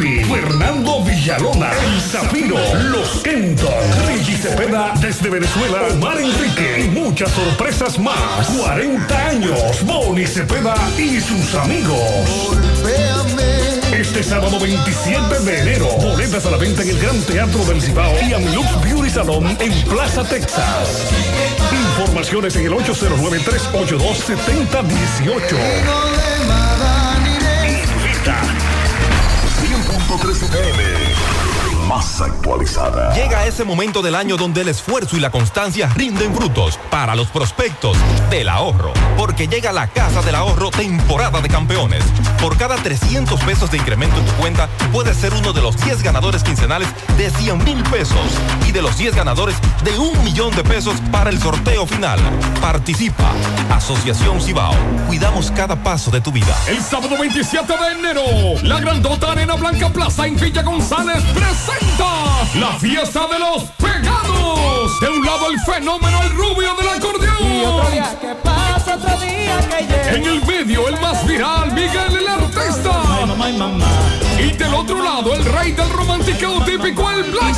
Fernando Villalona, El Zafiro, Los Kenton, Reggie Cepeda desde Venezuela, Omar Enrique y muchas sorpresas más. 40 años, Bonnie Cepeda y sus amigos. Este sábado 27 de enero, boletas a la venta en el Gran Teatro del Cibao y Amilux Beauty Salon en Plaza Texas. Informaciones en el 809-382-7018. 100.3 FM. Más actualizada. Llega ese momento del año donde el esfuerzo y la constancia rinden frutos para los prospectos del ahorro. Porque llega la Casa del Ahorro temporada de campeones. Por cada 300 pesos de incremento en tu cuenta, puedes ser uno de los 10 ganadores quincenales de 100 mil pesos y de los 10 ganadores de un millón de pesos para el sorteo final. Participa. Asociación Cibao. Cuidamos cada paso de tu vida. El sábado 27 de enero, la grandota Arena Blanca Plaza en Villa González presenta la fiesta de los pegados. De un lado el fenómeno, el rubio del acordeón. Y otro día que pasa, otro día que llega. En el medio, el más viral, Miguel el artista. Y del otro lado, el rey del romántico típico, el Black.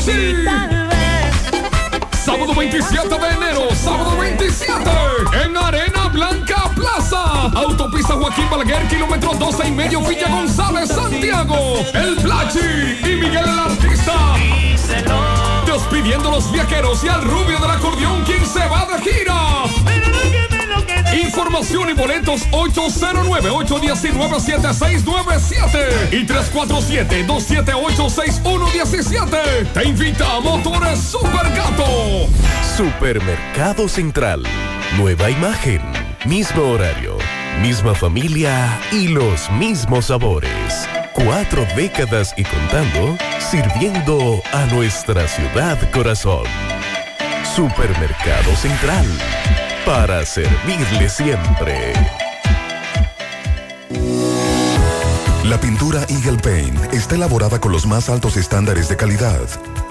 Sábado 27 de enero, sábado 27, en Arena Blanca Autopista Joaquín Balaguer, kilómetro 12 y medio, Villa González, Santiago. El Blachi y Miguel el Artista. Despidiendo a los viajeros y al rubio del acordeón, quien se va de gira. Información y boletos 809-819-7697 y 347-278-6117. Te invita a Motores Super Gato. Supermercado Central. Nueva imagen, mismo horario, misma familia y los mismos sabores. Cuatro décadas y contando, sirviendo a nuestra ciudad corazón. Supermercado Central. Para servirle siempre. La pintura Eagle Paint está elaborada con los más altos estándares de calidad.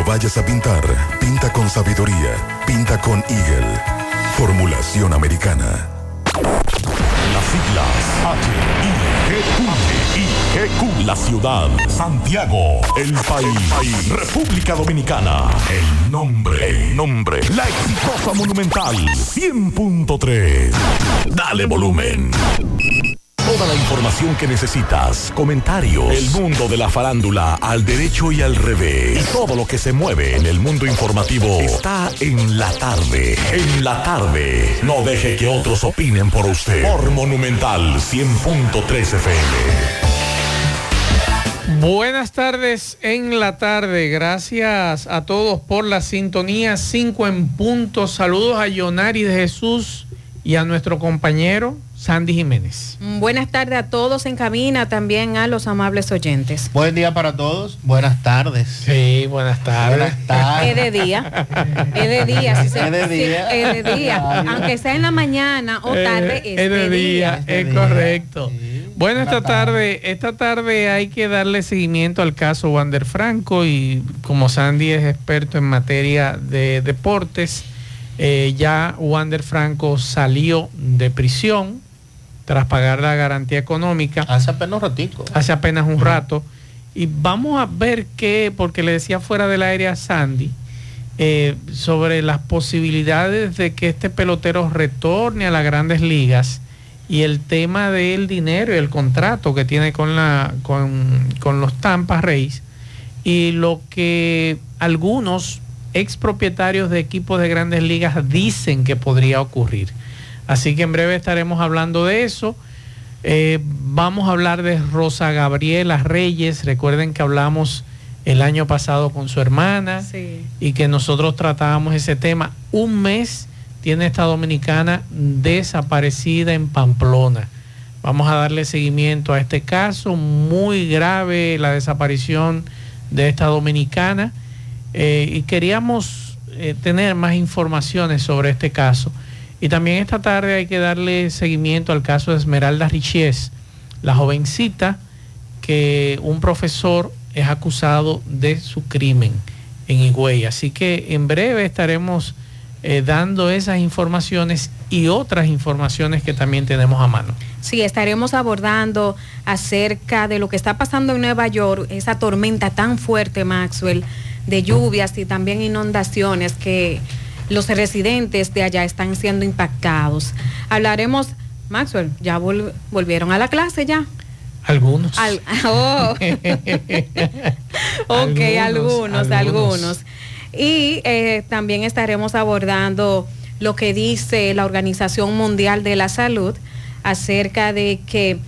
Vayas a pintar, pinta con sabiduría, pinta con Eagle. Formulación americana. Las siglas H-I-G-Q. La ciudad. Santiago. El país. República Dominicana. El nombre. El nombre. La exitosa monumental. 100.3. Dale volumen. La información que necesitas, comentarios, el mundo de la farándula al derecho y al revés, y todo lo que se mueve en el mundo informativo está en la tarde. En la tarde. No deje que otros opinen por usted. Por Monumental 100.3 FM. Buenas tardes en la tarde. Gracias a todos por la sintonía 5 en punto. Saludos a Yonari de Jesús y a nuestro compañero Sandy Jiménez. Mm, Buenas tardes a todos en cabina, también a los amables oyentes. Buen día para todos. Buenas tardes. Sí, buenas tardes. Buenas tardes. Es de día, es de día, si se- Es de si- día. es de día. Ay. aunque sea en la mañana o tarde, Eh, es, de día. es, Es de día. correcto. Sí. Bueno, esta tarde, esta tarde hay que darle seguimiento al caso Wander Franco y como Sandy es experto en materia de deportes, eh, ya Wander Franco salió de prisión tras pagar la garantía económica Hace apenas un ratico. hace apenas un rato. Y vamos a ver qué, porque le decía fuera del aire a Sandy, eh, sobre las posibilidades de que este pelotero retorne a las grandes ligas y el tema del dinero y el contrato que tiene con, la, con, con los Tampa Rays y lo que algunos expropietarios de equipos de grandes ligas dicen que podría ocurrir. Así que en breve estaremos hablando de eso. Eh, vamos a hablar de Rosa Gabriela Reyes. Recuerden que hablamos el año pasado con su hermana Sí. y que nosotros tratábamos ese tema. Un mes tiene esta dominicana desaparecida en Pamplona. Vamos a darle seguimiento a este caso, muy grave la desaparición de esta dominicana eh, y queríamos eh, tener más informaciones sobre este caso. Y también esta tarde hay que darle seguimiento al caso de Esmeralda Richies, la jovencita que un profesor es acusado de su crimen en Higüey. Así que en breve estaremos eh, dando esas informaciones y otras informaciones que también tenemos a mano. Sí, estaremos abordando acerca de lo que está pasando en Nueva York, esa tormenta tan fuerte, Maxwell, de lluvias y también inundaciones que los residentes de allá están siendo impactados. Hablaremos, Maxwell, ya vol- volvieron a la clase ya. Algunos. Al- oh. ok, algunos, Algunos, algunos. Y eh, también estaremos abordando lo que dice la Organización Mundial de la Salud acerca de que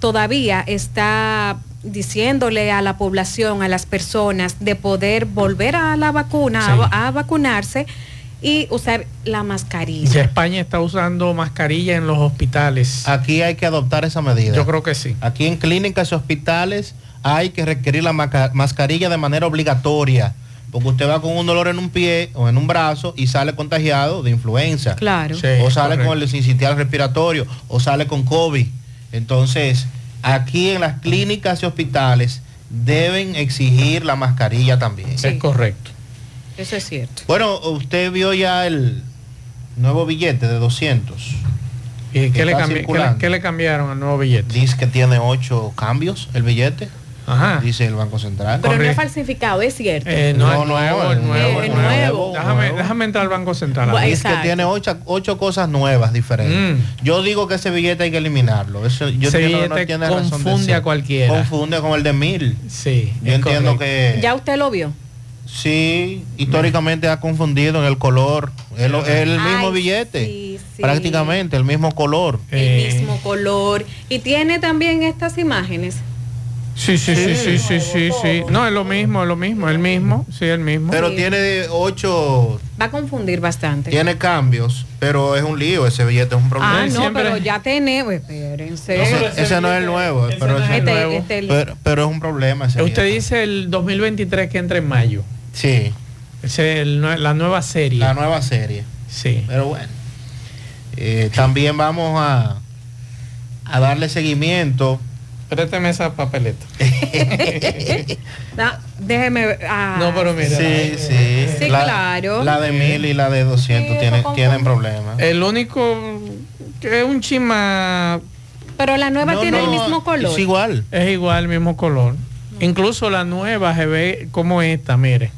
todavía está diciéndole a la población, a las personas, de poder volver a la vacuna, Sí. a, a vacunarse y usar la mascarilla. Ya España está usando mascarilla en los hospitales. Aquí hay que adoptar esa medida. Yo creo que sí. Aquí en clínicas y hospitales hay que requerir la mascarilla de manera obligatoria. Porque usted va con un dolor en un pie o en un brazo y sale contagiado de influenza. Claro. Sí, o sale correcto. con el sincitial respiratorio o sale con COVID. Entonces, aquí en las clínicas y hospitales deben exigir la mascarilla también. Es correcto. Eso es cierto. Bueno, usted vio ya el nuevo billete de 200. ¿Y qué le, cambi- qué le- qué le cambiaron al nuevo billete? Dice que tiene ocho cambios el billete, Ajá. dice el Banco Central. Pero no es falsificado, es cierto. Eh, no, No, el no, nuevo, el el nuevo, nuevo, el nuevo. nuevo. Déjame, Nuevo. déjame entrar al Banco Central. Bueno, Dice que tiene ocho, ocho cosas nuevas diferentes. Mm. Yo digo que ese billete hay que eliminarlo. Eso, yo Ese billete tiene razón de confunde a cualquiera. Confunde con el de mil. Sí. Yo entiendo correcto. que ¿Ya usted lo vio? Sí, históricamente ha confundido en el color. Es lo- es el mismo Ay, billete. sí, sí. Prácticamente el mismo color. Eh, El mismo color. Y tiene también estas imágenes. Sí, sí, sí, sí, sí, sí, sí. No, es lo mismo, es lo mismo, el mismo, sí, el mismo. Pero Sí. tiene ocho, Va a confundir bastante. tiene cambios, pero es un lío ese billete, es un problema. Ah, no, Siempre- pero ya tenemos. Espérense. Ese, ese no es el nuevo, pero, ese- Este- nuevo. este- el- pero, pero es un problema ese Usted billete. dice el 2023 que entra en mayo. Sí, es el la nueva serie. la nueva serie. Sí. Pero bueno, eh, también vamos a, a darle seguimiento. Présteme esa papeleta. Da- déjeme ver. ah, No, pero mira. Sí, sí. Sí, la, claro. La de mil y la de 200 Sí, tienen, tienen problemas. El único que es un chima Pero la nueva No, tiene el no, mismo color. Es igual. es igual, mismo color. Incluso la nueva se ve como esta, mire.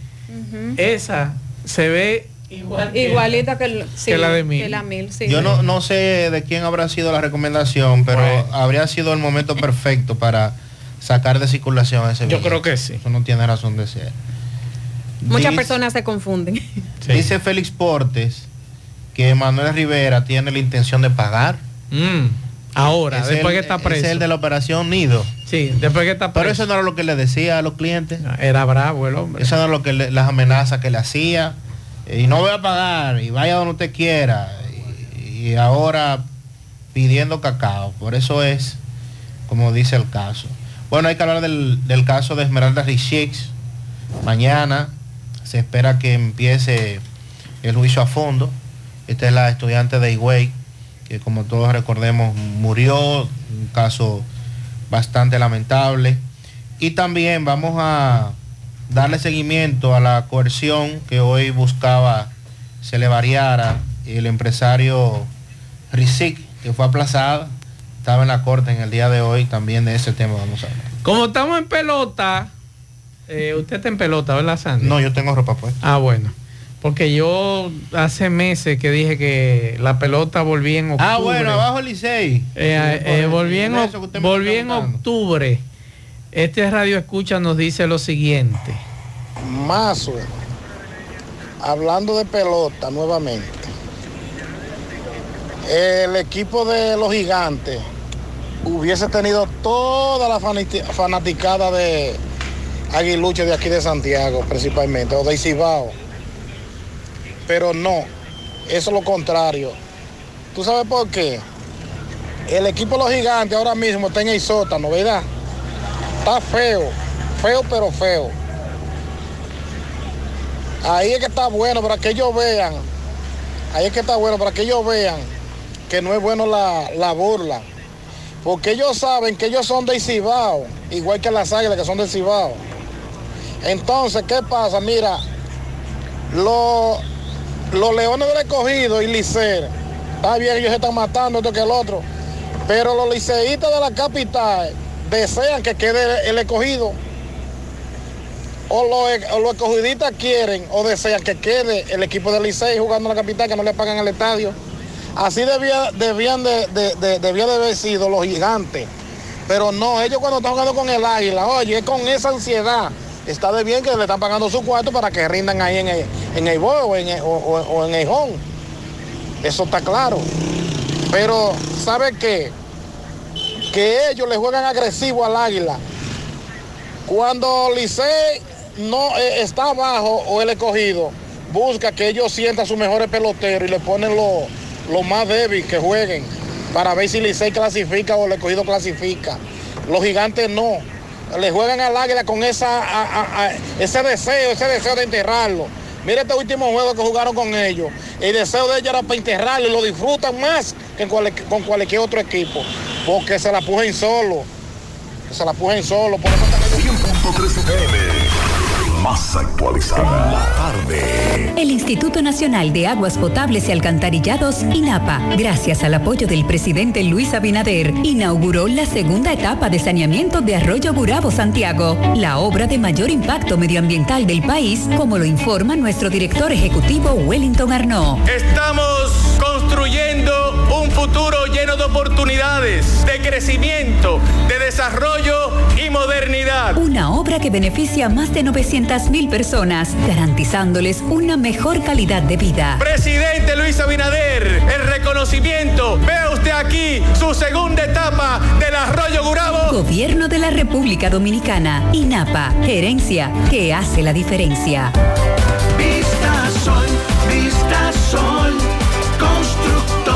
Esa se ve igual. que Igualita que, el- sí, que la de mil. que la mil, sí. Yo no, no sé de quién habrá sido la recomendación, pero Bueno. habría sido el momento perfecto para sacar de circulación ese Yo creo que sí. Eso no tiene razón de ser. Muchas Dice- personas se confunden. Sí. Dice Félix Portes que Manuel Rivera tiene la intención de pagar. Mm. Ahora, Es después el- que está Es preso. el de la operación Nido. Sí, después que está Pero preso. eso no era lo que le decía a los clientes. Era bravo el hombre. Eso no era lo que le- las amenazas que le hacía. Y no voy a pagar, y vaya donde usted quiera. Y, y ahora pidiendo cacao. Por eso es como dice el caso. Bueno, hay que hablar del, del caso de Esmeralda Richix. Mañana se espera que empiece el juicio a fondo. Esta es la estudiante de Higüey, que como todos recordemos murió, un caso bastante lamentable. Y también vamos a darle seguimiento a la coerción que hoy buscaba se le variara el empresario Rizik, que fue aplazada. Estaba en la corte en el día de hoy, también de ese tema vamos a hablar. Como estamos en pelota, eh, usted está en pelota, ¿verdad, Sandy? No, yo tengo ropa puesta. Ah, bueno. Porque yo hace meses que dije que la pelota volvía en octubre. Ah, bueno, abajo el Licey. Eh, eh, volví en, volví octubre. Este radio escucha nos dice lo siguiente. Mazo, hablando de pelota nuevamente, el equipo de los gigantes hubiese tenido toda la fanati- fanaticada de Aguiluche de aquí de Santiago principalmente, o de Isibao. Pero no, eso es lo contrario. ¿Tú sabes por qué? El equipo de los gigantes ahora mismo está en el sótano, ¿verdad? Está feo, feo pero feo. Ahí es que está bueno para que ellos vean. Ahí es que está bueno para que ellos vean que no es bueno la, la burla. Porque ellos saben que ellos son de Cibao, igual que las águilas que son de Cibao. Entonces, ¿qué pasa? Mira, los, los leones del escogido y Licer, está bien, ellos se están matando esto que el otro, pero los liceístas de la capital desean que quede el escogido. O los, o los escogidistas quieren o desean que quede el equipo del Licey jugando en la capital, que no le pagan el estadio. Así debía, debían de, de- de haber sido los gigantes. Pero no, ellos cuando están jugando con el águila, oye, es con esa ansiedad. Está de bien que le están pagando su cuarto para que rindan ahí en el, en el o en el, o- en el home. Eso está claro. Pero, ¿sabe qué? Que ellos le juegan agresivo al águila. Cuando Licey no eh, está abajo o el escogido, busca que ellos sientan sus mejores peloteros y le ponen los los más débiles que jueguen para ver si Licey clasifica o el escogido clasifica. Los gigantes no. Le juegan al águila con esa, ese deseo, ese deseo de enterrarlo. Mira este último juego que jugaron con ellos. El deseo de ellos era para enterrarlo y lo disfrutan más que con cualquier otro equipo. Porque se la pujen solo. Se la pujen solo. Más actualizada. La tarde. El Instituto Nacional de Aguas Potables y Alcantarillados, INAPA, gracias al apoyo del presidente Luis Abinader, inauguró la segunda etapa de saneamiento de Arroyo Burabo Santiago, la obra de mayor impacto medioambiental del país, como lo informa nuestro director ejecutivo Wellington Arnaud. Estamos construyendo futuro lleno de oportunidades, de crecimiento, de desarrollo y modernidad. Una obra que beneficia a más de 900 mil personas, garantizándoles una mejor calidad de vida. Presidente Luis Abinader, el reconocimiento. Vea usted aquí su segunda etapa del Arroyo Gurabo. Gobierno de la República Dominicana, INAPA, gerencia que hace la diferencia. Vista Sol, Vista Sol, constructora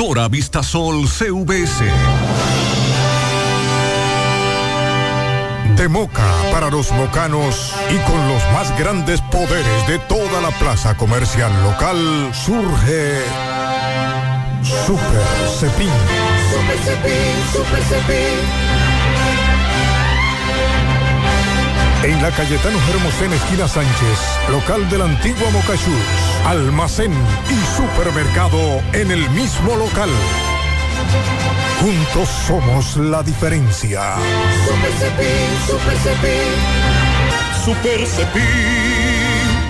Constructora Vistasol CVS. De Moca para los mocanos y con los más grandes poderes de toda la plaza comercial local surge Super Cepín. Super Cepín, Super Cepín. En la Cayetano Hermosén, esquina Sánchez, local de la antigua Moca Shoes, almacén y supermercado en el mismo local. Juntos somos la diferencia. Super Cepín, Super Cepín. Super Cepín.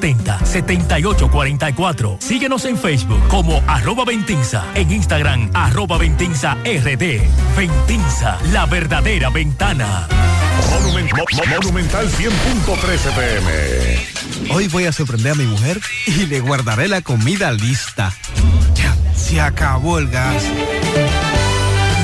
809-570-7844. Síguenos en Facebook como arroba Ventinza, en Instagram arroba Ventinza RD. Ventinza, la verdadera ventana. Monument- Mo- Mo- Monumental 100.13 pm. Hoy voy a sorprender a mi mujer y le guardaré la comida lista. Ya, se acabó el gas.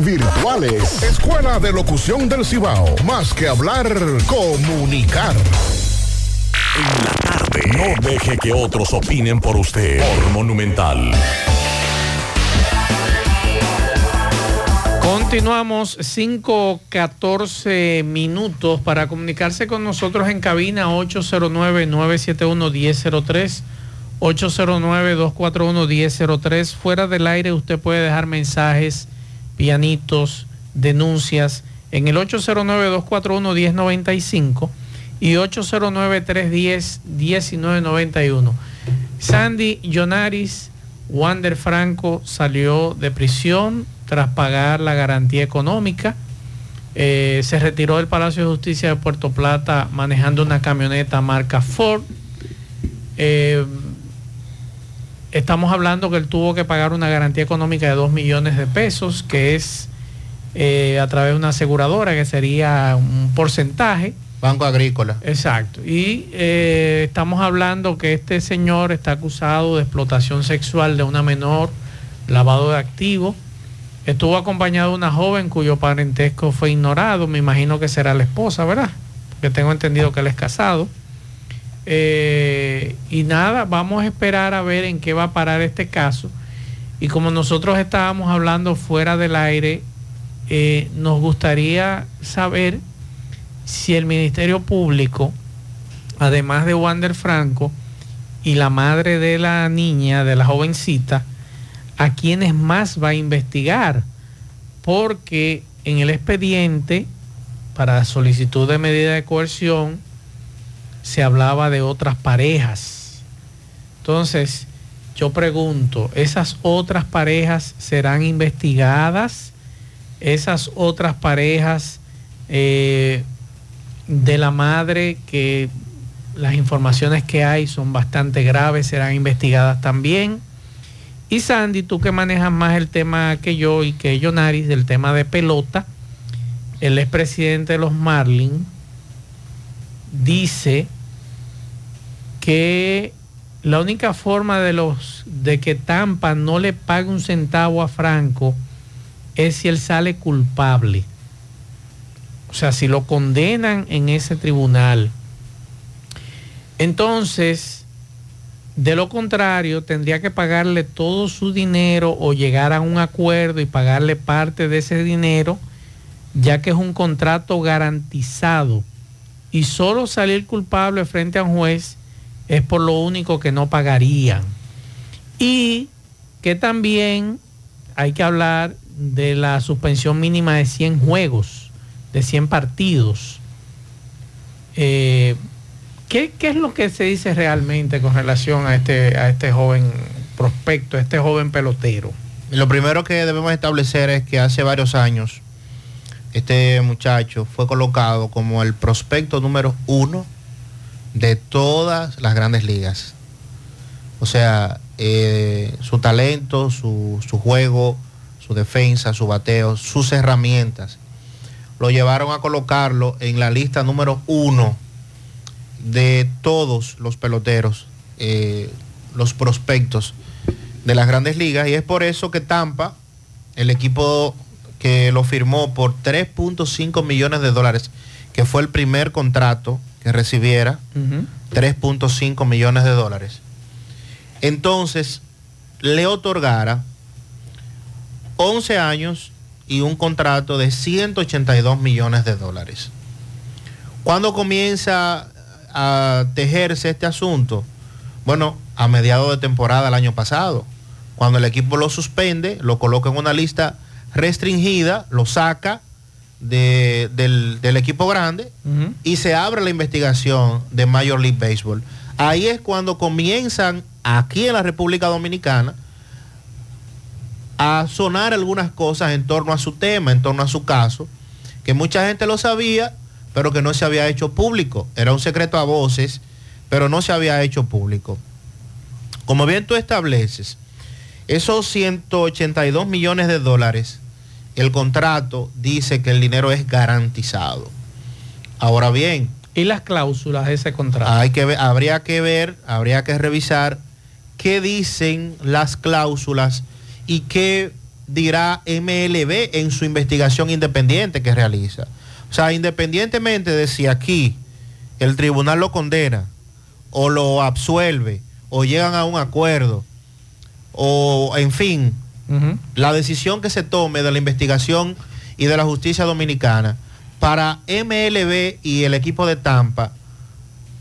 virtuales. Escuela de Locución del Cibao. Más que hablar, comunicar. En la tarde. No deje que otros opinen por usted. Por Monumental. Continuamos 5-14 minutos para comunicarse con nosotros en cabina 809-971-1003, 809-241-1003. Fuera del aire usted puede dejar mensajes, pianitos, denuncias en el 809-241-1095 y 809-310-1991. Sandy Yonaris, Wander Franco salió de prisión tras pagar la garantía económica. Eh, se retiró del Palacio de Justicia de Puerto Plata manejando una camioneta marca Ford. Eh, estamos hablando que él tuvo que pagar una garantía económica de 2 millones de pesos, que es eh, a través de una aseguradora, que sería un porcentaje. Banco Agrícola. Exacto. Y eh, estamos hablando que este señor está acusado de explotación sexual de una menor, lavado de activos. Estuvo acompañado de una joven cuyo parentesco fue ignorado. Me imagino que será la esposa, ¿verdad? Porque tengo entendido que él es casado. Eh, y nada, vamos a esperar a ver en qué va a parar este caso. Y como nosotros estábamos hablando fuera del aire, eh, nos gustaría saber si el Ministerio Público, además de Wander Franco y la madre de la niña, de la jovencita, a quienes más va a investigar, porque en el expediente para solicitud de medida de coerción se hablaba de otras parejas. Entonces, yo pregunto, ¿esas otras parejas serán investigadas? ¿Esas otras parejas eh, de la madre que las informaciones que hay son bastante graves, serán investigadas también? Y Sandy, tú que manejas más el tema que yo y que Yonaris, del tema de pelota, el expresidente de los Marlins dice que la única forma de los de que Tampa no le pague un centavo a Franco es si él sale culpable. O sea, si lo condenan en ese tribunal. Entonces, de lo contrario, tendría que pagarle todo su dinero o llegar a un acuerdo y pagarle parte de ese dinero, ya que es un contrato garantizado. Y solo salir culpable frente a un juez es por lo único que no pagarían. Y que también hay que hablar de la suspensión mínima de 100 juegos, de 100 partidos. Eh, ¿qué, qué es lo que se dice realmente con relación a este, a este joven prospecto, a este joven pelotero? Lo primero que debemos establecer es que hace varios años este muchacho fue colocado como el prospecto número uno de todas las grandes ligas. O sea, eh, su talento, su, su juego, su defensa, su bateo, sus herramientas, lo llevaron a colocarlo en la lista número uno de todos los peloteros, eh, los prospectos de las grandes ligas. Y es por eso que Tampa, el equipo que lo firmó por 3.5 millones de dólares, que fue el primer contrato que recibiera, 3.5 millones de dólares. Entonces, le otorgara 11 años y un contrato de 182 millones de dólares. ¿Cuándo comienza a tejerse este asunto? Bueno, a mediados de temporada el año pasado. Cuando el equipo lo suspende, lo coloca en una lista restringida, lo saca de- del, del equipo grande y se abre la investigación de Major League Baseball. Ahí es cuando comienzan aquí en la República Dominicana a sonar algunas cosas en torno a su tema, en torno a su caso, que mucha gente lo sabía, pero que no se había hecho público. Era un secreto a voces, pero no se había hecho público. Como bien tú estableces, esos 182 millones de dólares, el contrato dice que el dinero es garantizado. Ahora bien, ¿Y las cláusulas de ese contrato? hay que ver- habría que ver, habría que revisar qué dicen las cláusulas y qué dirá MLB en su investigación independiente que realiza. O sea, independientemente de si aquí el tribunal lo condena o lo absuelve o llegan a un acuerdo o en fin, la decisión que se tome de la investigación y de la justicia dominicana para MLB y el equipo de Tampa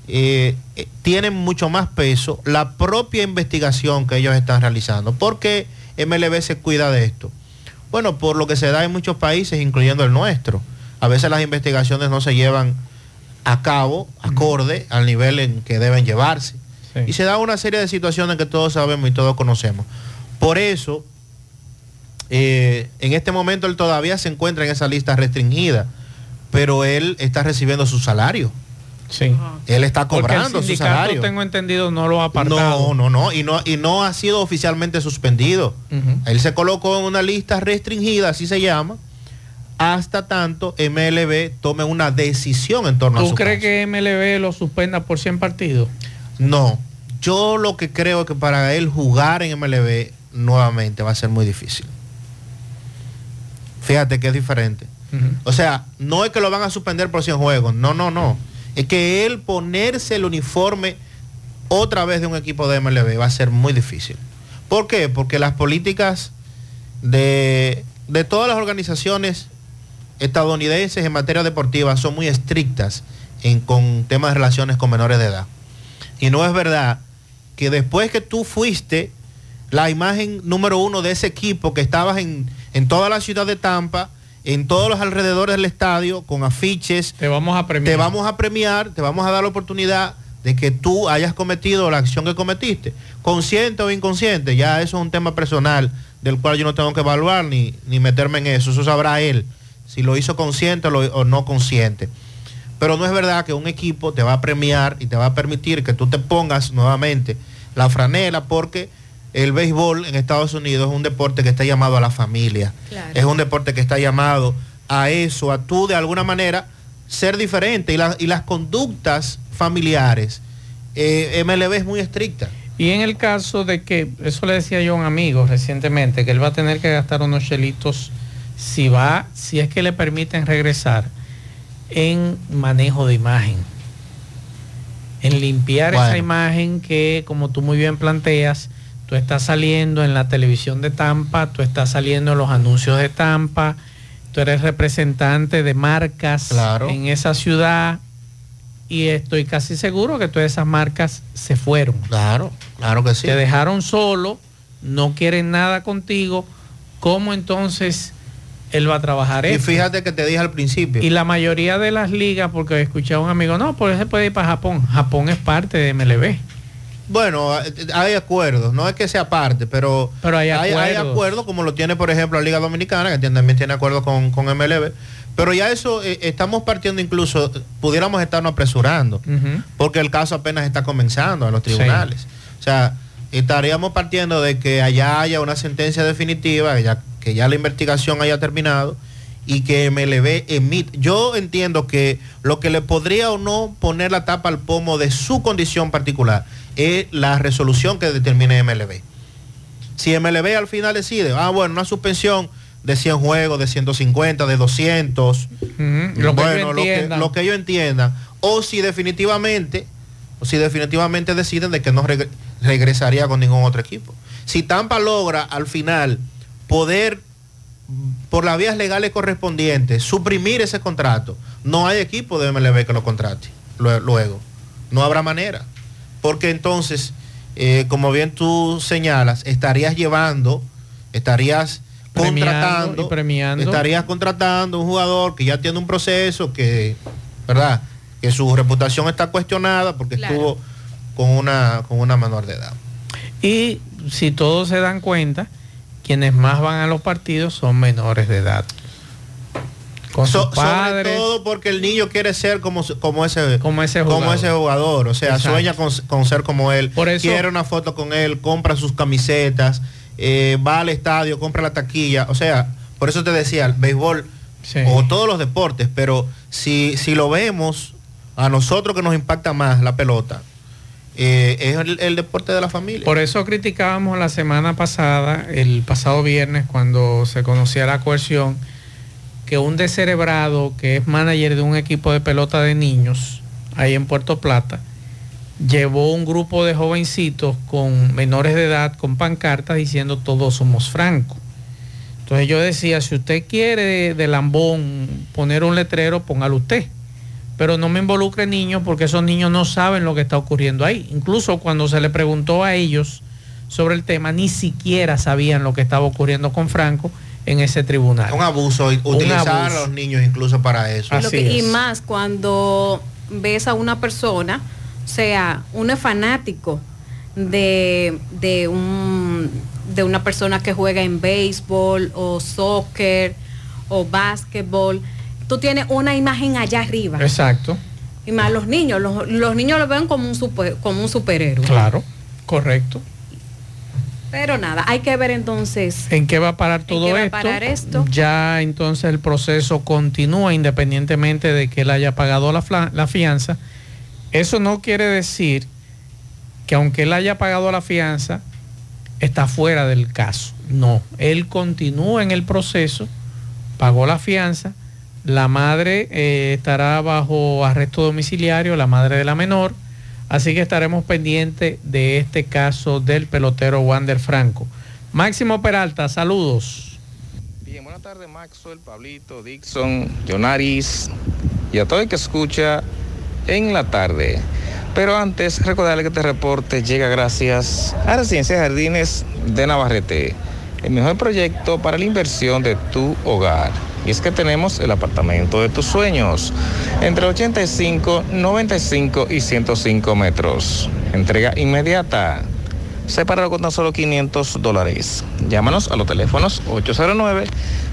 eh, eh, tienen mucho más peso la propia investigación que ellos están realizando. ¿Por qué MLB se cuida de esto? Bueno, por lo que se da en muchos países, incluyendo el nuestro. A veces las investigaciones no se llevan a cabo acorde al nivel en que deben llevarse. Y se da una serie de situaciones que todos sabemos y todos conocemos. Por eso, eh, en este momento él todavía se encuentra en esa lista restringida, pero él está recibiendo su salario. Sí. Él está cobrando el su salario. tengo entendido, no lo ha apartado. No, no, no, y no, y no ha sido oficialmente suspendido. Él se colocó en una lista restringida, así se llama, hasta tanto MLB tome una decisión en torno a ¿Tú su crees que MLB lo suspenda por 100 partidos? No, yo lo que creo que para él jugar en MLB nuevamente va a ser muy difícil. Fíjate que es diferente. O sea, no es que lo van a suspender por 100 juegos, no, no, no. Es que él ponerse el uniforme otra vez de un equipo de MLB va a ser muy difícil. ¿Por qué? Porque las políticas de, de todas las organizaciones estadounidenses en materia deportiva son muy estrictas en, con temas de relaciones con menores de edad. Y no es verdad que después que tú fuiste la imagen número uno de ese equipo, que estabas en, en toda la ciudad de Tampa, en todos los alrededores del estadio, con afiches. Te vamos a premiar. Te vamos a premiar, te vamos a dar la oportunidad de que tú hayas cometido la acción que cometiste. Consciente o inconsciente, ya eso es un tema personal del cual yo no tengo que evaluar ni, ni meterme en eso. Eso sabrá él, si lo hizo consciente o, lo- o no consciente. Pero no es verdad que un equipo te va a premiar y te va a permitir que tú te pongas nuevamente la franela porque el béisbol en Estados Unidos es un deporte que está llamado a la familia. Es un deporte que está llamado a eso, a tú de alguna manera ser diferente y, la- y las conductas familiares. eh, MLB es muy estricta. Y en el caso de que, eso le decía yo a un amigo recientemente, que él va a tener que gastar unos chelitos si va, si es que le permiten regresar en manejo de imagen. en limpiar esa imagen que, como tú muy bien planteas, tú estás saliendo en la televisión de Tampa, tú estás saliendo en los anuncios de Tampa, tú eres representante de marcas Claro. en esa ciudad y estoy casi seguro que todas esas marcas se fueron. Claro, claro que sí. Te dejaron solo, no quieren nada contigo. ¿Cómo entonces él va a trabajar Y esto? fíjate que te dije al principio. Y la mayoría de las ligas, porque escuché a un amigo, no, por eso se puede ir para Japón. Japón es parte de MLB. Bueno, hay acuerdos, no es que sea parte, pero, Pero hay hay, hay acuerdos. acuerdos como lo tiene, por ejemplo, la Liga Dominicana, que también tiene acuerdo con, con MLB. Pero ya eso, eh, estamos partiendo incluso, pudiéramos estarnos apresurando, porque el caso apenas está comenzando en los tribunales. O sea, estaríamos partiendo de que allá haya una sentencia definitiva, que ya, que ya la investigación haya terminado y que MLB emite. Yo entiendo que lo que le podría o no poner la tapa al pomo de su condición particular es la resolución que determine MLB. Si MLB al final decide, ah, bueno, una suspensión de 100 juegos, de 150, de 200, Ujú, Lo que bueno, lo que, lo que ellos entiendan, o si definitivamente, o si definitivamente deciden de que no regre- regresaría con ningún otro equipo. Si Tampa logra al final poder, por las vías legales correspondientes, suprimir ese contrato, no hay equipo de MLB que lo contrate lue- luego. No habrá manera. Porque entonces, eh, como bien tú señalas, estarías llevando, estarías contratando, premiando. estarías contratando un jugador que ya tiene un proceso que, ¿verdad? Que su reputación está cuestionada porque Claro. estuvo con una, con una menor de edad. Y si todos se dan cuenta, quienes más van a los partidos son menores de edad. Con So- sus padres. Sobre todo porque el niño quiere ser como, como ese como ese como jugador. ese jugador. O sea, Exacto. sueña con, con ser como él. Por eso- quiere una foto con él, compra sus camisetas, eh, va al estadio, compra la taquilla. O sea, por eso te decía, el béisbol o todos los deportes, pero si, si lo vemos, a nosotros que nos impacta más la pelota, eh, es el, el deporte de la familia. Por eso criticábamos la semana pasada, el pasado viernes, cuando se conocía la coerción, que un descerebrado que es manager de un equipo de pelota de niños ahí en Puerto Plata llevó un grupo de jovencitos con menores de edad con pancartas diciendo todos somos francos. Entonces yo decía, si usted quiere de lambón poner un letrero, póngalo usted. Pero no me involucre niños porque esos niños no saben lo que está ocurriendo ahí. Incluso cuando se le preguntó a ellos sobre el tema, ni siquiera sabían lo que estaba ocurriendo con Franco en ese tribunal. un abuso, Un utilizar a los niños incluso para eso. Que- y más cuando ves a una persona, o sea, uno es fanático de, de, un, de una persona que juega en béisbol o soccer o básquetbol, tú tienes una imagen allá arriba. Exacto, Y más los niños, los, los niños lo ven como un, super, como un superhéroe. claro, correcto. Pero nada, hay que ver entonces ¿En qué va a parar todo qué va a esto? parar esto? Ya entonces el proceso continúa independientemente de que él haya pagado la, la fianza. Eso no quiere decir que aunque él haya pagado la fianza, está fuera del caso. No, él continúa en el proceso, pagó la fianza, la madre eh, estará bajo arresto domiciliario, la madre de la menor, así que estaremos pendientes de este caso del pelotero Wander Franco. Máximo Peralta, saludos. Bien, buenas tardes Maxwell, Pablito, Dixon, Jonaris y a todo el que escucha en la tarde. Pero antes, recordarle que este reporte llega gracias a Residencia Jardines de Navarrete, el mejor proyecto para la inversión de tu hogar. Y es que tenemos el apartamento de tus sueños, entre 85, 95 y 105 metros. Entrega inmediata. Separado con tan solo 500 dólares. Llámanos a los teléfonos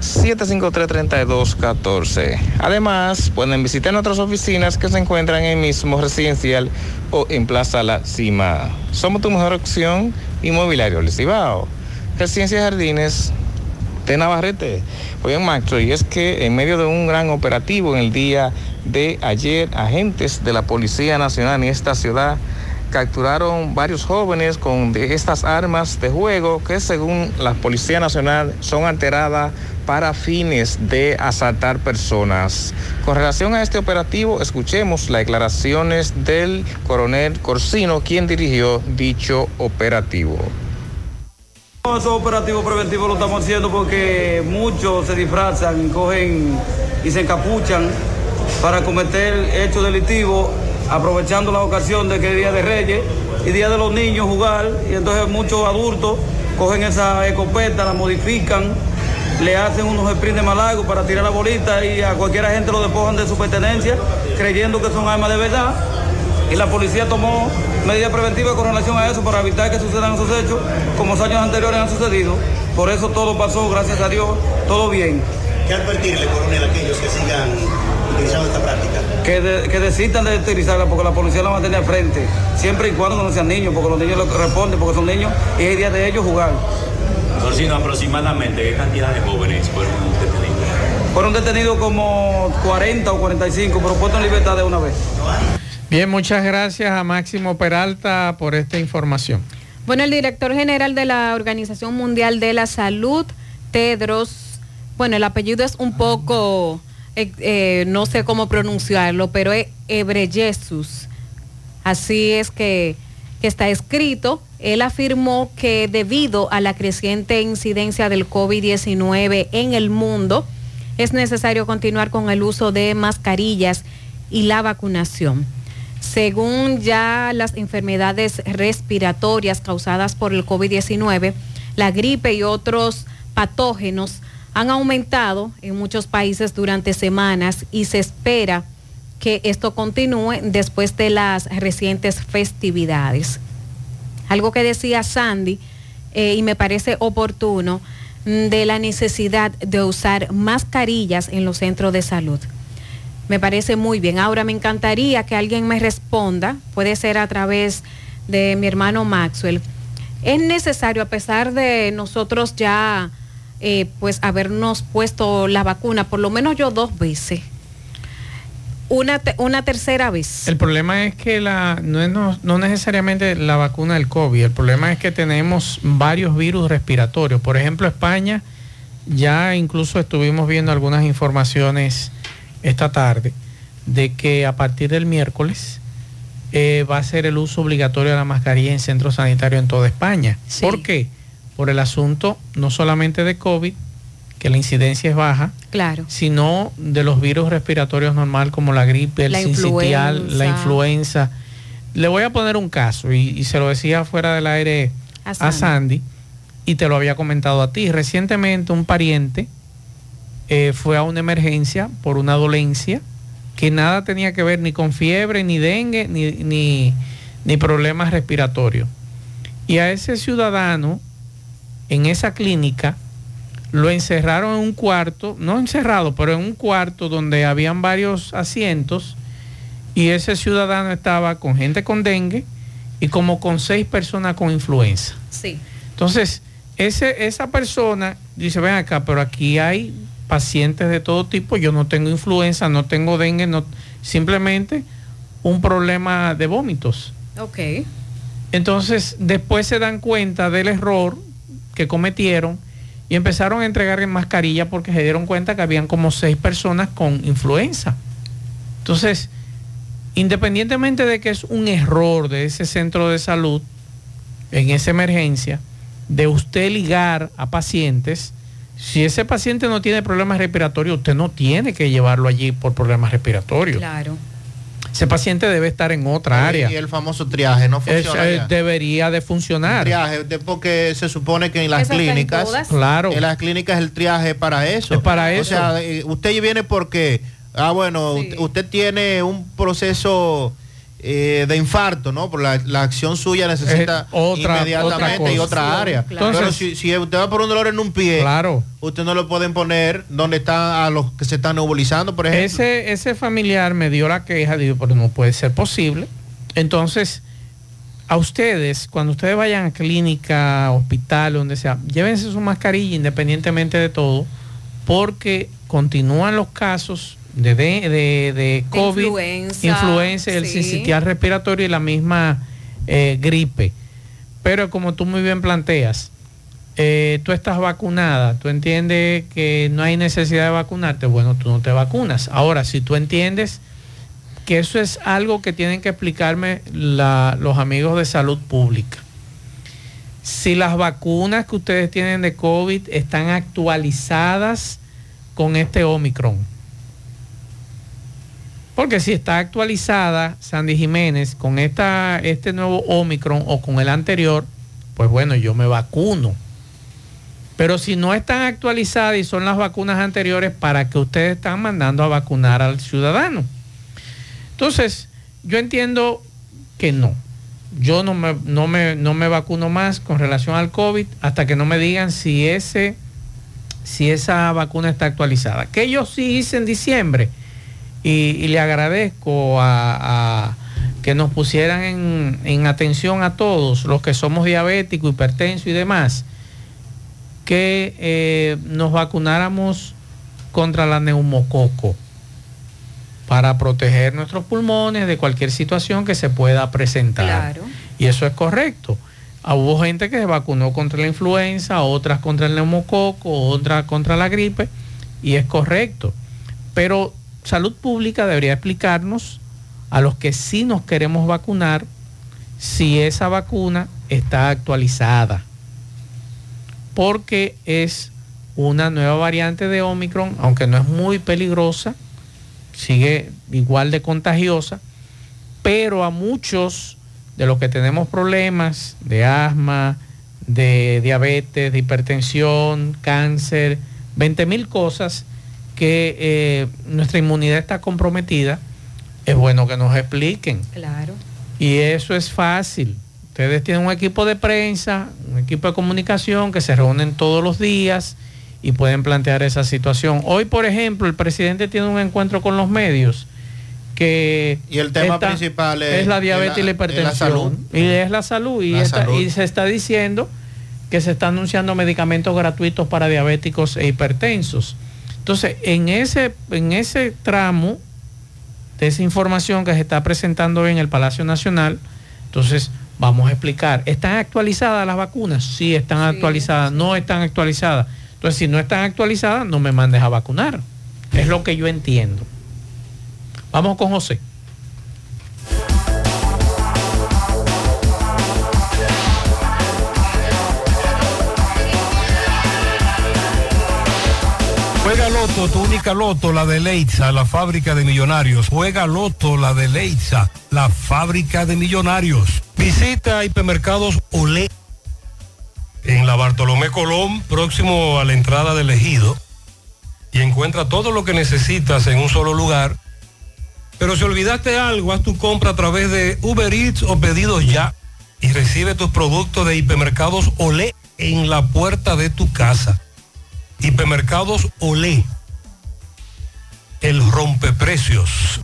809-753-3214. Además, pueden visitar nuestras oficinas que se encuentran en el mismo residencial o en Plaza La Cima. Somos tu mejor opción inmobiliario, El Cibao. Residencia Jardines de Navarrete. Oigan, Maxo, y es que en medio de un gran operativo en el día de ayer, agentes de la Policía Nacional en esta ciudad capturaron varios jóvenes con estas armas de juego que según la Policía Nacional son alteradas para fines de asaltar personas. Con relación a este operativo, escuchemos las declaraciones del coronel Corsino, quien dirigió dicho operativo. Esos operativos preventivos lo estamos haciendo porque muchos se disfrazan, cogen y se encapuchan para cometer hechos delictivos, aprovechando la ocasión de que es Día de Reyes y Día de los Niños jugar, y entonces muchos adultos cogen esa escopeta, la modifican, le hacen unos sprints de malago para tirar la bolita y a cualquier gente lo despojan de su pertenencia, creyendo que son armas de verdad. Y la policía tomó medidas preventivas con relación a eso para evitar que sucedan esos hechos como los años anteriores han sucedido. Por eso todo pasó, gracias a Dios, todo bien. ¿Qué advertirle, coronel, a aquellos que sigan utilizando esta práctica? Que, de- que desistan de utilizarla porque la policía la mantiene al frente, siempre y cuando no sean niños, porque los niños le responden, porque son niños y es día de ellos jugar. Corsino, aproximadamente, ¿qué cantidad de jóvenes fueron detenidos? Fueron detenidos como 40 o 45, pero puestos en libertad de una vez. Bien, muchas gracias a Máximo Peralta por esta información. Bueno, el director general de la Organización Mundial de la Salud, Tedros, bueno, el apellido es un poco, eh, eh, no sé cómo pronunciarlo, pero es Ebreyesus. Así es que, que está escrito. Él afirmó que debido a la creciente incidencia del COVID-19 en el mundo, es necesario continuar con el uso de mascarillas y la vacunación. Según ya las enfermedades respiratorias causadas por el COVID-19, la gripe y otros patógenos han aumentado en muchos países durante semanas y se espera que esto continúe después de las recientes festividades. Algo que decía Sandy, eh, y me parece oportuno, mm, de la necesidad de usar mascarillas en los centros de salud. Me parece muy bien. Ahora me encantaría que alguien me responda, puede ser a través de mi hermano Maxwell. Es necesario, a pesar de nosotros ya, eh, pues, habernos puesto la vacuna, por lo menos yo dos veces, una, te- una tercera vez. El problema es que la, no es no, no necesariamente la vacuna del COVID, el problema es que tenemos varios virus respiratorios. Por ejemplo, España, ya incluso estuvimos viendo algunas informaciones esta tarde de que a partir del miércoles eh, va a ser el uso obligatorio de la mascarilla en centros sanitarios en toda España. ¿Por qué? Por el asunto no solamente de COVID, que la incidencia es baja, Claro. sino de los virus respiratorios normal como la gripe, el La sincitial, la influenza. Le voy a poner un caso y, y se lo decía fuera del aire A. Sandy. y te lo había comentado a ti. Recientemente un pariente eh, fue a una emergencia por una dolencia que nada tenía que ver ni con fiebre, ni dengue, ni, ni, ni problemas respiratorios. Y a ese ciudadano en esa clínica lo encerraron en un cuarto, no encerrado, pero en un cuarto donde habían varios asientos y ese ciudadano estaba con gente con dengue y como con seis personas con influenza. Sí. Entonces, ese, esa persona dice, ven acá, pero aquí hay pacientes de todo tipo, yo no tengo influenza, no tengo dengue, no, simplemente un problema de vómitos. Ok. Entonces, después se dan cuenta del error que cometieron y empezaron a entregar mascarilla porque se dieron cuenta que habían como seis personas con influenza. Entonces, independientemente de que es un error de ese centro de salud en esa emergencia, de usted ligar a pacientes, si ese paciente no tiene problemas respiratorios, usted no tiene que llevarlo allí por problemas respiratorios. Claro. Ese paciente debe estar en otra área. Y el famoso triaje no funciona. Es- debería de funcionar. Triaje, de- porque se supone que en las en clínicas, todas. Claro. en las clínicas el triaje es para eso. Es para O eso. sea, eh, usted viene porque, ah, bueno, usted, usted tiene un proceso eh, de infarto, ¿no? Por la, la acción suya necesita Eh, otra- inmediatamente otra y otra área. Claro. Pero Entonces- si, si usted va por un dolor en un pie, Claro. usted no lo pueden poner donde están a los que se están nebulizando, por ejemplo. Ese, ese familiar me dio la queja, digo, pero no puede ser posible. Entonces, a ustedes, cuando ustedes vayan a clínica, hospital, donde sea, llévense su mascarilla independientemente de todo, porque continúan los casos de, de, de- de COVID, influenza, influenza, el sí. respiratorio y la misma eh, gripe. Pero como tú muy bien planteas, eh, tú estás vacunada, tú entiendes que no hay necesidad de vacunarte, bueno, tú no te vacunas. Ahora, si tú entiendes que eso es algo que tienen que explicarme la- los amigos de salud pública. Si las vacunas que ustedes tienen de COVID están actualizadas con este Omicron. Porque si está actualizada Sandy Jiménez con esta, este nuevo Omicron o con el anterior, pues bueno, yo me vacuno. Pero si no están actualizadas y son las vacunas anteriores, ¿para que ustedes están mandando a vacunar al ciudadano? Entonces, yo entiendo que no. Yo no me, no me, no me vacuno más con relación al COVID hasta que no me digan si, ese, si esa vacuna está actualizada. Que yo sí hice en diciembre y, y le agradezco a, a que nos pusieran en, en atención a todos los que somos diabéticos, hipertensos y demás, que eh, nos vacunáramos contra la neumococo para proteger nuestros pulmones de cualquier situación que se pueda presentar. Claro. Y eso es correcto. Ah, Hubo gente que se vacunó contra la influenza, otras contra el neumococo, otras contra la gripe, y es correcto. Pero salud pública debería explicarnos a los que sí nos queremos vacunar si esa vacuna está actualizada. Porque es una nueva variante de Omicron, aunque no es muy peligrosa, sigue igual de contagiosa, pero a muchos de los que tenemos problemas de asma, de diabetes, de hipertensión, cáncer, 20 mil cosas que eh, nuestra inmunidad está comprometida, es bueno que nos expliquen. Claro. Y eso es fácil. Ustedes tienen un equipo de prensa, un equipo de comunicación que se reúnen todos los días y pueden plantear esa situación. Hoy, por ejemplo, el presidente tiene un encuentro con los medios que Y el tema principal es, es la diabetes y la hipertensión. la salud. Y es la salud. Y, esta- salud. y se está diciendo que se está anunciando medicamentos gratuitos para diabéticos e hipertensos. Entonces, en ese, en ese tramo de esa información que se está presentando hoy en el Palacio Nacional, entonces vamos a explicar, ¿están actualizadas las vacunas? Sí, están actualizadas, no están actualizadas. Entonces, si no están actualizadas, no me mandes a vacunar. Es lo que yo entiendo. Vamos con José. Loto, tu única Loto, la de Leitza, la fábrica de millonarios. Juega Loto, la de Leitza, la fábrica de millonarios. Visita hipermercados Olé en la Bartolomé Colón, próximo a la entrada del ejido, y encuentra todo lo que necesitas en un solo lugar. Pero si olvidaste algo, haz tu compra a través de Uber Eats o pedidos ya y recibe tus productos de hipermercados Olé en la puerta de tu casa. Hipermercados Olé. El rompeprecios.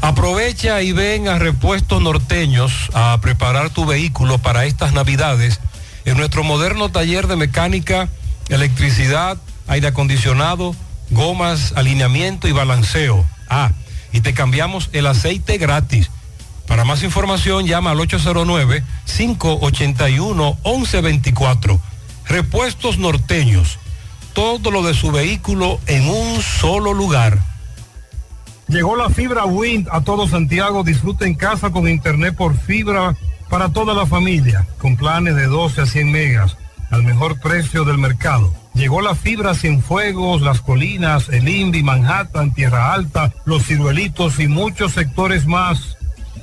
Aprovecha y ven a Repuestos Norteños a preparar tu vehículo para estas navidades en nuestro moderno taller de mecánica, electricidad, aire acondicionado, gomas, alineamiento y balanceo. Ah, y te cambiamos el aceite gratis. Para más información llama al 809-581-1124. Repuestos Norteños todo lo de su vehículo en un solo lugar. Llegó la fibra Wind a todo Santiago. Disfruta en casa con internet por fibra para toda la familia, con planes de 12 a 100 megas al mejor precio del mercado. Llegó la fibra Cienfuegos, Las Colinas, El Indy, Manhattan, Tierra Alta, Los Ciruelitos y muchos sectores más.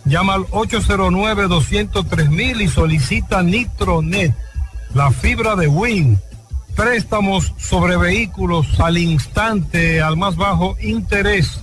Llama al 809-203 y solicita Nitronet, la fibra de Win. Préstamos sobre vehículos al instante, al más bajo interés,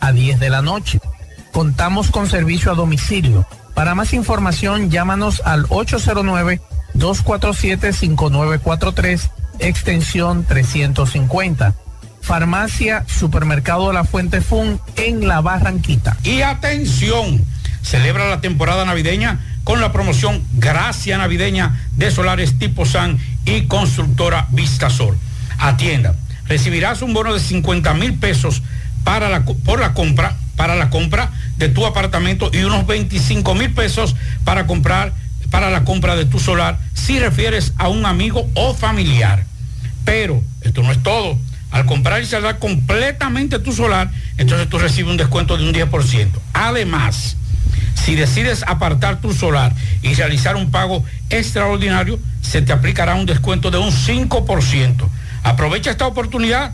a 10 de la noche. Contamos con servicio a domicilio. Para más información, llámanos al 809-247-5943, extensión 350. Farmacia Supermercado La Fuente Fun en La Barranquita. Y atención, celebra la temporada navideña con la promoción Gracia Navideña de Solares Tipo San y Constructora Vistasol. Atienda, recibirás un bono de 50 mil pesos para la, por la compra, para la compra de tu apartamento y unos 25 mil pesos para comprar para la compra de tu solar si refieres a un amigo o familiar. Pero esto no es todo. Al comprar y saldar completamente tu solar, entonces tú recibes un descuento de un 10%. Además, si decides apartar tu solar y realizar un pago extraordinario, se te aplicará un descuento de un 5%. Aprovecha esta oportunidad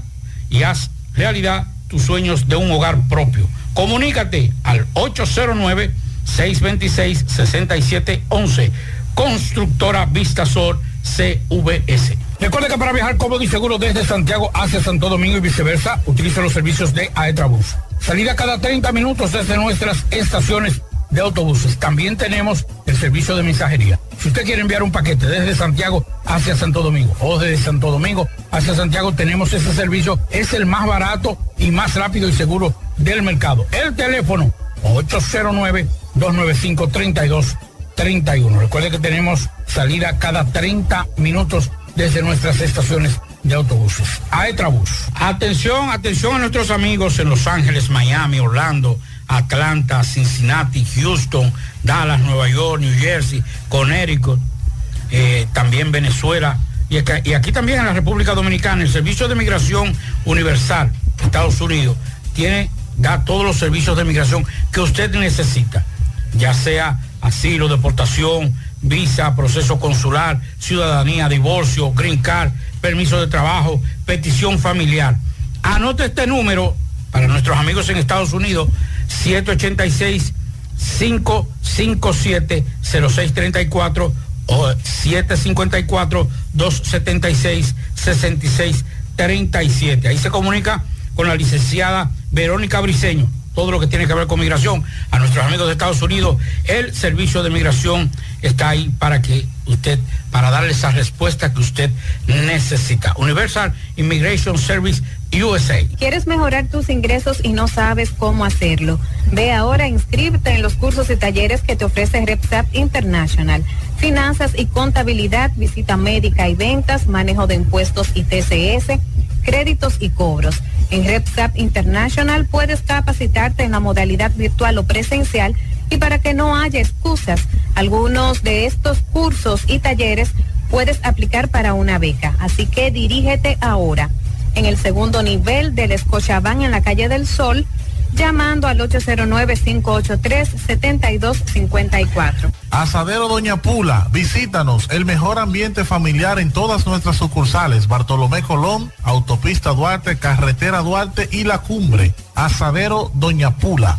y haz realidad tus sueños de un hogar propio. Comunícate al 809-626-6711. Constructora Vistasol CVS. Recuerde que para viajar cómodo y seguro desde Santiago hacia Santo Domingo y viceversa, utiliza los servicios de Aetrabús. Salida cada 30 minutos desde nuestras estaciones de autobuses. También tenemos el servicio de mensajería. Si usted quiere enviar un paquete desde Santiago hacia Santo Domingo o desde Santo Domingo hacia Santiago, tenemos ese servicio. Es el más barato y más rápido y seguro del mercado. El teléfono 809-295-3231. Recuerde que tenemos salida cada 30 minutos desde nuestras estaciones de autobuses. Aetrabús. Atención, atención a nuestros amigos en Los Ángeles, Miami, Orlando, Atlanta, Cincinnati, Houston, Dallas, Nueva York, New Jersey, Connecticut, eh, también Venezuela y aquí, también en la República Dominicana. El Servicio de Migración Universal, Estados Unidos, tiene, da todos los servicios de migración que usted necesita, ya sea asilo, deportación, visa, proceso consular, ciudadanía, divorcio, green card, permiso de trabajo, petición familiar. Anote este número para nuestros amigos en Estados Unidos, 786 557 0634 o 754 276 6637. Ahí se comunica con la licenciada Verónica Briceño todo lo que tiene que ver con migración, a nuestros amigos de Estados Unidos, el servicio de migración está ahí para que usted, para darle esa respuesta que usted necesita. Universal Immigration Service USA. ¿Quieres mejorar tus ingresos y no sabes cómo hacerlo? Ve ahora, inscríbete en los cursos y talleres que te ofrece RepSap International. Finanzas y contabilidad, visita médica y ventas, manejo de impuestos y TCS, créditos y cobros. En RepSap International puedes capacitarte en la modalidad virtual o presencial y para que no haya excusas, algunos de estos cursos y talleres puedes aplicar para una beca. Así que dirígete ahora en el segundo nivel del Escochabán en la calle del Sol llamando al 809-583-7254. Asadero Doña Pula, visítanos, el mejor ambiente familiar en todas nuestras sucursales, Bartolomé Colón, Autopista Duarte, Carretera Duarte y La Cumbre. Asadero Doña Pula.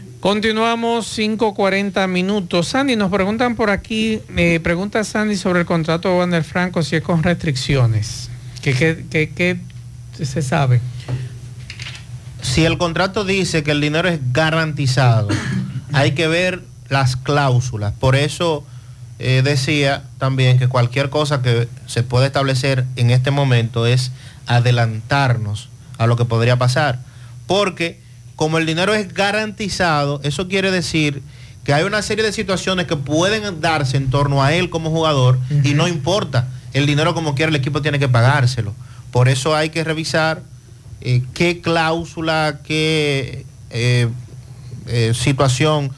Continuamos 5.40 minutos. Sandy, nos preguntan por aquí, me pregunta Sandy sobre el contrato de Wander Franco, si es con restricciones. ¿Qué, qué, qué, se sabe? Si el contrato dice que el dinero es garantizado, hay que ver las cláusulas. Por eso eh, decía también que cualquier cosa que se pueda establecer en este momento es adelantarnos a lo que podría pasar. Porque como el dinero es garantizado, eso quiere decir que hay una serie de situaciones que pueden darse en torno a él como jugador y no importa. El dinero como quiera el equipo tiene que pagárselo. Por eso hay que revisar eh, qué cláusula, qué eh, eh, situación,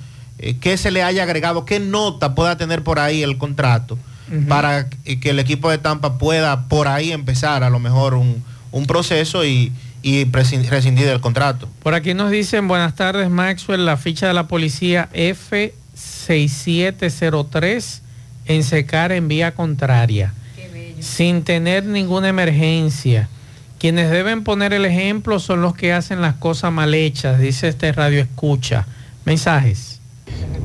qué se le haya agregado, qué nota pueda tener por ahí el contrato para que el equipo de Tampa pueda por ahí empezar a lo mejor un, un proceso y, y rescindir el contrato. Por aquí nos dicen, buenas tardes Maxwell, la ficha de la policía F6703 en secar en vía contraria, sin tener ninguna emergencia. Quienes deben poner el ejemplo son los que hacen las cosas mal hechas, dice este radio escucha. Mensajes.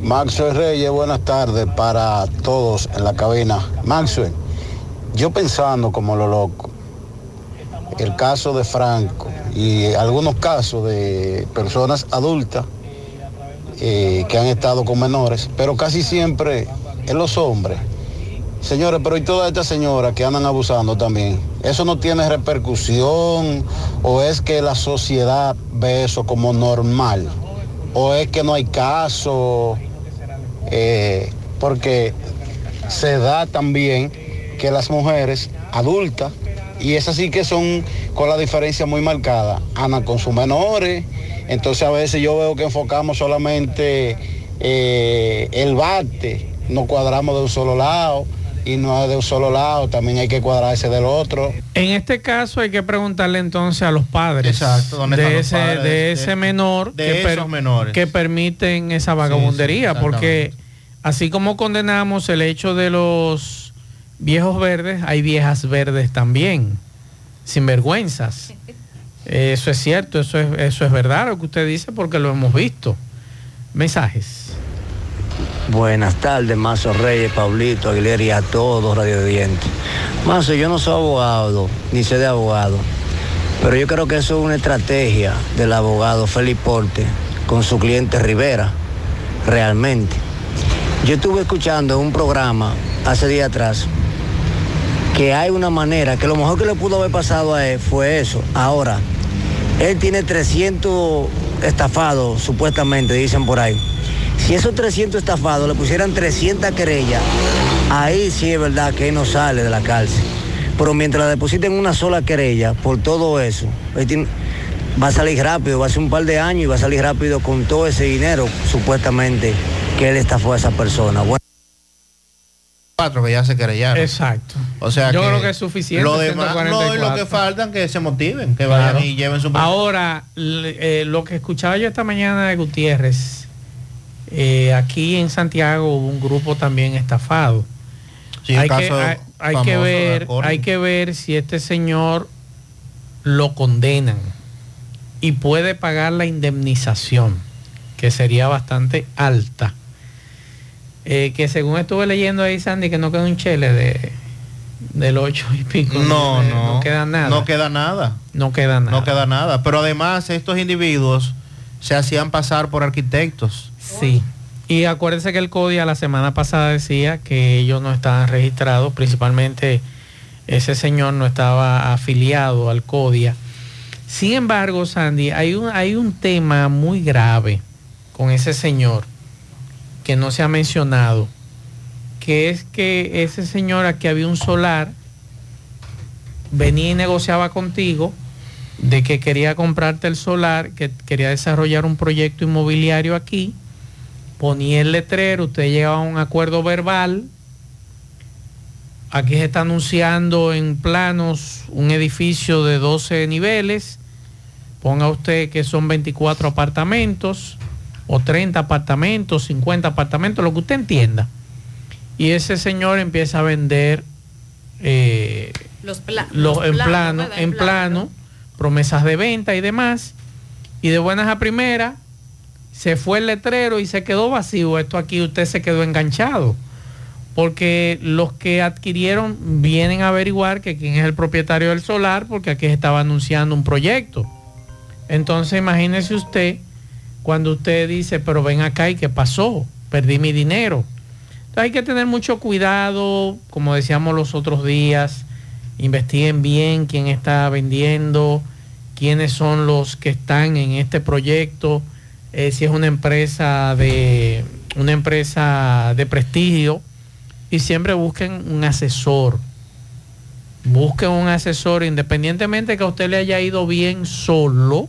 Maxwell Reyes, buenas tardes para todos en la cabina. Maxwell, yo pensando como lo loco, el caso de Franco y algunos casos de personas adultas eh, que han estado con menores, pero casi siempre en los hombres. Señores, pero y todas estas señoras que andan abusando también, ¿eso no tiene repercusión o es que la sociedad ve eso como normal? ¿O es que no hay caso? Eh, porque se da también que las mujeres adultas, y esas sí que son con la diferencia muy marcada, andan con sus menores, entonces a veces yo veo que enfocamos solamente eh, el bate, no cuadramos de un solo lado, y no es de un solo lado, también hay que cuadrarse del otro. En este caso hay que preguntarle entonces a los padres Exacto, ¿dónde están de los ese, padres de de- ese menor de que, esos menores? que permiten esa vagabundería, sí, porque así como condenamos el hecho de los viejos verdes, hay viejas verdes también, sin vergüenzas. Eso es cierto, eso es, eso es verdad lo que usted dice porque lo hemos visto. Mensajes. Buenas tardes, Mazo Reyes, Pablito, Aguilera y a todos Radio Dientes. Mazo, yo no soy abogado, ni sé de abogado, pero yo creo que eso es una estrategia del abogado Felipe Porte con su cliente Rivera, realmente. Yo estuve escuchando un programa hace días atrás que hay una manera, que lo mejor que le pudo haber pasado a él fue eso. Ahora, él tiene 300 estafados, supuestamente, dicen por ahí. Si esos 300 estafados le pusieran 300 querellas, ahí sí es verdad que él no sale de la cárcel. Pero mientras le depositen una sola querella por todo eso, va a salir rápido, va a ser un par de años y va a salir rápido con todo ese dinero, supuestamente, que él estafó a esa persona. Bueno, Cuatro que ya se querellaron. Exacto. O sea Yo que creo que es suficiente, Lo demás, no, y lo 144. que faltan que se motiven, que Claro. vayan y lleven su Ahora, eh, lo que escuchaba yo esta mañana de Gutiérrez, eh, aquí en Santiago hubo un grupo también estafado. Sí, hay, que, hay, que ver, hay que ver si este señor lo condenan y puede pagar la indemnización, que sería bastante alta. Eh, que según estuve leyendo ahí, Sandy, que no queda un chele de del 8 y pico. No, de- no. No queda nada. No queda nada. No queda nada. No queda nada. Pero además estos individuos se hacían pasar por arquitectos. Sí. Y acuérdense que el CODIA la semana pasada decía que ellos no estaban registrados, principalmente ese señor no estaba afiliado al CODIA. Sin embargo, Sandy, hay un, hay un tema muy grave con ese señor que no se ha mencionado, que es que ese señor aquí había un solar, venía y negociaba contigo de que quería comprarte el solar, que quería desarrollar un proyecto inmobiliario aquí, ponía el letrero, usted llegaba a un acuerdo verbal, aquí se está anunciando en planos un edificio de 12 niveles, ponga usted que son 24 apartamentos, o 30 apartamentos, 50 apartamentos, lo que usted entienda. Y ese señor empieza a vender eh, Los, pla- los- los en planos, plano, en plano, promesas de venta y demás. Y de buenas a primeras, se fue el letrero y se quedó vacío. Esto aquí usted se quedó enganchado. Porque los que adquirieron vienen a averiguar que quién es el propietario del solar, porque aquí se estaba anunciando un proyecto. Entonces imagínese usted cuando usted dice, pero ven acá y qué pasó, perdí mi dinero. Entonces hay que tener mucho cuidado, como decíamos los otros días, investiguen bien quién está vendiendo, quiénes son los que están en este proyecto, eh, si es una empresa de una empresa de prestigio y siempre busquen un asesor. Busquen un asesor independientemente que a usted le haya ido bien solo.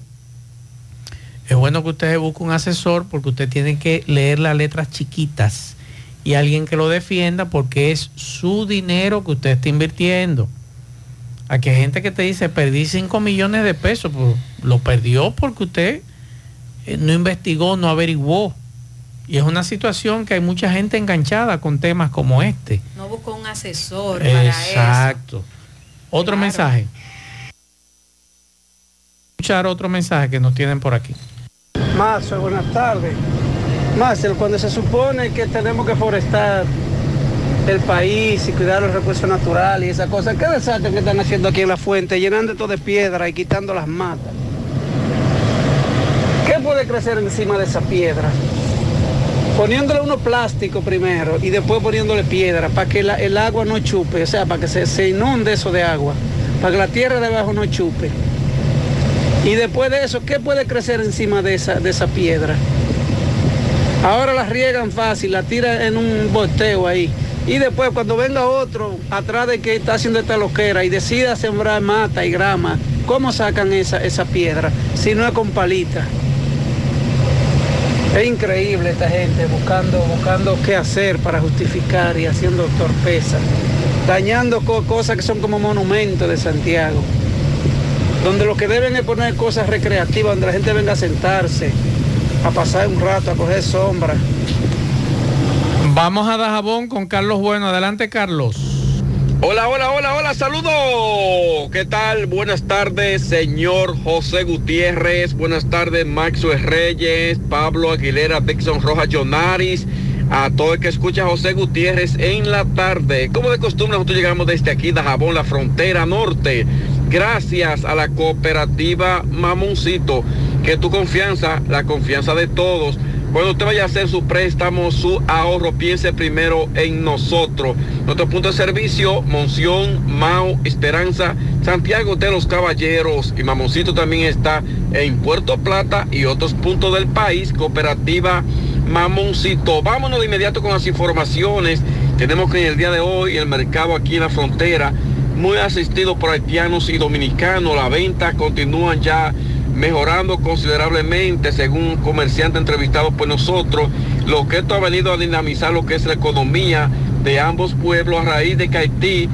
Es bueno que usted busque un asesor porque usted tiene que leer las letras chiquitas y alguien que lo defienda porque es su dinero que usted está invirtiendo. Aquí hay gente que te dice, perdí 5 millones de pesos, pues lo perdió porque usted eh, no investigó, no averiguó. Y es una situación que hay mucha gente enganchada con temas como este. No buscó un asesor para eso. Exacto. Otro mensaje. Escuchar otro mensaje que nos tienen por aquí. Marcel, buenas tardes. Marcel, cuando se supone que tenemos que forestar el país y cuidar los recursos naturales y esas cosas, ¿qué desastre que están haciendo aquí en la fuente, llenando todo de piedra y quitando las matas? ¿Qué puede crecer encima de esa piedra? Poniéndole uno plástico primero y después poniéndole piedra para que el agua no chupe, o sea, para que se, se inunde eso de agua, para que la tierra de abajo no chupe. Y después de eso, ¿qué puede crecer encima de esa, de esa piedra? Ahora la riegan fácil, la tiran en un boteo ahí. Y después cuando venga otro atrás de que está haciendo esta loquera y decida sembrar mata y grama, ¿cómo sacan esa, esa piedra? Si no es con palita. Es increíble esta gente buscando, buscando qué hacer para justificar y haciendo torpeza. Dañando co- cosas que son como monumentos de Santiago. Donde lo que deben es poner cosas recreativas, donde la gente venga a sentarse, a pasar un rato, a coger sombra. Vamos a Dajabón con Carlos Bueno. Adelante, Carlos. Hola, hola, hola, hola, saludos. ¿Qué tal? Buenas tardes, señor José Gutiérrez. Buenas tardes, Maxwell Reyes, Pablo Aguilera, Dixon Rojas Jonaris. A todo el que escucha a José Gutiérrez en la tarde. Como de costumbre, nosotros llegamos desde aquí, Dajabón, la frontera norte. Gracias a la cooperativa Mamoncito, que tu confianza, la confianza de todos. Cuando usted vaya a hacer su préstamo, su ahorro, piense primero en nosotros. Nuestro punto de servicio, Monción, Mao, Esperanza, Santiago de los Caballeros y Mamoncito también está en Puerto Plata y otros puntos del país, Cooperativa Mamoncito. Vámonos de inmediato con las informaciones. Tenemos que en el día de hoy el mercado aquí en la frontera, muy asistido por haitianos y dominicanos, la venta continúan ya mejorando considerablemente según comerciante entrevistado por nosotros, lo que esto ha venido a dinamizar lo que es la economía de ambos pueblos a raíz de que Haití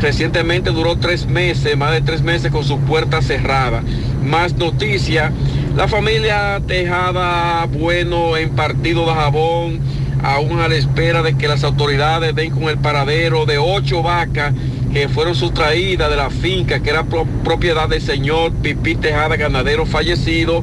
recientemente duró tres meses, más de tres meses con sus puertas cerradas. Más noticias, la familia Tejada Bueno en partido de Jabón, aún a la espera de que las autoridades den con el paradero de ocho vacas que fueron sustraídas de la finca que era pro- propiedad del señor Pipí Tejada, ganadero fallecido,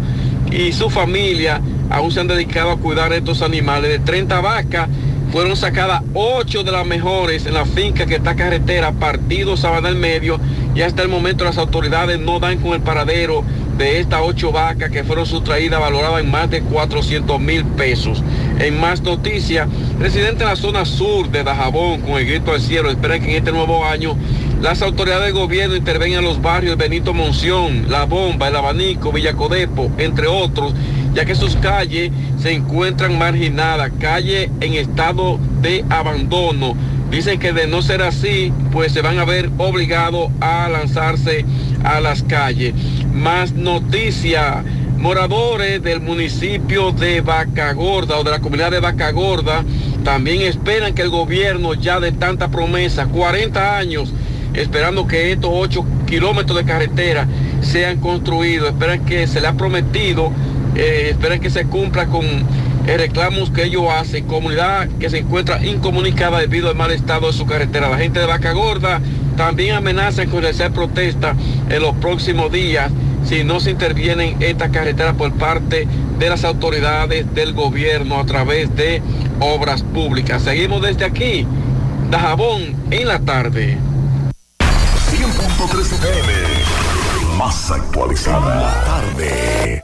y su familia aún se han dedicado a cuidar estos animales. De 30 vacas fueron sacadas 8 de las mejores en la finca que está carretera, partido Sabanal Medio, y hasta el momento las autoridades no dan con el paradero de estas 8 vacas que fueron sustraídas valoradas en más de 400 mil pesos. En más noticias, residentes en la zona sur de Dajabón con el grito al cielo esperan que en este nuevo año las autoridades del gobierno intervengan en los barrios Benito Monción, La Bomba, El Abanico, Villacodepo, entre otros, ya que sus calles se encuentran marginadas, calles en estado de abandono. Dicen que de no ser así, pues se van a ver obligados a lanzarse a las calles. Más noticias. Moradores del municipio de Vaca Gorda o de la comunidad de Vaca Gorda también esperan que el gobierno ya de tanta promesa, 40 años, esperando que estos 8 kilómetros de carretera sean construidos, esperan que se le ha prometido, eh, esperan que se cumpla con reclamos que ellos hacen, comunidad que se encuentra incomunicada debido al mal estado de su carretera. La gente de Vaca Gorda también amenaza con realizar protesta en los próximos días si no se intervienen estas carreteras por parte de las autoridades del gobierno a través de obras públicas. Seguimos desde aquí, Dajabón, en la tarde. 100.3 FM. Más actualizada. La tarde.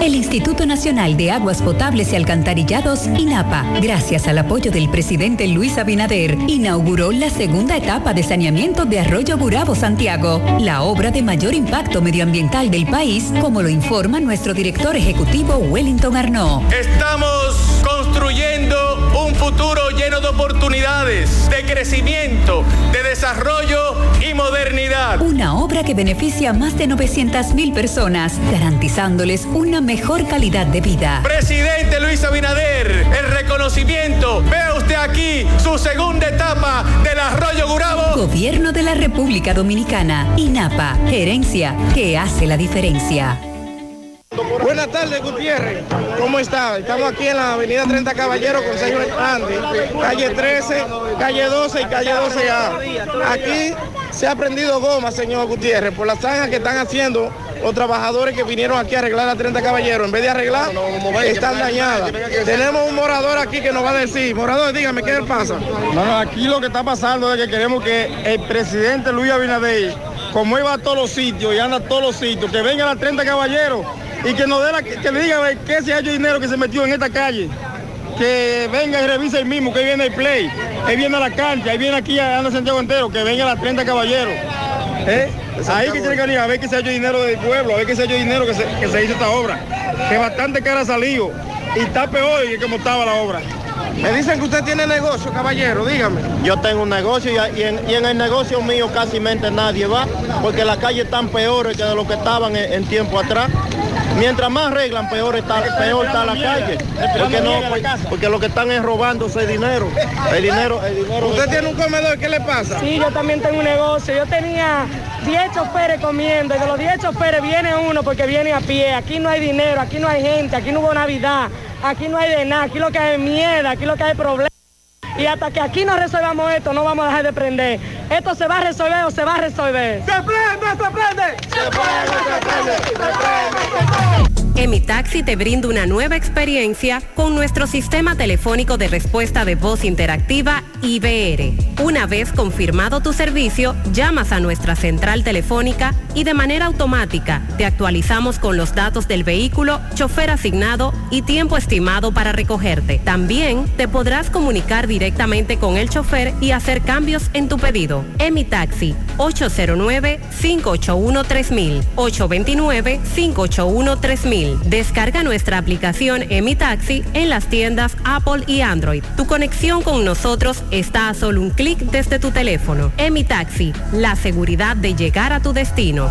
El Instituto Nacional de Aguas Potables y Alcantarillados, INAPA, gracias al apoyo del presidente Luis Abinader, inauguró la segunda etapa de saneamiento de Arroyo Burabo Santiago, la obra de mayor impacto medioambiental del país, como lo informa nuestro director ejecutivo Wellington Arnaud. Estamos construyendo un futuro lleno de oportunidades, de crecimiento, de desarrollo y modernidad. Una obra que beneficia a más de 900 mil personas, garantizándoles una mejor calidad de vida. Presidente Luis Abinader, el reconocimiento. Vea usted aquí su segunda etapa del Arroyo Gurabo. Gobierno de la República Dominicana, INAPA, gerencia que hace la diferencia. Buenas tardes, Gutiérrez. ¿Cómo está? Estamos aquí en la avenida 30 Caballeros con señor Andy, calle 13, calle 12 y calle 12A. Aquí se ha prendido goma, señor Gutiérrez, por las zanjas que están haciendo los trabajadores que vinieron aquí a arreglar la 30 Caballeros. En vez de arreglar, están dañadas. Tenemos un morador aquí que nos va a decir, morador, dígame, ¿qué le pasa? No, no, aquí lo que está pasando es que queremos que el presidente Luis Abinader, como iba a todos los sitios y anda a todos los sitios, que venga la 30 Caballeros y que nos dé la, que le diga a ver qué se ha hecho dinero que se metió en esta calle. Que venga y revise el mismo, que ahí viene el play, ahí viene a la cancha, ahí viene aquí a anda Santiago entero, que venga a la 30 Caballeros. ¿Eh? Ahí que tiene que venir a ver que se ha hecho dinero del pueblo, a ver que se ha hecho dinero que se, que se hizo esta obra. Que bastante cara ha salido y está peor que como estaba la obra. Me dicen que usted tiene negocio, caballero, dígame. Yo tengo un negocio y, y en, y en el negocio mío casi mente nadie va, porque las calles están peores que de lo que estaban en, en tiempo atrás. Mientras más arreglan, peor está, peor está la calle. Porque, no, porque lo que están es robándose dinero. El dinero, el dinero. ¿Usted tiene un comedor? ¿Qué le pasa? Sí, yo también tengo un negocio. Yo tenía 10 choferes comiendo y de los 10 choferes viene uno porque viene a pie. Aquí no hay dinero, aquí no hay gente, aquí no hubo Navidad, aquí no hay de nada, aquí lo que hay es mierda, aquí lo que hay es problema. Y hasta que aquí no resolvamos esto, no vamos a dejar de prender. Esto se va a resolver o se va a resolver. ¡Se prende, se prende! ¡Se prende, se prende! ¡Se prende, se prende! Emitaxi te brinda una nueva experiencia con nuestro sistema telefónico de respuesta de voz interactiva IBR. Una vez confirmado tu servicio, llamas a nuestra central telefónica y de manera automática te actualizamos con los datos del vehículo, chofer asignado y tiempo estimado para recogerte. También te podrás comunicar directamente con el chofer y hacer cambios en tu pedido. Emitaxi 809-581-3000 829-581-3000 Descarga nuestra aplicación Emitaxi en las tiendas Apple y Android. Tu conexión con nosotros está a solo un clic desde tu teléfono. Emitaxi, la seguridad de llegar a tu destino.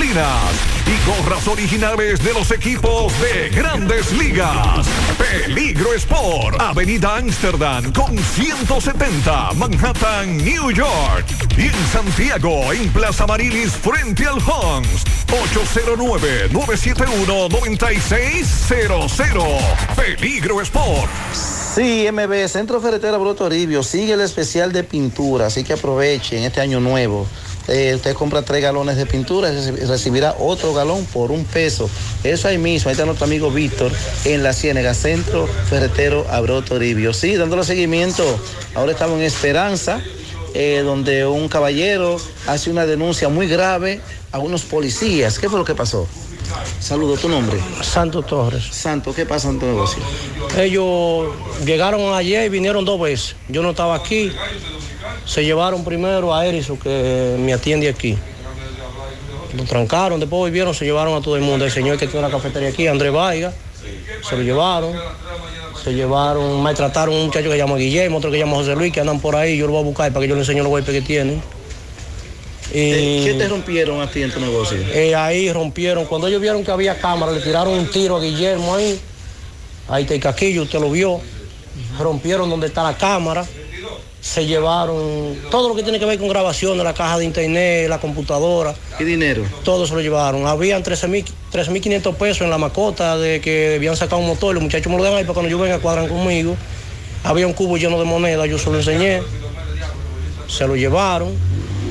y gorras originales de los equipos de grandes ligas. Peligro Sport, Avenida Amsterdam con 170, Manhattan, New York. Y en Santiago, en Plaza Marilis, frente al Hans, 809-971-9600. Peligro Sport. Sí, MB, Centro Ferretera Broto Toribio, sigue el especial de pintura, así que aprovechen este año nuevo. Eh, usted compra tres galones de pintura y recibirá otro galón por un peso. Eso ahí mismo, ahí está nuestro amigo Víctor en la Ciénega, Centro Ferretero Abro Toribio. Sí, dándole seguimiento. Ahora estamos en Esperanza, eh, donde un caballero hace una denuncia muy grave a unos policías. ¿Qué fue lo que pasó? Saludo, ¿tu nombre? Santo Torres. Santo, ¿qué pasa en tu negocio? Ellos llegaron ayer y vinieron dos veces. Yo no estaba aquí. Se llevaron primero a Erizo, que me atiende aquí. Lo trancaron, después volvieron, se llevaron a todo el mundo. El señor que tiene la cafetería aquí, Andrés Vaiga, se lo llevaron. Se llevaron, maltrataron a un muchacho que llama Guillermo, otro que llama José Luis, que andan por ahí. Yo lo voy a buscar para que yo le enseñe los golpes que tienen. Y, ¿Qué te rompieron a ti en tu negocio? Eh, ahí rompieron. Cuando ellos vieron que había cámara, le tiraron un tiro a Guillermo ahí. Ahí está el caquillo, usted lo vio. Rompieron donde está la cámara. Se llevaron todo lo que tiene que ver con grabaciones, la caja de internet, la computadora. ¿Qué dinero? Todo se lo llevaron. Habían 13 mil 3.500 pesos en la macota de que debían sacar un motor. Los muchachos me lo dan ahí para cuando yo venga cuadran conmigo. Había un cubo lleno de moneda, yo se lo enseñé. Se lo llevaron.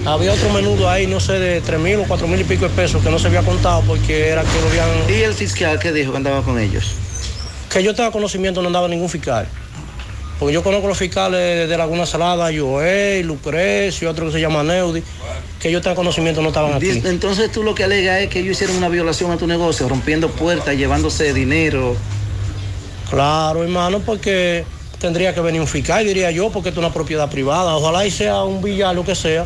Había otro menudo ahí, no sé, de 3.000 o 4.000 y pico de pesos que no se había contado porque era que lo habían... ¿Y el fiscal qué dijo que andaba con ellos? Que yo tenga conocimiento no andaba ningún fiscal. Porque yo conozco los fiscales de Laguna Salada, Joel, Lucrecio, otro que se llama Neudi, que yo tenga conocimiento no estaban aquí. Entonces tú lo que alegas es que ellos hicieron una violación a tu negocio, rompiendo puertas, llevándose dinero. Claro, hermano, porque tendría que venir un fiscal, diría yo, porque esto es una propiedad privada. Ojalá y sea un billar, lo que sea.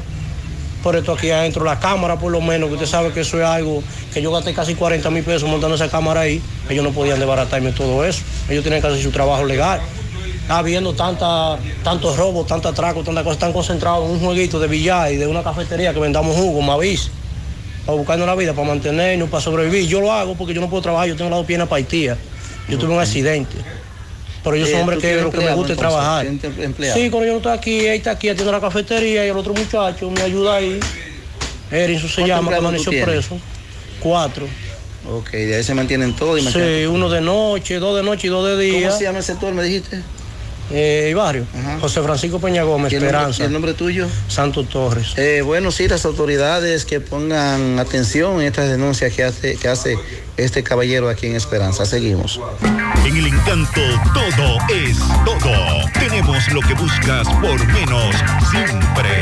Por esto aquí adentro, la cámara, por lo menos, que usted sabe que eso es algo que yo gasté casi 40 mil pesos montando esa cámara ahí. Ellos no podían desbaratarme todo eso. Ellos tienen que hacer su trabajo legal. Está habiendo tanta, tantos robos, tantos atracos, tantas cosas, están concentrados en un jueguito de billar y de una cafetería que vendamos jugo, Mavis, para buscarnos la vida, para mantenernos, para sobrevivir. Yo lo hago porque yo no puedo trabajar, yo tengo la dos piernas partidas. Yo tuve un accidente. Pero yo soy Eh, hombre ¿tú que lo que me gusta es trabajar. Sí, cuando yo no estoy aquí, él está aquí haciendo la cafetería y el otro muchacho me ayuda ahí. Erinson se ¿Cuántos llama, que amaneció preso. Cuatro. Ok, de ahí se mantienen todos. Sí, uno de noche, dos de noche y dos de día. ¿Cómo se llama el sector, me dijiste? Eh, y barrio. José Francisco Peña Gómez, ¿Y el nombre- Esperanza. y el nombre tuyo? Santo Torres. Eh, bueno, sí, las autoridades que pongan atención en estas denuncias que hace, que hace este caballero aquí en Esperanza. Seguimos. En el encanto todo es todo. Tenemos lo que buscas por menos siempre.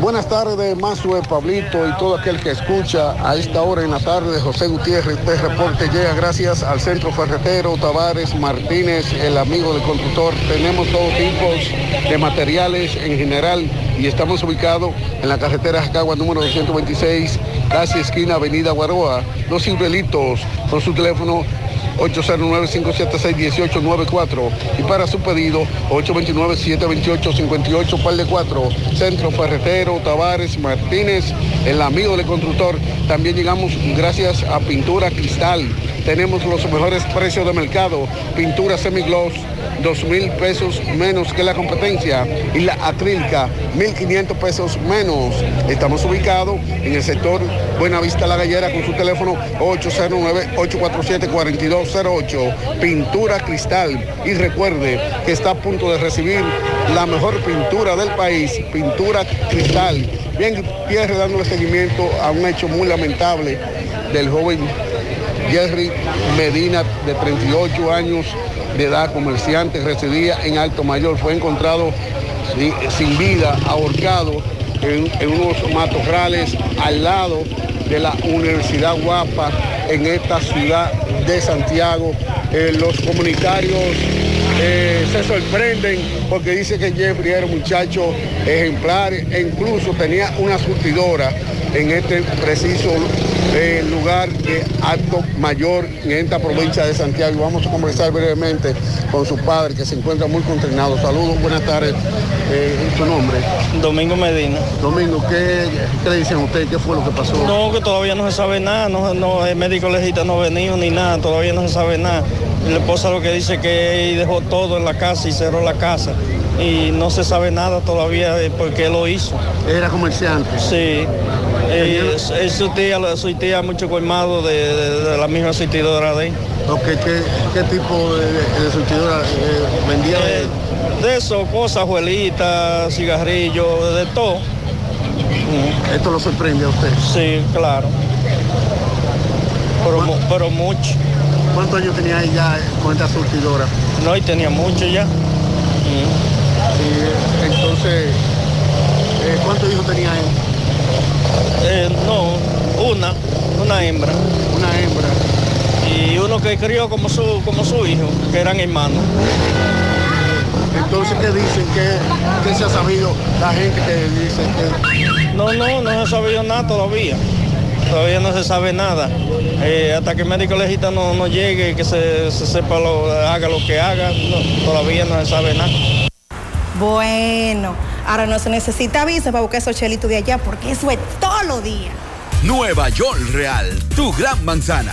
Buenas tardes, Mazue, Pablito y todo aquel que escucha a esta hora en la tarde. José Gutiérrez, este reporte llega gracias al Centro Ferretero Tavares Martínez, el amigo del constructor. Tenemos todo tipos de materiales en general y estamos ubicados en la carretera Jacagua número 226, casi esquina Avenida Guaroa. Los ciruelitos con su teléfono 809-576-1894 y para su pedido 829-728-58 par de 4 Centro Ferretero Tavares Martínez el amigo del constructor. También llegamos gracias a Pintura Cristal. Tenemos los mejores precios de mercado. Pintura semigloss dos mil pesos menos que la competencia. Y la acrílica 1.500 pesos menos. Estamos ubicados en el sector Buenavista La Gallera con su teléfono 809-847-4208. Pintura Cristal. Y recuerde que está a punto de recibir la mejor pintura del país, Pintura Cristal. Bien, Pierre dándole seguimiento a un hecho muy lamentable del joven Jerry Medina, de 38 años de edad, comerciante, residía en Alto Mayor. Fue encontrado sin vida, ahorcado en, en unos matorrales al lado de la Universidad Guapa en esta ciudad de Santiago. Eh, los comunitarios eh, se sorprenden porque dice que Jeffrey era un muchacho ejemplar e incluso tenía una surtidora en este preciso eh, lugar de Alto Mayor en esta provincia de Santiago. Vamos a conversar brevemente con su padre que se encuentra muy consternado. Saludos, buenas tardes. Eh, ¿Su nombre? Domingo Medina. Domingo, ¿qué, ¿qué le dicen a usted? ¿Qué fue lo que pasó? No, que todavía no se sabe nada, no, no, el médico legista no ha venido ni nada, todavía no se sabe nada. Y la esposa lo que dice que dejó todo en la casa y cerró la casa. y no se sabe nada todavía de por qué lo hizo. ¿Era comerciante? Sí. Eh, es, es su tía, su tía mucho colmado de, de- de la misma surtidora de él. Ok, ¿qué, qué tipo de, de surtidora eh, vendía? Eh, de eso, cosas, abuelitas, cigarrillos, de todo. ¿Esto lo sorprende a usted? Sí, claro. Pero, pero mucho. ¿Cuántos años tenía ella con esta surtidora? No, y tenía mucho ya. Y, entonces, eh, ¿cuántos hijos tenía él? Eh, no, una, una hembra. Una hembra. Y uno que crió como su, como su hijo, que eran hermanos. Entonces, ¿qué dicen? ¿Qué, qué se ha sabido la gente que dice que... No, no, no se ha sabido nada todavía. Todavía no se sabe nada. Eh, hasta que el médico legista no, no llegue, que se, se sepa, lo, haga lo que haga, no, todavía no se sabe nada. Bueno, ahora no se necesita visa para buscar esos chelitos de allá porque eso es todos los días. Nueva York Real, tu gran manzana.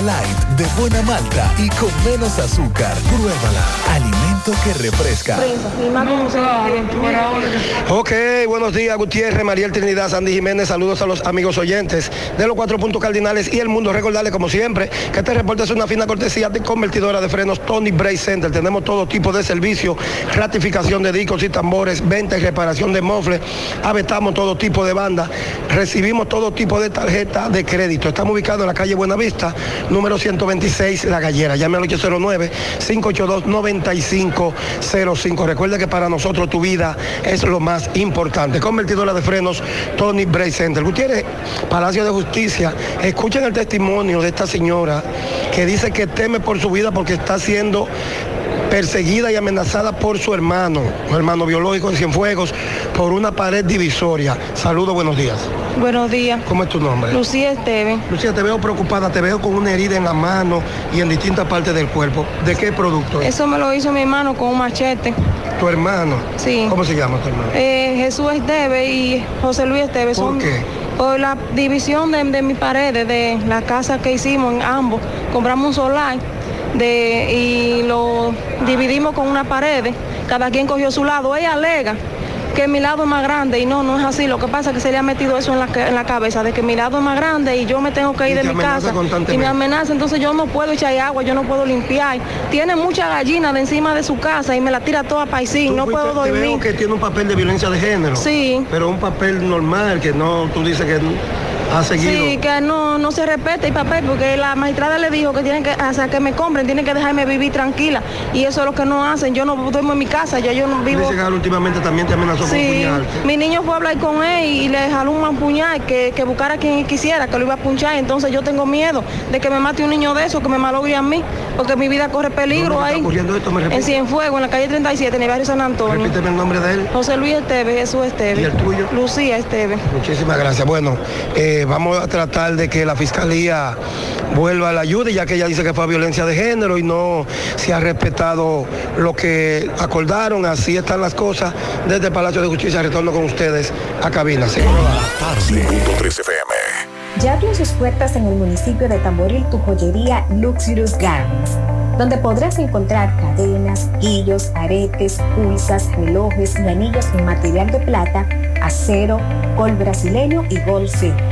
Light, de buena malta y con menos azúcar. Pruébala. Alimento que refresca. Ok, buenos días, Gutiérrez, Mariel Trinidad, Sandy Jiménez, saludos a los amigos oyentes de los cuatro puntos cardinales y el mundo. Recordarles, como siempre, que este reporte es una fina cortesía de convertidora de frenos Tony Bray Center. Tenemos todo tipo de servicio, ratificación de discos y tambores, venta y reparación de mofles, avestamos todo tipo de banda, recibimos todo tipo de tarjeta de crédito. Estamos ubicados en la calle Buenavista, número 126, La Gallera. Llame al 809-582-9505. Recuerda que para nosotros tu vida es lo más importante. Convertidora de frenos Tony Bray Center. Gutiérrez, Palacio de Justicia, escuchen el testimonio de esta señora que dice que teme por su vida porque está siendo perseguida y amenazada por su hermano, un hermano biológico en Cienfuegos, por una pared divisoria. Saludos, buenos días. Buenos días. ¿Cómo es tu nombre? Lucía Esteven. Lucía, te veo preocupada, te veo con una herida en la mano y en distintas partes del cuerpo. ¿De qué producto es? Eso me lo hizo mi hermano con un machete. ¿Tu hermano? Sí. ¿Cómo se llama tu hermano? Eh, Jesús Esteve y José Luis Esteve. ¿Por son qué? Por la división de, de mis paredes, de la casa que hicimos en ambos. Compramos un solar de, y lo dividimos con una pared. Cada quien cogió su lado. Ella alega que mi lado es más grande y no, no es así. Lo que pasa es que se le ha metido eso en la, en la cabeza, de que mi lado es más grande y yo me tengo que ir de mi casa. Y me amenaza, entonces yo no puedo echar agua, yo no puedo limpiar. Tiene mucha gallina de encima de su casa y me la tira toda paisín, no puedo te veo dormir. que tiene un papel de violencia de género. Sí. Pero un papel normal que no, tú dices que ha seguido. Sí, que no, no se respeta el papel porque la magistrada le dijo que tienen que, sea, que me compren, tienen que dejarme vivir tranquila. Y eso es lo que no hacen. Yo no duermo en mi casa, ya yo no vivo. Dice que últimamente también te amenazó con Sí, puñal. mi niño fue a hablar con él y le jaló un puñal que, que buscara a quien quisiera, que lo iba a punchar. Entonces yo tengo miedo de que me mate un niño de eso, que me malogre a mí, porque mi vida corre peligro ¿Dónde está ahí. ocurriendo esto? En Cienfuegos, en la calle 37, en el barrio San Antonio. Repíteme el nombre de él. José Luis Esteve, Jesús Esteve. ¿Y el tuyo? Lucía Esteve. Muchísimas gracias. Bueno, eh, vamos a tratar de que la fiscalía vuelva a la ayuda, ya que ella dice que fue violencia de género y no se ha respetado lo que acordaron. Así están las cosas. Desde el Palacio de Justicia retorno con ustedes a cabina. Ya abrió sus puertas en el municipio de Tamboril tu joyería Luxurious Gardens, donde podrás encontrar cadenas, guillos, aretes, pulsas, relojes y anillos en material de plata, acero, col brasileño y gold seal.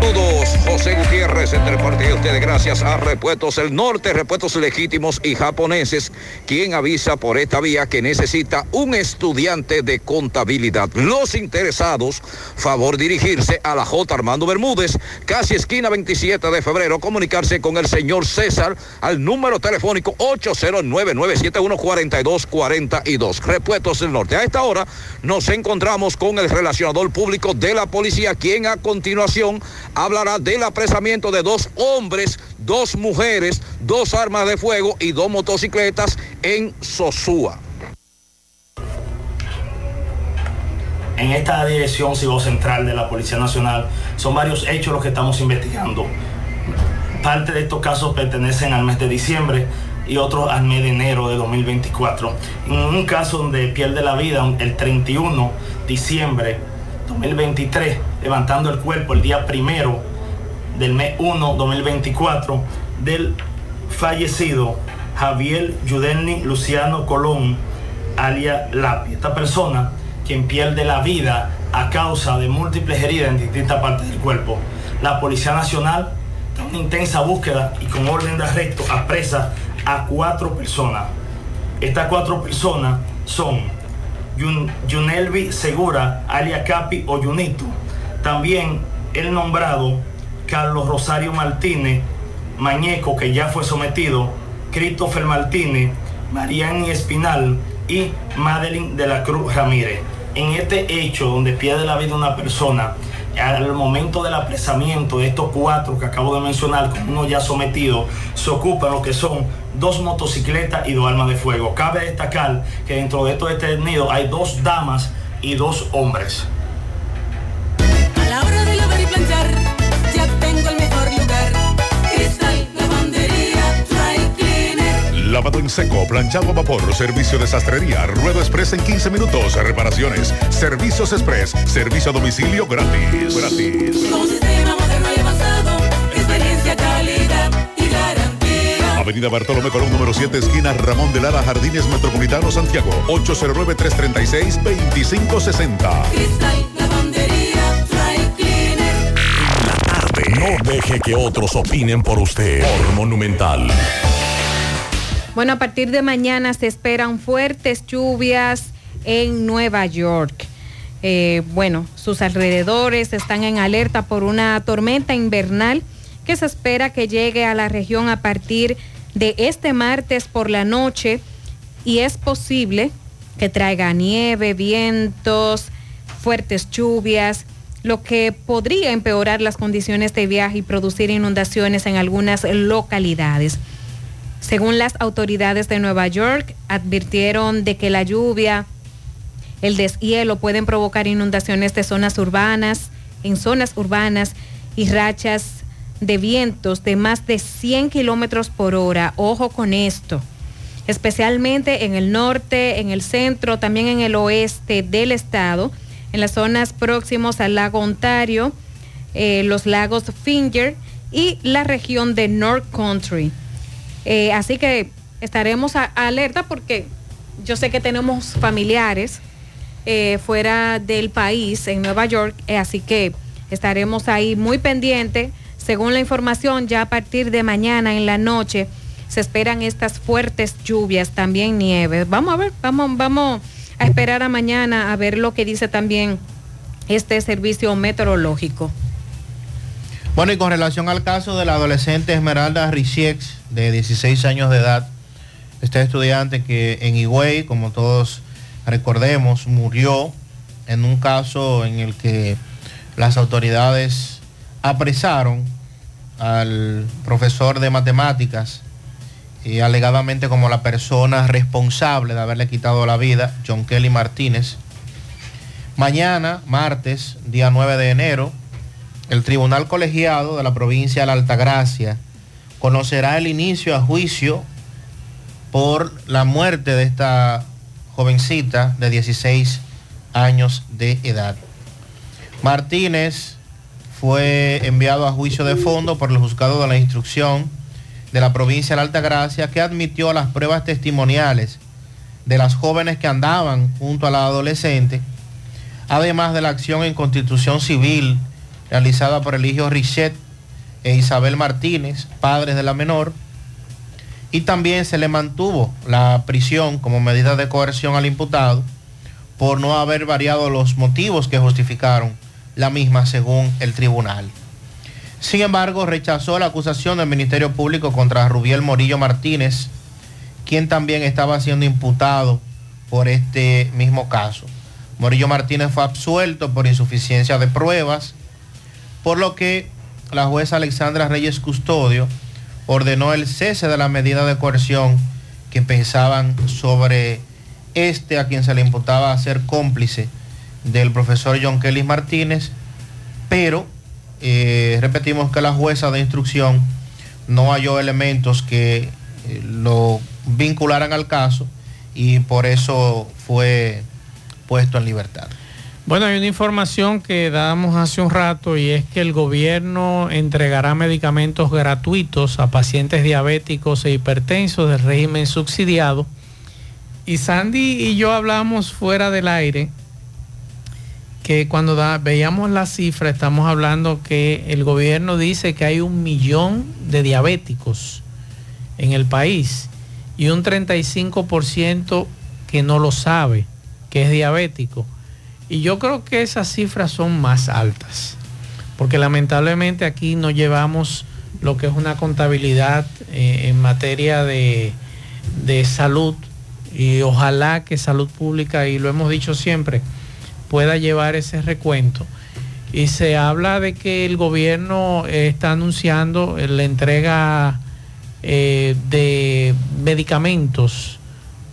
Saludos, José Gutiérrez, entre parte de ustedes gracias a Repuestos El Norte, Repuestos Legítimos y Japoneses, quien avisa por esta vía que necesita un estudiante de contabilidad. Los interesados, favor dirigirse a la J. Armando Bermúdez, casi esquina 27 de febrero, comunicarse con el señor César al número telefónico 809-971-4242. Repuestos El Norte. A esta hora nos encontramos con el relacionador público de la policía, quien a continuación hablará del apresamiento de dos hombres, dos mujeres, dos armas de fuego y dos motocicletas en Sosúa. En esta dirección civil central de la Policía Nacional son varios hechos los que estamos investigando. Parte de estos casos pertenecen al mes de diciembre y otros al mes de enero de 2024. En un caso donde pierde la vida el 31 de diciembre 2023, levantando el cuerpo el día primero del mes 1 2024 del fallecido Javier Yudelni Luciano Colón, alia Lapi. Esta persona quien pierde la vida a causa de múltiples heridas en distintas partes del cuerpo. La Policía Nacional, con una intensa búsqueda y con orden de arresto, apresa a cuatro personas. Estas cuatro personas son Yunelvi Segura, alia Capi o Yunito. También el nombrado Carlos Rosario Martínez Mañeco, que ya fue sometido, Christopher Martínez, Mariani Espinal y Madeline de la Cruz Ramírez. En este hecho donde pierde la vida una persona, al momento del apresamiento de estos cuatro que acabo de mencionar, con uno ya sometido, se ocupan lo que son dos motocicletas y dos armas de fuego. Cabe destacar que dentro de estos detenidos hay dos damas y dos hombres. A la hora de lavar y planchar, ya tengo el mejor lugar. Cristal, lavandería, dry cleaner. Lavado en seco, planchado a vapor, servicio de sastrería, ruedo express en 15 minutos, reparaciones, servicios express, servicio a domicilio gratis. Gratis. Con un sistema moderno y avanzado, experiencia, calidad y garantía. Avenida Bartolomé Colón, número 7, esquina Ramón de Lara, Jardines Metropolitano, Santiago. 809-336-2560. Cristal, lavandería, dry cleaner. No deje que otros opinen por usted. Por Monumental. Bueno, a partir de mañana se esperan fuertes lluvias en Nueva York. Eh, bueno, sus alrededores están en alerta por una tormenta invernal que se espera que llegue a la región a partir de este martes por la noche y es posible que traiga nieve, vientos, fuertes lluvias, lo que podría empeorar las condiciones de viaje y producir inundaciones en algunas localidades. Según las autoridades de Nueva York, advirtieron de que la lluvia, el deshielo pueden provocar inundaciones de zonas urbanas, en zonas urbanas y rachas de vientos de más de 100 kilómetros por hora. Ojo con esto. Especialmente en el norte, en el centro, también en el oeste del estado, en las zonas próximas al lago Ontario, eh, los lagos Finger y la región de North Country. Eh, así que estaremos a- alerta porque yo sé que tenemos familiares eh, fuera del país, en Nueva York, así que estaremos ahí muy pendientes. Según la información, ya a partir de mañana en la noche se esperan estas fuertes lluvias, también nieve. Vamos a ver, vamos, vamos a esperar a mañana a ver lo que dice también este servicio meteorológico. Bueno, y con relación al caso de la adolescente Esmeralda Richiex, de 16 años de edad, este estudiante que en Higüey, como todos recordemos, murió en un caso en el que las autoridades apresaron al profesor de matemáticas y alegadamente como la persona responsable de haberle quitado la vida, John Kelly Martínez. Mañana, martes, día 9 de enero, el Tribunal Colegiado de la provincia de la Altagracia conocerá el inicio a juicio por la muerte de esta jovencita de 16 años de edad. Martínez fue enviado a juicio de fondo por el juzgado de la instrucción de la provincia de la Altagracia que admitió las pruebas testimoniales de las jóvenes que andaban junto a la adolescente, además de la acción en constitución civil realizada por Eligio Richet e Isabel Martínez, padres de la menor, y también se le mantuvo la prisión como medida de coerción al imputado por no haber variado los motivos que justificaron la misma según el tribunal. Sin embargo, rechazó la acusación del Ministerio Público contra Rubiel Morillo Martínez, quien también estaba siendo imputado por este mismo caso. Morillo Martínez fue absuelto por insuficiencia de pruebas, por lo que la jueza Alexandra Reyes Custodio ordenó el cese de la medida de coerción que pensaban sobre este a quien se le imputaba ser cómplice del profesor John Kelly Martínez, pero eh, repetimos que la jueza de instrucción no halló elementos que eh, lo vincularan al caso y por eso fue puesto en libertad. Bueno, hay una información que dábamos hace un rato y es que el gobierno entregará medicamentos gratuitos a pacientes diabéticos e hipertensos del régimen subsidiado. Y Sandy y yo hablamos fuera del aire que cuando veíamos la cifra estamos hablando que el gobierno dice que hay un millón de diabéticos en el país y un 35% que no lo sabe, que es diabético. Y yo creo que esas cifras son más altas, porque lamentablemente aquí no llevamos lo que es una contabilidad eh, en materia de, de salud y ojalá que salud pública, y lo hemos dicho siempre, pueda llevar ese recuento. Y se habla de que el gobierno eh, está anunciando eh, la entrega eh, de medicamentos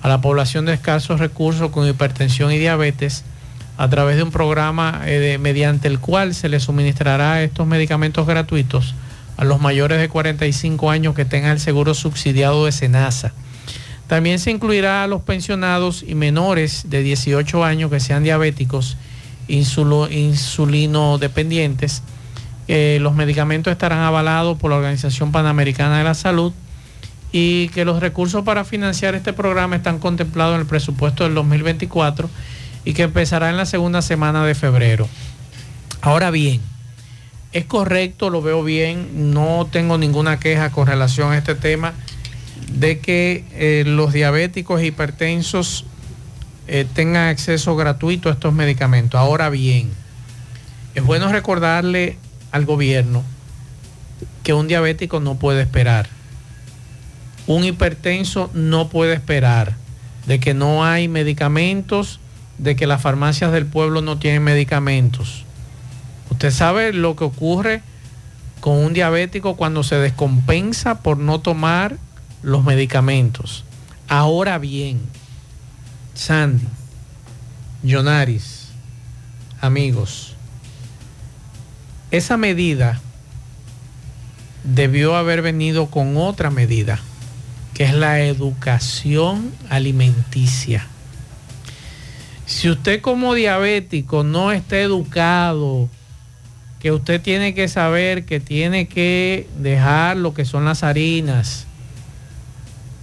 a la población de escasos recursos con hipertensión y diabetes a través de un programa mediante el cual se les suministrará estos medicamentos gratuitos a los mayores de 45 años que tengan el seguro subsidiado de SENASA. También se incluirá a los pensionados y menores de 18 años que sean diabéticos, insulo- insulino dependientes. Eh, los medicamentos estarán avalados por la Organización Panamericana de la Salud y que los recursos para financiar este programa están contemplados en el presupuesto del 2024 y que empezará en la segunda semana de febrero. Ahora bien, es correcto, lo veo bien, no tengo ninguna queja con relación a este tema de que eh, los diabéticos hipertensos eh, tengan acceso gratuito a estos medicamentos. Ahora bien, es bueno recordarle al gobierno que un diabético no puede esperar. Un hipertenso no puede esperar de que no hay medicamentos, de que las farmacias del pueblo no tienen medicamentos. Usted sabe lo que ocurre con un diabético cuando se descompensa por no tomar los medicamentos. Ahora bien, Sandy, Yonaris, amigos, esa medida debió haber venido con otra medida, que es la educación alimenticia. Si usted como diabético no está educado, que usted tiene que saber que tiene que dejar lo que son las harinas,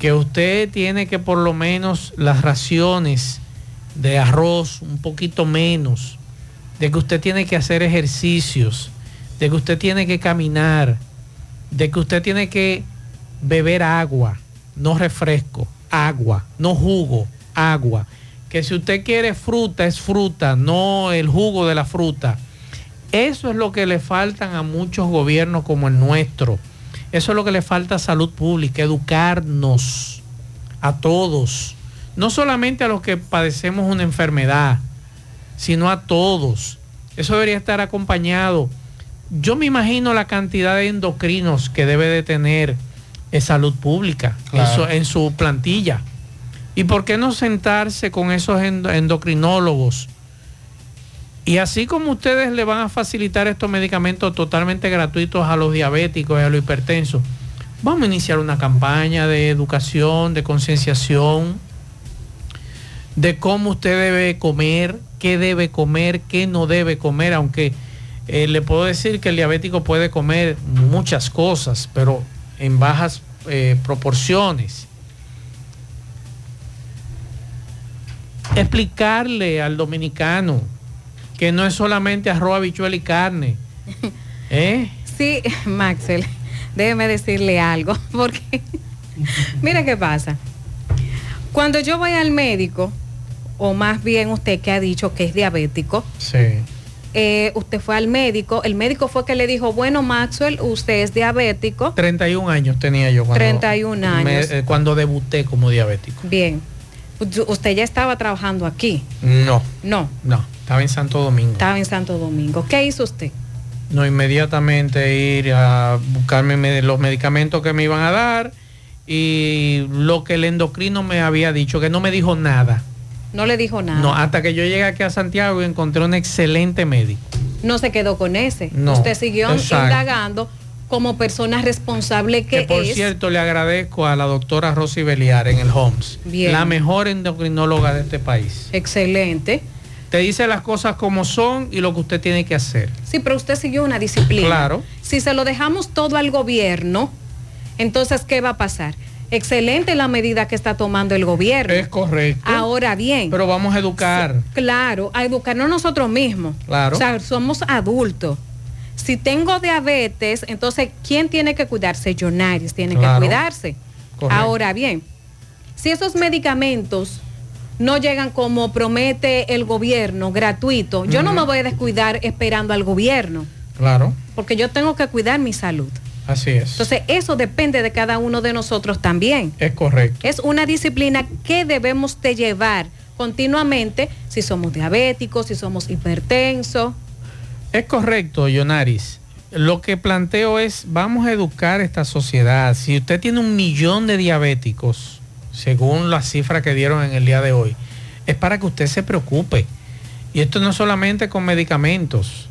que usted tiene que por lo menos las raciones de arroz un poquito menos, de que usted tiene que hacer ejercicios, de que usted tiene que caminar, de que usted tiene que beber agua, no refresco, agua, no jugo, agua. Que si usted quiere fruta, es fruta, no el jugo de la fruta. Eso es lo que le faltan a muchos gobiernos como el nuestro. Eso es lo que le falta a salud pública, educarnos a todos. No solamente a los que padecemos una enfermedad, sino a todos. Eso debería estar acompañado. Yo me imagino la cantidad de endocrinos que debe de tener salud pública en, su, en su plantilla. ¿Y por qué no sentarse con esos endo- endocrinólogos Y así como ustedes le van a facilitar estos medicamentos totalmente gratuitos a los diabéticos y a los hipertensos, vamos a iniciar una campaña de educación, de concienciación, de cómo usted debe comer, qué debe comer, qué no debe comer, aunque eh, le puedo decir que el diabético puede comer muchas cosas, pero en bajas eh, proporciones. Explicarle al dominicano que no es solamente arroz, habichuela y carne. ¿Eh? Sí, Maxwell, déjeme decirle algo, porque mira qué pasa. Cuando yo voy al médico, o más bien usted que ha dicho que es diabético, Sí. eh, usted fue al médico, el médico fue que le dijo, bueno, Maxwell, usted es diabético. 31 años tenía yo cuando, 31 años. me- eh, cuando debuté como diabético. Bien, U- usted ya estaba trabajando aquí, No, no, no, estaba en Santo Domingo. estaba en Santo Domingo. ¿Qué hizo usted? No, inmediatamente ir a buscarme me- los medicamentos que me iban a dar y lo que el endocrino me había dicho, que no me dijo nada. No le dijo nada. No, hasta que yo llegué aquí a Santiago y encontré un excelente médico. no se quedó con ese. No, Usted siguió exacto. indagando como persona responsable que, Que por es. cierto le agradezco a la doctora Rosy Beliar en el HOMS, Bien. la mejor endocrinóloga de este país. Excelente. Te dice las cosas como son y lo que usted tiene que hacer. Sí, pero usted siguió una disciplina. Claro. Si se lo dejamos todo al gobierno, entonces, ¿qué va a pasar? Excelente la medida que está tomando el gobierno. Es correcto. Ahora bien. Pero vamos a educar. Claro, a educarnos nosotros mismos. Claro. O sea, somos adultos. Si tengo diabetes, entonces, ¿quién tiene que cuidarse? Yonaris tiene Claro. que cuidarse. Correcto. Ahora bien, si esos medicamentos no llegan como promete el gobierno, gratuito, yo no me voy a descuidar esperando al gobierno, Claro, porque yo tengo que cuidar mi salud. así es. Entonces, eso depende de cada uno de nosotros también. Es correcto. Es una disciplina que debemos de llevar continuamente si somos diabéticos, si somos hipertensos. Es correcto, Yonaris. Lo que planteo es, vamos a educar esta sociedad. Si usted tiene un millón de diabéticos, según la cifra que dieron en el día de hoy, es para que usted se preocupe. Y esto no solamente con medicamentos.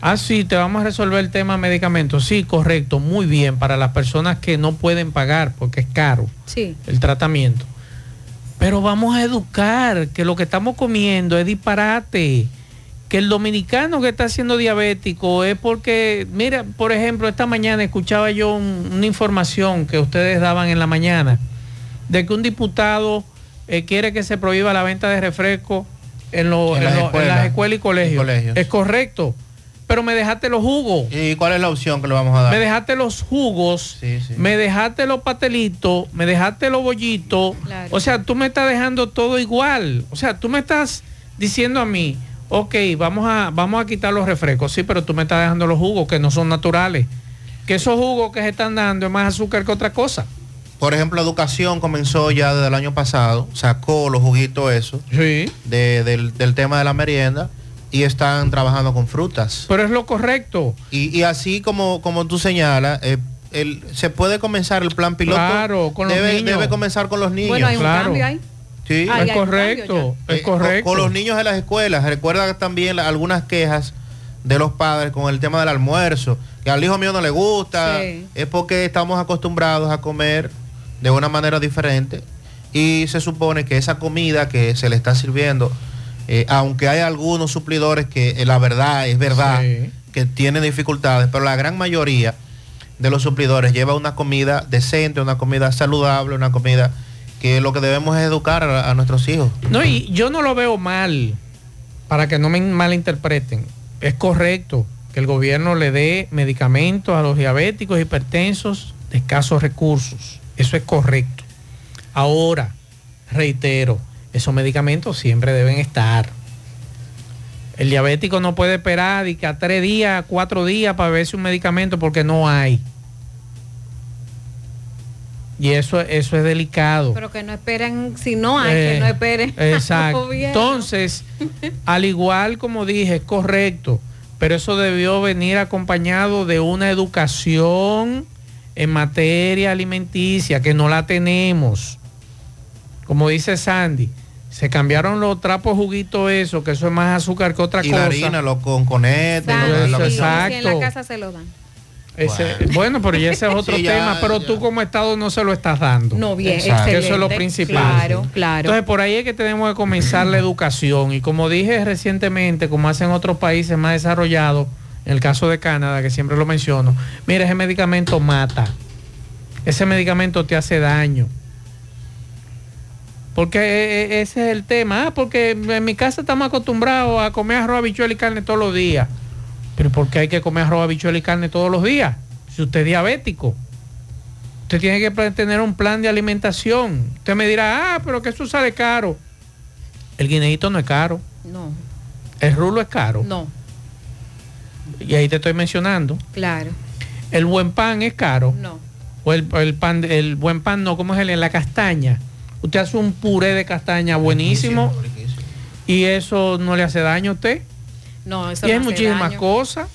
Ah, sí, te vamos a resolver el tema medicamentos. Sí, correcto, muy bien, para las personas que no pueden pagar porque es caro Sí. el tratamiento. Pero vamos a educar que lo que estamos comiendo es disparate. Que el dominicano que está siendo diabético es porque, mira, por ejemplo, esta mañana escuchaba yo un- una información que ustedes daban en la mañana de que un diputado eh, quiere que se prohíba la venta de refresco en, lo- En en las lo- en escuelas. las escuelas y colegios. Y colegios. Es correcto. Pero me dejaste los jugos. ¿Y cuál es la opción que le vamos a dar? Me dejaste los jugos, me dejaste los patelitos, me dejaste los bollitos. Claro. O sea, tú me estás dejando todo igual. O sea, tú me estás diciendo a mí, ok, vamos a, vamos a quitar los refrescos. Sí, pero tú me estás dejando los jugos que no son naturales. Que esos jugos que se están dando es más azúcar que otra cosa. Por ejemplo, educación comenzó ya desde el año pasado, sacó los juguitos esos de- del, del tema de la merienda y están trabajando con frutas. Pero es lo correcto. Y, y así como, como tú señalas, eh, el- se puede comenzar el plan piloto. Claro, con los debe, niños. debe comenzar con los niños. Bueno, hay un Claro. cambio ahí. Sí, Ahí hay un cambio ya. Eh, con- Con, los niños de las escuelas. Recuerda también la- algunas quejas de los padres con el tema del almuerzo. Que al hijo mío no le gusta. Sí. Es porque estamos acostumbrados a comer de una manera diferente. Y se supone que esa comida que se le está sirviendo, eh, aunque hay algunos suplidores que eh, la verdad es verdad, que tienen dificultades, pero la gran mayoría de los suplidores lleva una comida decente, una comida saludable, una comida que lo que debemos es educar a, a nuestros hijos. No, y yo no lo veo mal, para que no me malinterpreten. Es correcto que el gobierno le dé medicamentos a los diabéticos, hipertensos de escasos recursos. Eso es correcto. Ahora, reitero, esos medicamentos siempre deben estar. El diabético no puede esperar y que a tres días, cuatro días para verse un medicamento porque no hay. Y eso, eso es delicado. Pero que no esperen, si no hay, que Eh, no esperen. Exacto. Entonces, al igual como dije, es correcto, pero eso debió venir acompañado de una educación en materia alimenticia, que no la tenemos. Como dice Sandy, Se cambiaron los trapos juguitos eso, que eso es más azúcar que otra Y cosa. la harina, los con conete, Exacto. lo- lo que Sí, sea. si en la casa se lo dan. Ese- bueno. pero ya ese es otro Sí, ya, tema, pero tú como Estado no se lo estás dando. No, bien, Exacto. Eso es lo principal. Claro, claro. Entonces por ahí es que tenemos que comenzar la educación y como dije recientemente, como hacen otros países más desarrollados, en el caso de Canadá, que siempre lo menciono, mira, ese medicamento mata. Ese medicamento te hace daño. Porque eh, eh, ese es el tema. Ah, porque en mi casa estamos acostumbrados a comer arroz, habichuela y carne todos los días. Pero ¿por qué hay que comer arroz, habichuela y carne todos los días? Si usted es diabético. Usted tiene que tener un plan de alimentación. Usted me dirá, ah, pero que eso sale caro. El guineíto no es caro. No, El rulo es caro. no, Y ahí te estoy mencionando. claro. El buen pan es caro. No. O el, el pan, el buen pan no, ¿cómo es el? La castaña. Usted hace un puré de castaña buenísimo. Y eso no le hace daño a usted. No, eso y no hay hace muchísimas daño. cosas.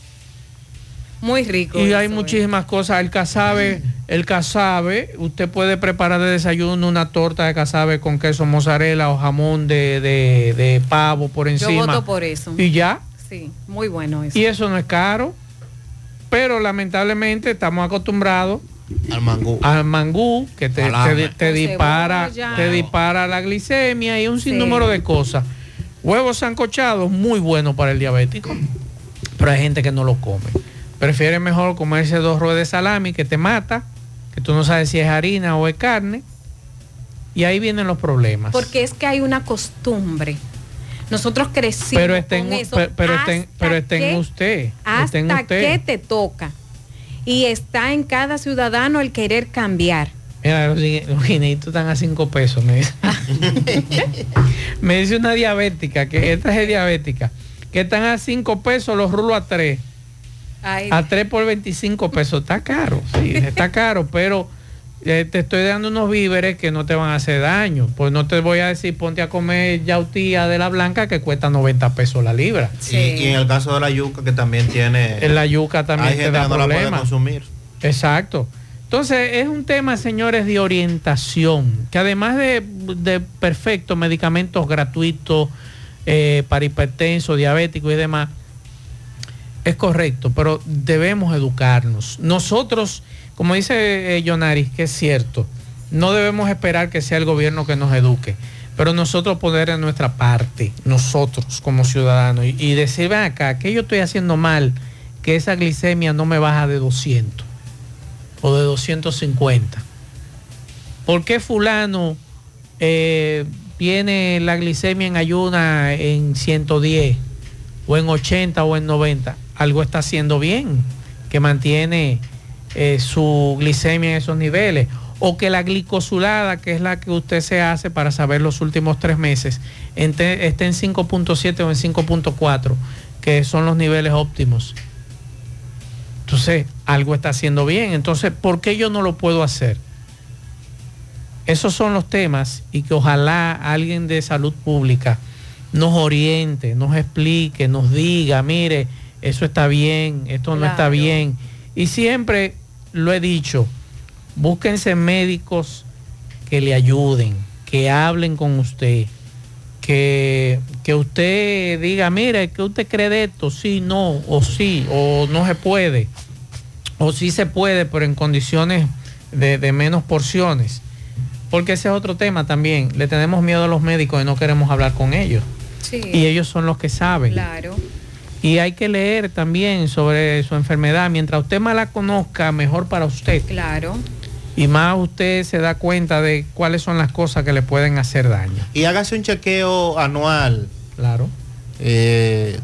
Muy rico. Y hay eso, muchísimas cosas. El casabe, el casabe, usted puede preparar de desayuno una torta de casabe con queso mozzarella o jamón de, de- de pavo por Yo encima. voto por eso. Y ya. Sí, muy bueno eso. Y eso no es caro. Pero lamentablemente estamos acostumbrados al mangú. Al mangú, que te, te- te dispara, te dispara la glicemia y un sinnúmero de cosas. Huevos sancochados, muy bueno para el diabético. Pero hay gente que no lo come. Prefiere mejor comerse dos ruedas de salami que te mata, que tú no sabes si es harina o es carne. Y ahí vienen los problemas. Porque es que hay una costumbre. Nosotros crecimos pero está en, con eso pero, hasta pero que- usted. Hasta usted. que te toca. Y está en cada ciudadano el querer cambiar. Mira, los, los guineitos están a 5 pesos. Me dice. me dice una diabética, que esta es diabética, que están a 5 pesos los rulos a 3. Ay, A 3 por 25 pesos. Está caro, sí, está caro, pero eh, te estoy dando unos víveres que no te van a hacer daño. Pues no te voy a decir, ponte a comer yautía de la blanca que cuesta 90 pesos la libra. Y, y en el caso de la yuca, que también tiene. En la yuca también hay te gente da que no la puede problemas. consumir. Exacto. Entonces es un tema, señores, de orientación, que además de, de perfectos medicamentos gratuitos eh, para hipertenso, diabético y demás, es correcto, pero debemos educarnos. Nosotros, como dice eh, que es cierto, no debemos esperar que sea el gobierno que nos eduque, pero nosotros poner en nuestra parte, nosotros como ciudadanos, y, y decir, ven acá, que yo estoy haciendo mal, que esa glicemia no me baja de 200 o de 250. ¿Por qué fulano eh, tiene la glicemia en ayuna en 110 o en 80 o en 90? Algo está haciendo bien, que mantiene eh, su glicemia en esos niveles. O que la glicosulada, que es la que usted se hace para saber los últimos tres meses, esté en 5.7 o en 5.4, que son los niveles óptimos. Entonces, algo está haciendo bien. Entonces, ¿por qué yo no lo puedo hacer? Esos son los temas y que ojalá alguien de salud pública nos oriente, nos explique, nos diga, mire, eso está bien, esto no está bien. Y siempre lo he dicho, búsquense médicos que le ayuden, que hablen con usted, que, que usted diga, mire, ¿qué usted cree de esto? Sí, no, o sí, o no se puede, o sí se puede, pero en condiciones de, de menos porciones. Porque ese es otro tema también. Le tenemos miedo a los médicos y no queremos hablar con ellos. sí, Y ellos son los que saben. claro. Y hay que leer también sobre su enfermedad. Mientras usted más la conozca, mejor para usted. Claro. Y más usted se da cuenta de cuáles son las cosas que le pueden hacer daño. Y hágase un chequeo anual. Claro. Eh,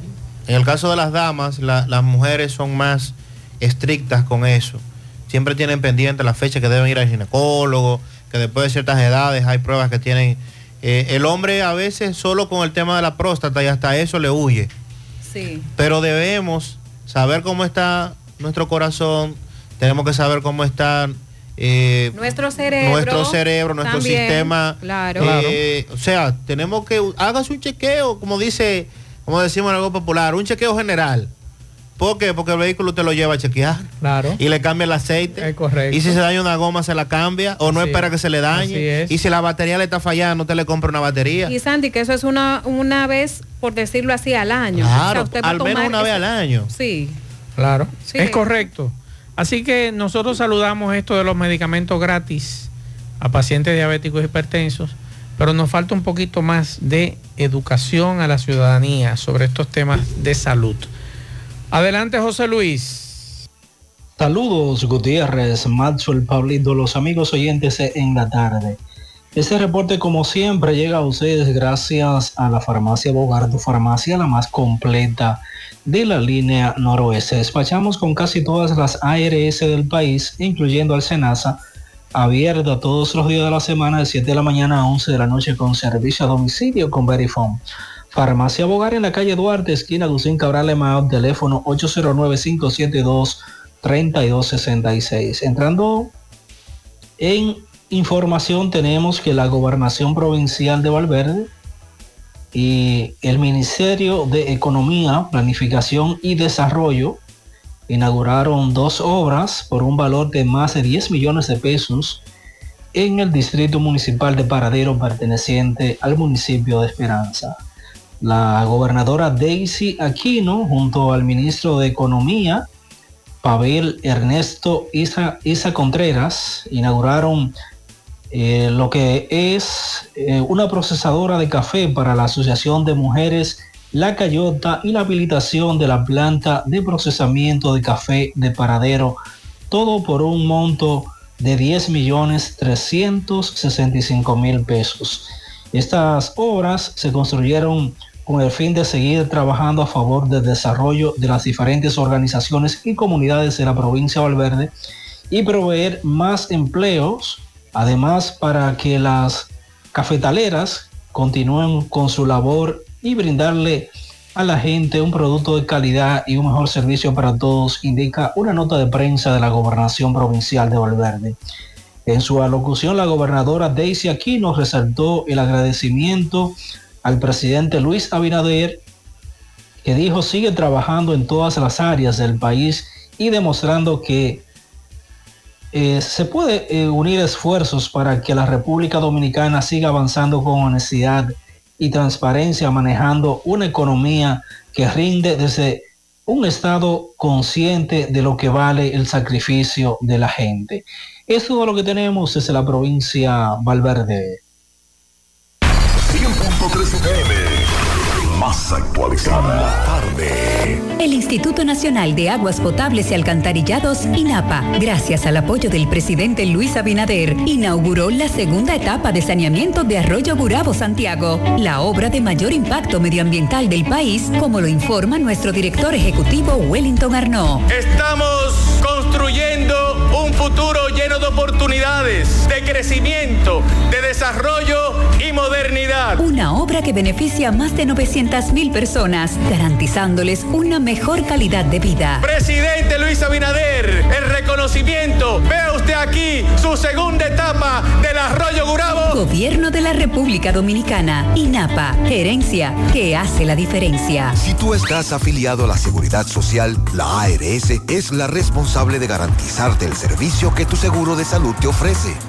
en el caso de las damas, la- las mujeres son más estrictas con eso. Siempre tienen pendiente la fecha que deben ir al ginecólogo, que después de ciertas edades hay pruebas que tienen. eh, el hombre a veces solo con el tema de la próstata y hasta eso le huye. Sí. Pero debemos saber cómo está nuestro corazón, tenemos que saber cómo está eh, Nuestro cerebro. nuestro cerebro, nuestro también, sistema. Claro. eh, O sea, tenemos que hágase un chequeo, como dice, como decimos en algo popular, un chequeo general. ¿Por qué? Porque el vehículo te lo lleva a chequear. Claro. Y le cambia el aceite. Es correcto. Y si se daña una goma, se la cambia. O no Así espera es. que se le Así dañe. es. Y si la batería le está fallando, te le compra una batería. Y Sandy, que eso es una, una vez, por decirlo así, al año. Claro, usted al menos una vez al año. Sí. Claro, Sí. es correcto. Así que nosotros saludamos esto de los medicamentos gratis a pacientes diabéticos y hipertensos, pero nos falta un poquito más de educación a la ciudadanía sobre estos temas de salud. Adelante, José Luis. Saludos Gutiérrez, Maxwell, Pablito, los amigos oyentes en la tarde. Este reporte como siempre llega a ustedes gracias a la farmacia Bogart, tu farmacia la más completa de la línea noroeste. Despachamos con casi todas las ARS del país, incluyendo al Senasa, abierta todos los días de la semana de 7 de la mañana a 11 de la noche con servicio a domicilio con Verifone. Farmacia Bogar en la calle Duarte, esquina Lucín Cabral Emao, teléfono 809-572-3266. Entrando en información, tenemos que la Gobernación Provincial de Valverde y el Ministerio de Economía, Planificación y Desarrollo inauguraron dos obras por un valor de más de 10 millones de pesos en el Distrito Municipal de Paradero perteneciente al municipio de Esperanza. La gobernadora Daisy Aquino junto al ministro de Economía, Pavel Ernesto Isa, Isa Contreras, inauguraron eh, lo que es eh, una procesadora de café para la Asociación de Mujeres La Cayota y la habilitación de la planta de procesamiento de café de Paradero, todo por un monto de 10 millones 365 mil pesos. Estas obras se construyeron con el fin de seguir trabajando a favor del desarrollo de las diferentes organizaciones y comunidades de la provincia de Valverde y proveer más empleos, además para que las cafetaleras continúen con su labor y brindarle a la gente un producto de calidad y un mejor servicio para todos, indica una nota de prensa de la gobernación provincial de Valverde. En su alocución, la gobernadora Daisy Aquino resaltó el agradecimiento al presidente Luis Abinader, que dijo sigue trabajando en todas las áreas del país y demostrando que eh, se puede eh, unir esfuerzos para que la República Dominicana siga avanzando con honestidad y transparencia, manejando una economía que rinde desde un Estado consciente de lo que vale el sacrificio de la gente. Es todo lo que tenemos desde la provincia Valverde. Más actualizada. Tarde. El Instituto Nacional de Aguas Potables y Alcantarillados, INAPA, gracias al apoyo del presidente Luis Abinader, inauguró la segunda etapa de saneamiento de Arroyo Burabo Santiago, la obra de mayor impacto medioambiental del país, como lo informa nuestro director ejecutivo Wellington Arnaud. Estamos construyendo un futuro lleno de oportunidades, de crecimiento, de desarrollo y modernidad. Una obra que beneficia a más de 900 mil personas, garantizándoles una mejor calidad de vida. Presidente Luis Abinader, el reconocimiento. Vea usted aquí su segunda etapa del Arroyo Gurabo. Gobierno de la República Dominicana, INAPA, gerencia que hace la diferencia. Si tú estás afiliado a la Seguridad Social, la ARS es la responsable de garantizarte el servicio que tu seguro de salud te ofrece.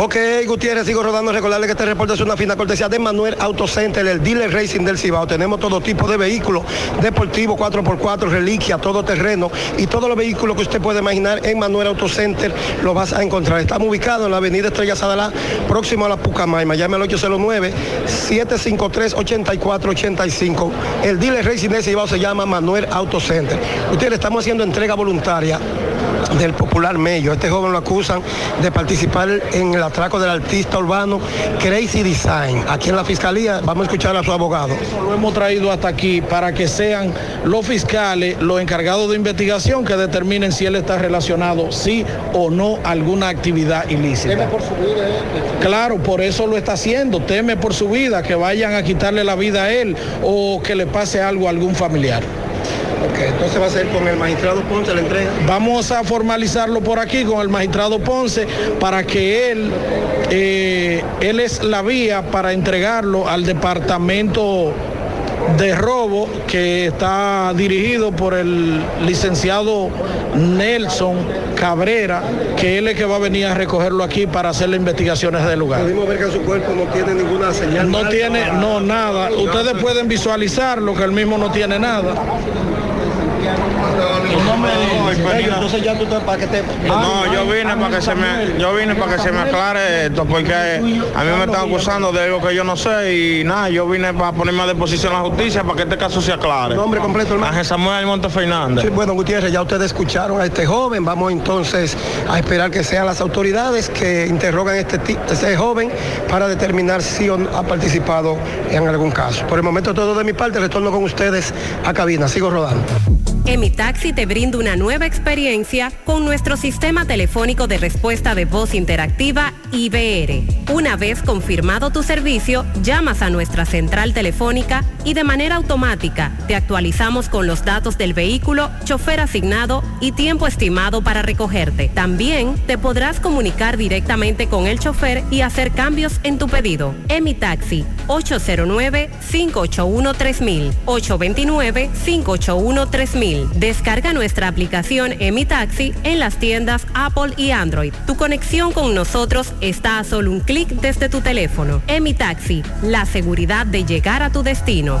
Ok, Gutiérrez, sigo rodando. Recordarle que este reporte es una fina cortesía de Manuel Auto Center, el dealer racing del Cibao. Tenemos todo tipo de vehículos, deportivos, 4x4, reliquia, todo terreno y todos los vehículos que usted puede imaginar en Manuel Auto Center lo vas a encontrar. Estamos ubicados en la avenida Estrella Sadalá, próximo a la Pucamaima. Llame al 809-753-8485. El dealer racing del Cibao se llama Manuel Auto Center. Ustedes estamos haciendo entrega voluntaria del Popular Mello. Este joven lo acusan de participar en el atraco del artista urbano Crazy Design. Aquí en la fiscalía vamos a escuchar a su abogado. Lo hemos traído hasta aquí para que sean los fiscales, los encargados de investigación que determinen si él está relacionado, sí o no, a alguna actividad ilícita. por su vida. Claro, por eso lo está haciendo. Teme por su vida, que vayan a quitarle la vida a él o que le pase algo a algún familiar. Entonces va a ser con el magistrado Ponce la entrega. Vamos a formalizarlo por aquí con el magistrado Ponce para que él, eh, él es la vía para entregarlo al departamento de robo que está dirigido por el licenciado Nelson Cabrera, que él es que va a venir a recogerlo aquí para hacer las investigaciones del lugar. Pudimos ver que su cuerpo no tiene ninguna señal. No tiene, no, nada. Ustedes pueden visualizarlo, que él mismo no tiene nada. No me entonces ya tú te para que te No, yo vine para que se me, yo vine para que se me aclare esto, porque a mí me están acusando de algo que yo no sé y nada, yo vine para ponerme a disposición a la justicia para que este caso se aclare. Nombre completo, hermano. Ángel Samuel Monte Fernández. Sí, bueno, Gutiérrez, ya ustedes escucharon a este joven. Vamos entonces a esperar que sean las autoridades que interrogan a este, este joven para determinar si ha participado en algún caso. Por el momento todo de mi parte, retorno con ustedes a cabina. Sigo rodando. Emitaxi te brinda una nueva experiencia con nuestro sistema telefónico de respuesta de voz interactiva IBR. Una vez confirmado tu servicio, llamas a nuestra central telefónica y de manera automática te actualizamos con los datos del vehículo, chofer asignado y tiempo estimado para recogerte. También te podrás comunicar directamente con el chofer y hacer cambios en tu pedido. Emitaxi 809-581-3000 829-581-3000 Descarga nuestra aplicación Emitaxi en las tiendas Apple y Android. Tu conexión con nosotros está a solo un clic desde tu teléfono. Emitaxi, la seguridad de llegar a tu destino.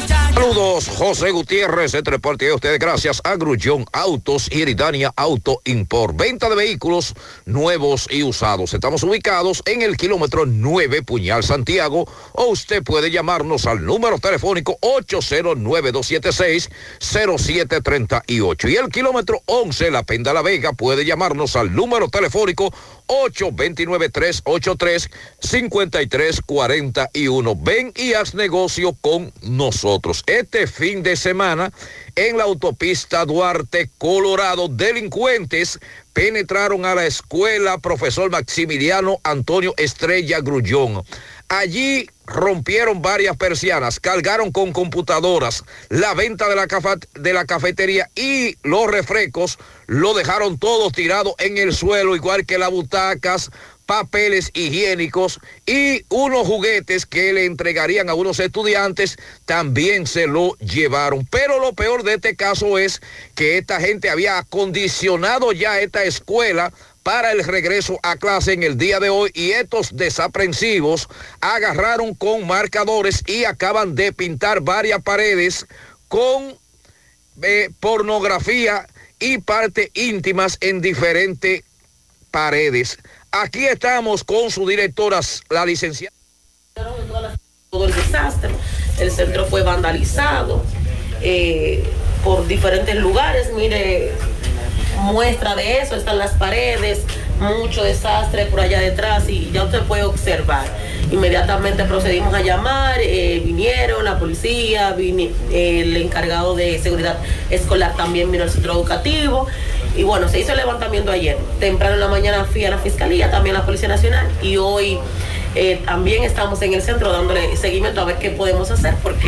Saludos, José Gutiérrez, entre parte de ustedes, gracias a Grullón Autos y Eridania Auto Import. Venta de vehículos nuevos y usados. Estamos ubicados en el kilómetro 9, Puñal Santiago, o usted puede llamarnos al número telefónico 809-276-0738. Y el kilómetro 11, La Penda La Vega, puede llamarnos al número telefónico 829-383-5341. Ven y haz negocio con nosotros. Este fin de semana, en la autopista Duarte, Colorado, delincuentes penetraron a la escuela profesor Maximiliano Antonio Estrella Grullón. Allí rompieron varias persianas, cargaron con computadoras, la venta de la, de la cafetería y los refrescos lo dejaron todos tirados en el suelo, igual que las butacas, papeles higiénicos y unos juguetes que le entregarían a unos estudiantes también se lo llevaron. Pero lo peor de este caso es que esta gente había acondicionado ya esta escuela para el regreso a clase en el día de hoy y estos desaprensivos agarraron con marcadores y acaban de pintar varias paredes con eh, pornografía y partes íntimas en diferentes paredes. Aquí estamos con su directora, la licenciada. todo el desastre. El centro fue vandalizado eh, por diferentes lugares. Mire, muestra de eso, están las paredes, mucho desastre por allá detrás y ya usted puede observar. Inmediatamente procedimos a llamar, eh, vinieron la policía, vini- el encargado de seguridad escolar también vino al centro educativo. Y bueno, se hizo el levantamiento ayer. Temprano en la mañana fui a la fiscalía, también a la Policía Nacional y hoy eh, también estamos en el centro dándole seguimiento a ver qué podemos hacer porque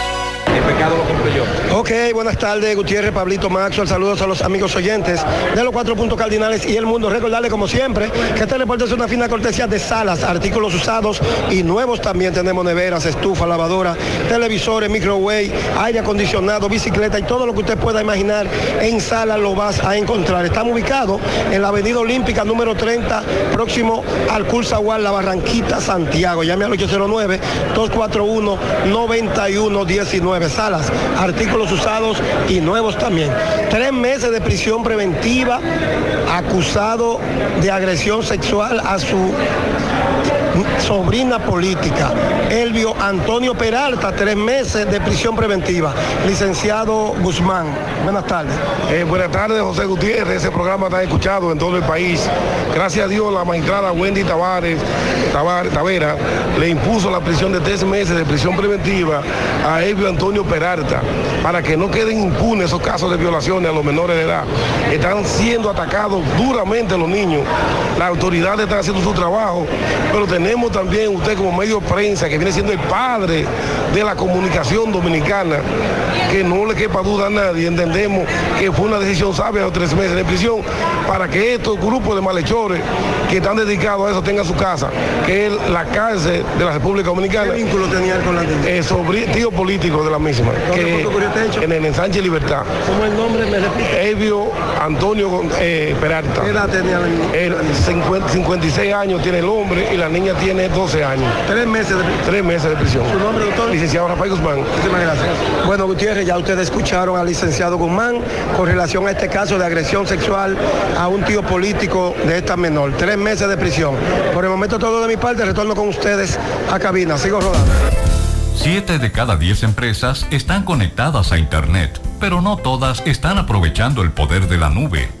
El pecado lo. Ok, buenas tardes, Gutiérrez, Pablito Maxwell. Saludos a los amigos oyentes de los cuatro puntos cardinales y el mundo. Recordarle, como siempre, que este reporte es una fina cortesía de salas, artículos usados y nuevos también. Tenemos neveras, estufa, lavadora, televisores, microwave, aire acondicionado, bicicleta y todo lo que usted pueda imaginar en sala lo vas a encontrar. Estamos ubicados en la Avenida Olímpica número 30, próximo al Cursaguar, La Barranquita, Santiago. Llame al 809-241-9119. Salas, artículos usados y nuevos también. Tres meses de prisión preventiva, acusado de agresión sexual a su sobrina política, Elvio Antonio Peralta, tres meses de prisión preventiva. Licenciado Guzmán, buenas tardes. Eh, buenas tardes, José Gutiérrez. Ese programa está escuchado en todo el país. Gracias a Dios, la magistrada Wendy Tavares, Tavar- Tavera le impuso la prisión de tres meses de prisión preventiva a Elvio Antonio Peralta para que no queden impunes esos casos de violaciones a los menores de edad. Están siendo atacados duramente los niños. Las autoridades están haciendo su trabajo, pero tenemos también usted como medio de prensa que viene siendo el padre de la comunicación dominicana, que no le quepa duda a nadie. Entendemos que fue una decisión sabia de tres meses de prisión para que estos grupos de malhechores que están dedicados a eso tengan su casa, que es la cárcel de la República Dominicana. ¿Qué vínculo tenía con la eh, sobri- tío político de la misma. ¿Dónde que- fue que ocurrió este? En el ensanche Libertad. ¿Cómo el nombre? ¿Me repite? Elvio Antonio eh, Peralta. ¿Qué edad tenía la niña? El 50 56 años tiene el hombre y la niña tiene 12 años. Tres meses de prisión. Tres meses de prisión. ¿Su nombre, doctor? Licenciado Rafael Guzmán. Muchísimas gracias. Bueno, Gutiérrez, ya ustedes escucharon al licenciado Guzmán con relación a este caso de agresión sexual a un tío político de esta menor. Tres meses de prisión. Por el momento todo de mi parte, retorno con ustedes a cabina. Sigo rodando. Siete de cada diez empresas están conectadas a Internet, pero no todas están aprovechando el poder de la nube.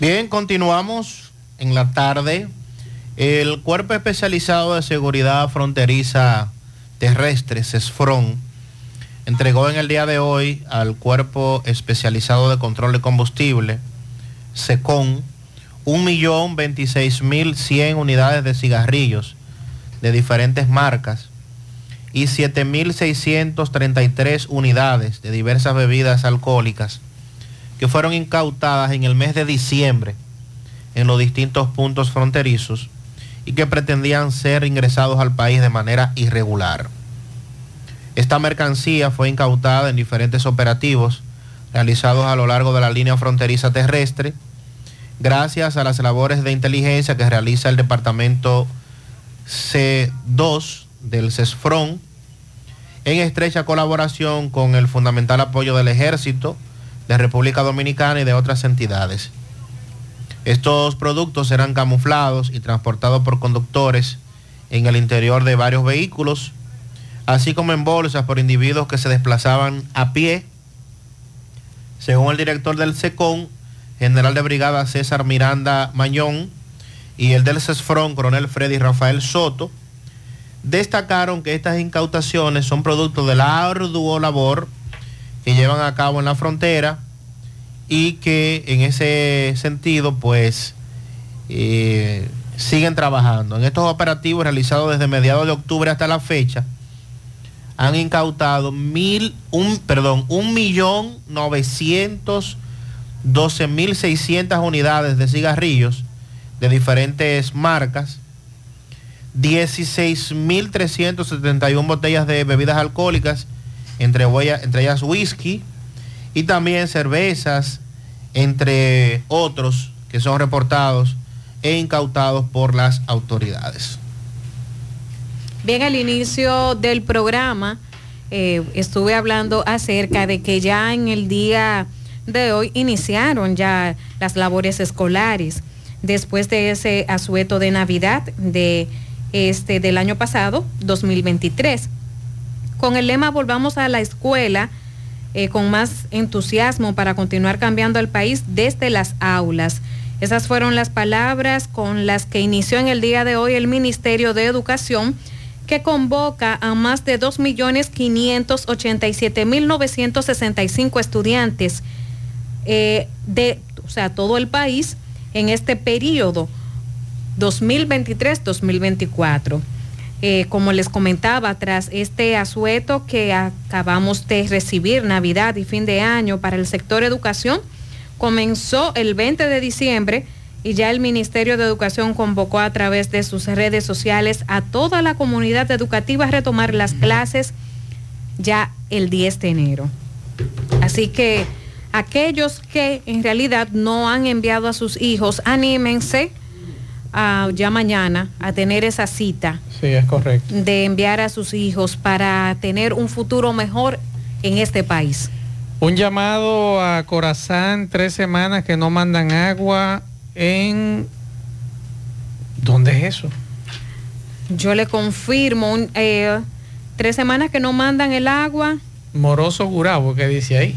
Bien, continuamos en la tarde. El Cuerpo Especializado de Seguridad Fronteriza Terrestre, CESFRON, entregó en el día de hoy al Cuerpo Especializado de Control de Combustible, SECON, 1.026.100 unidades de cigarrillos de diferentes marcas y 7.633 unidades de diversas bebidas alcohólicas que fueron incautadas en el mes de diciembre en los distintos puntos fronterizos y que pretendían ser ingresados al país de manera irregular. Esta mercancía fue incautada en diferentes operativos realizados a lo largo de la línea fronteriza terrestre, gracias a las labores de inteligencia que realiza el Departamento C2 del CESFRON, en estrecha colaboración con el fundamental apoyo del Ejército de República Dominicana y de otras entidades. Estos productos serán camuflados y transportados por conductores en el interior de varios vehículos, así como en bolsas por individuos que se desplazaban a pie. Según el director del SECON, general de brigada César Miranda Mañón, y el del CESFRON, coronel Freddy Rafael Soto, destacaron que estas incautaciones son producto de la arduo labor que llevan a cabo en la frontera y que en ese sentido pues eh, siguen trabajando. En estos operativos realizados desde mediados de octubre hasta la fecha han incautado mil, un, perdón, un millón novecientos doce mil seiscientas unidades de cigarrillos de diferentes marcas, 16.371 botellas de bebidas alcohólicas, entre, entre ellas whisky y también cervezas, entre otros que son reportados e incautados por las autoridades. Bien, al inicio del programa eh, estuve hablando acerca de que ya en el día de hoy iniciaron ya las labores escolares después de ese asueto de Navidad de este del año pasado, 2023. Con el lema Volvamos a la escuela eh, con más entusiasmo para continuar cambiando el país desde las aulas. Esas fueron las palabras con las que inició en el día de hoy el Ministerio de Educación que convoca a más de 2.587.965 estudiantes eh, de, o sea, todo el país en este periodo 2023-2024. Eh, como les comentaba, tras este asueto que acabamos de recibir, Navidad y fin de año para el sector educación, comenzó el 20 de diciembre y ya el Ministerio de Educación convocó a través de sus redes sociales a toda la comunidad educativa a retomar las clases ya el 10 de enero. Así que aquellos que en realidad no han enviado a sus hijos, anímense a, ya mañana a tener esa cita Sí, es correcto. de enviar a sus hijos para tener un futuro mejor en este país. Un llamado a Corazán, tres semanas que no mandan agua en... ¿Dónde es eso? Yo le confirmo, un, eh, tres semanas que no mandan el agua, Moroso Gurabo, que dice ahí.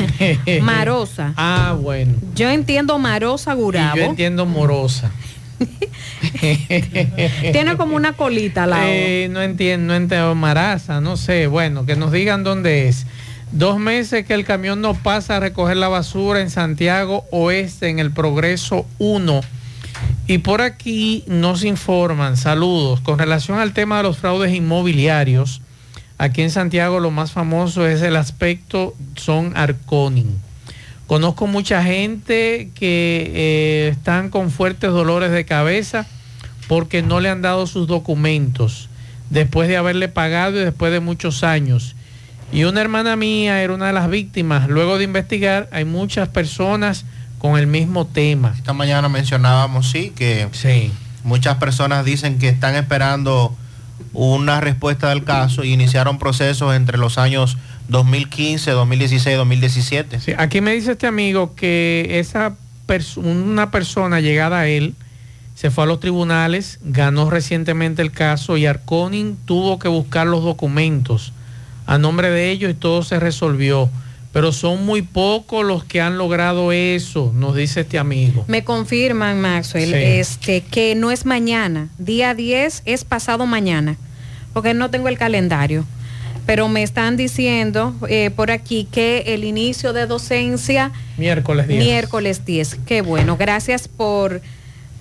Marosa. Ah, bueno. Yo entiendo Marosa Gurabo. Y yo entiendo Morosa. Tiene como una colita lado. Eh, no entiendo, no entiendo, Maraza, no sé, bueno, que nos digan dónde es. Dos meses que el camión no pasa a recoger la basura en Santiago Oeste, en el Progreso 1. Y por aquí nos informan, saludos, con relación al tema de los fraudes inmobiliarios. Aquí en Santiago lo más famoso es el aspecto, son Arconin. Conozco mucha gente que eh, están con fuertes dolores de cabeza porque no le han dado sus documentos después de haberle pagado y después de muchos años. Y una hermana mía era una de las víctimas. Luego de investigar, hay muchas personas con el mismo tema. Esta mañana mencionábamos, sí, que muchas personas dicen que están esperando una respuesta del caso y iniciaron procesos entre los años 2015, 2016, 2017. Sí, aquí me dice este amigo que esa pers- una persona llegada a él se fue a los tribunales, ganó recientemente el caso y Arconin tuvo que buscar los documentos a nombre de ellos y todo se resolvió. Pero son muy pocos los que han logrado eso, nos dice este amigo. Me confirman, Maxwell, Sí. este, que no es mañana. Día 10 es pasado mañana, porque no tengo el calendario. Pero me están diciendo eh, por aquí que el inicio de docencia Miércoles 10. miércoles 10. Qué bueno, gracias por,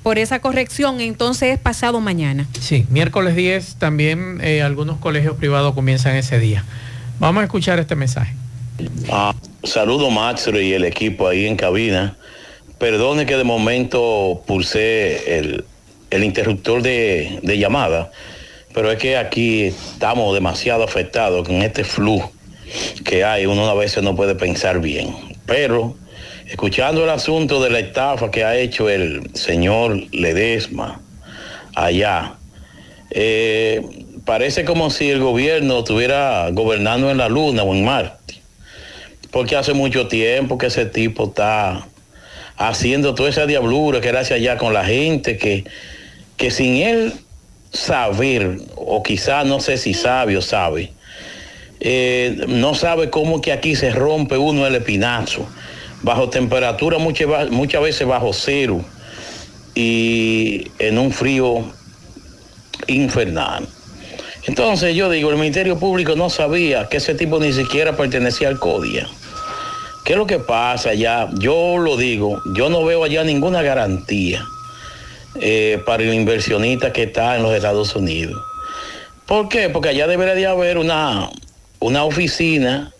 por esa corrección. Entonces es pasado mañana. Sí, miércoles 10 también eh, algunos colegios privados comienzan ese día. Vamos a escuchar este mensaje. Ah, saludo Maxro y el equipo ahí en cabina. Perdone que de momento pulsé el, el interruptor de, de llamada, pero es que aquí estamos demasiado afectados con este flujo que hay. Uno a veces no puede pensar bien. Pero escuchando el asunto de la estafa que ha hecho el señor Ledesma allá, eh, parece como si el gobierno estuviera gobernando en la luna o en Marte porque hace mucho tiempo que ese tipo está haciendo toda esa diablura que él hace allá con la gente, que, que sin él saber, o quizá no sé si sabe o sabe, eh, no sabe cómo que aquí se rompe uno el espinazo, bajo temperatura muchas, muchas veces bajo cero y en un frío infernal. Entonces yo digo, el Ministerio Público no sabía que ese tipo ni siquiera pertenecía al CODIA. ¿Qué es lo que pasa allá? Yo lo digo, yo no veo allá ninguna garantía eh, para el inversionista que está en los Estados Unidos. ¿Por qué? Porque allá debería de haber una, una oficina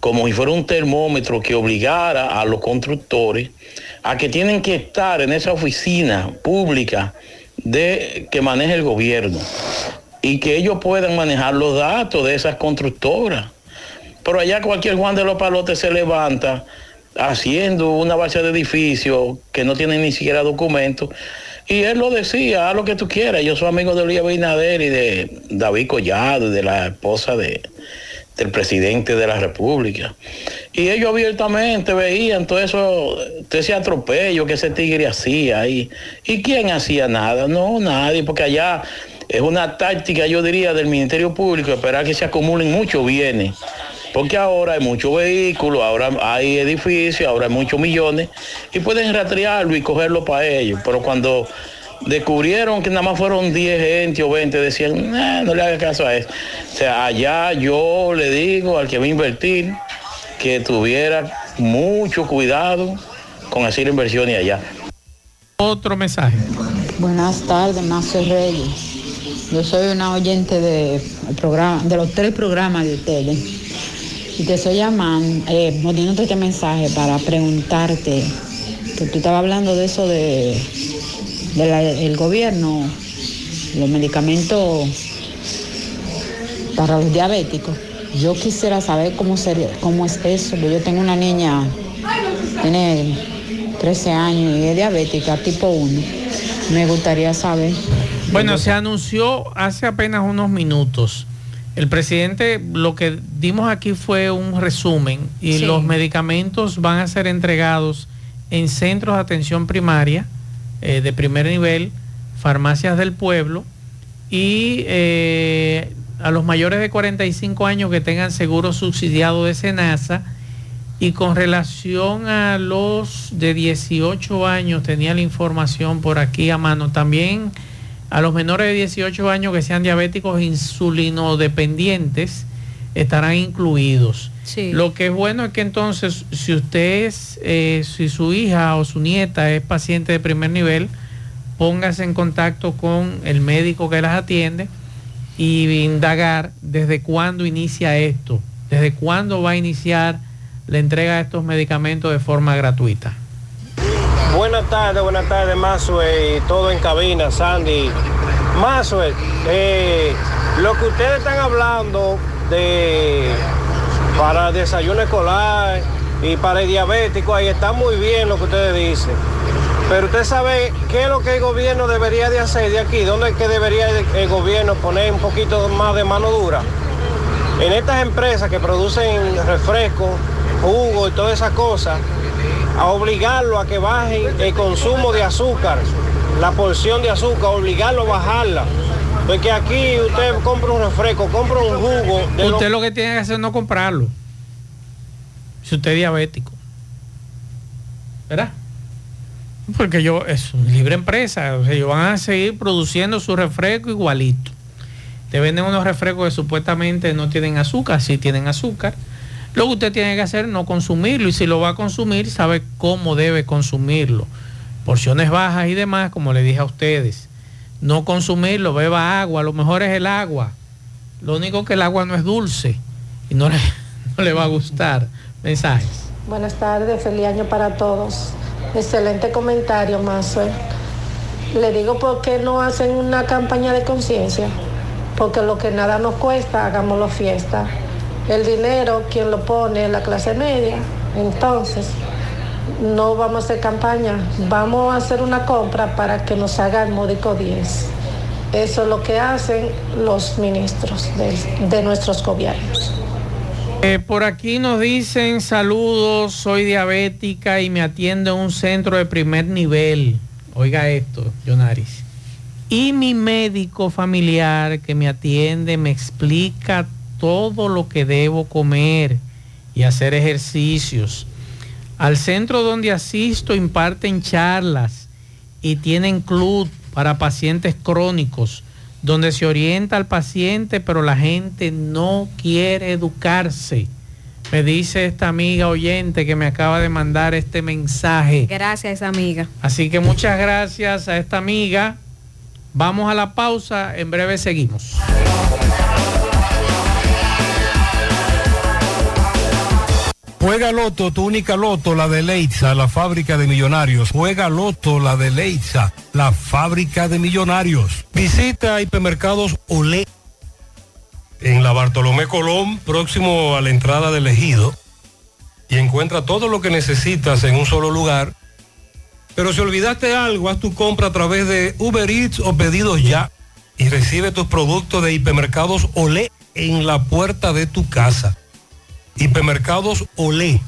como si fuera un termómetro que obligara a los constructores a que tienen que estar en esa oficina pública de que maneja el gobierno y que ellos puedan manejar los datos de esas constructoras. Pero allá cualquier Juan de los Palotes se levanta haciendo una base de edificio que no tiene ni siquiera documentos. Y él lo decía, haz lo que tú quieras. Yo soy amigo de Luis Abinader y de David Collado y de la esposa de, del presidente de la República. Y ellos abiertamente veían todo eso, todo ese atropello que ese tigre hacía ahí. ¿Y quién hacía nada? No, nadie, porque allá es una táctica, yo diría, del Ministerio Público, esperar que se acumulen muchos bienes. Porque ahora hay muchos vehículos, ahora hay edificios, ahora hay muchos millones y pueden rastrearlo y cogerlo para ellos. Pero cuando descubrieron que nada más fueron 10 gente o 20, decían, "Nah, no le haga caso a eso. O sea, allá yo le digo al que va a invertir que tuviera mucho cuidado con hacer inversiones allá. Otro mensaje. Buenas tardes, Mazo Reyes. Yo soy una oyente de, programa, de los tres programas de ustedes. Y te estoy llamando, eh, este mensaje para preguntarte, que tú estabas hablando de eso de del gobierno, los medicamentos para los diabéticos. Yo quisiera saber cómo sería, cómo es eso, porque yo tengo una niña, tiene 13 años y es diabética tipo 1. Me gustaría saber. Bueno, se anunció hace apenas unos minutos. El presidente, lo que dimos aquí fue un resumen y Sí. los medicamentos van a ser entregados en centros de atención primaria eh, de primer nivel, farmacias del pueblo y eh, a los mayores de 45 años que tengan seguro subsidiado de SENASA y con relación a los de 18 años, tenía la información por aquí a mano, también a los menores de 18 años que sean diabéticos insulinodependientes estarán incluidos. Sí. Lo que es bueno es que entonces, si usted es, eh, si su hija o su nieta es paciente de primer nivel, póngase en contacto con el médico que las atiende y indagar desde cuándo inicia esto, desde cuándo va a iniciar la entrega de estos medicamentos de forma gratuita. Buenas tardes, buenas tardes, Mazue, todo en cabina, Sandy. Mazue, eh, lo que ustedes están hablando de para desayuno escolar y para el diabético, ahí está muy bien lo que ustedes dicen. Pero usted sabe qué es lo que el gobierno debería de hacer de aquí, dónde es que debería el, gobierno poner un poquito más de mano dura. En estas empresas que producen refrescos, jugo y todas esas cosas, a obligarlo a que bajen el consumo de azúcar, la porción de azúcar, obligarlo a bajarla. Porque aquí usted compra un refresco, compra un jugo. De Usted lo que tiene que hacer es no comprarlo. Si usted es diabético. ¿Verdad? Porque yo, es una libre empresa. O sea, ellos van a seguir produciendo su refresco igualito. Te venden unos refrescos que supuestamente no tienen azúcar, sí tienen azúcar. Lo que usted tiene que hacer es no consumirlo. Y si lo va a consumir, sabe cómo debe consumirlo. Porciones bajas y demás, como le dije a ustedes. No consumirlo, beba agua. Lo mejor es el agua. Lo único que el agua no es dulce y no le, no le va a gustar. Mensajes. Buenas tardes, feliz año para todos. Excelente comentario, Mazuel. Le digo por qué no hacen una campaña de conciencia. Porque lo que nada nos cuesta, hagámoslo fiesta. El dinero, quien lo pone, la clase media. Entonces, no vamos a hacer campaña. Vamos a hacer una compra para que nos haga el módico 10. Eso es lo que hacen los ministros de, nuestros gobiernos. Eh, por aquí nos dicen saludos, soy diabética y me atiendo en un centro de primer nivel. Oiga esto, Jonaris. Y mi médico familiar que me atiende me explica todo lo que debo comer y hacer ejercicios. Al centro donde asisto imparten charlas y tienen club para pacientes crónicos, donde se orienta al paciente, pero la gente no quiere educarse. Me dice esta amiga oyente que me acaba de mandar este mensaje. Gracias, amiga. Así que muchas gracias a esta amiga. Vamos a la pausa, en breve seguimos. Juega Loto, tu única Loto, la de Leitza, la fábrica de millonarios. Juega Loto, la de Leitza, la fábrica de millonarios. Visita Hipermercados Olé en la Bartolomé Colón, próximo a la entrada del ejido, y encuentra todo lo que necesitas en un solo lugar. Pero si olvidaste algo, haz tu compra a través de Uber Eats o pedidos ya y recibe tus productos de hipermercados Olé en la puerta de tu casa. Hipermercados Olé,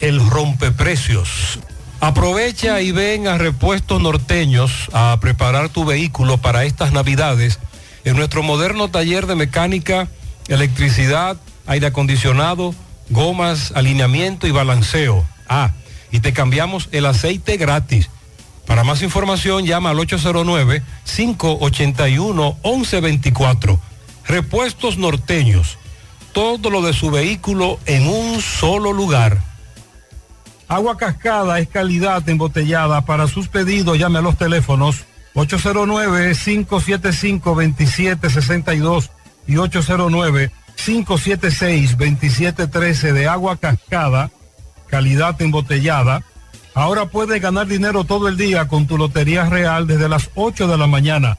el rompeprecios. Aprovecha y ven a Repuestos Norteños a preparar tu vehículo para estas navidades en nuestro moderno taller de mecánica, electricidad, aire acondicionado, gomas, alineamiento y balanceo. Ah, y te cambiamos el aceite gratis. Para más información llama al 809-581-1124. Repuestos norteños. Todo lo de su vehículo en un solo lugar. Agua cascada es calidad embotellada. Para sus pedidos llame a los teléfonos 809-575-2762 y 809-576-2713 de agua cascada, calidad embotellada. Ahora puedes ganar dinero todo el día con tu Lotería Real desde las 8 de la mañana.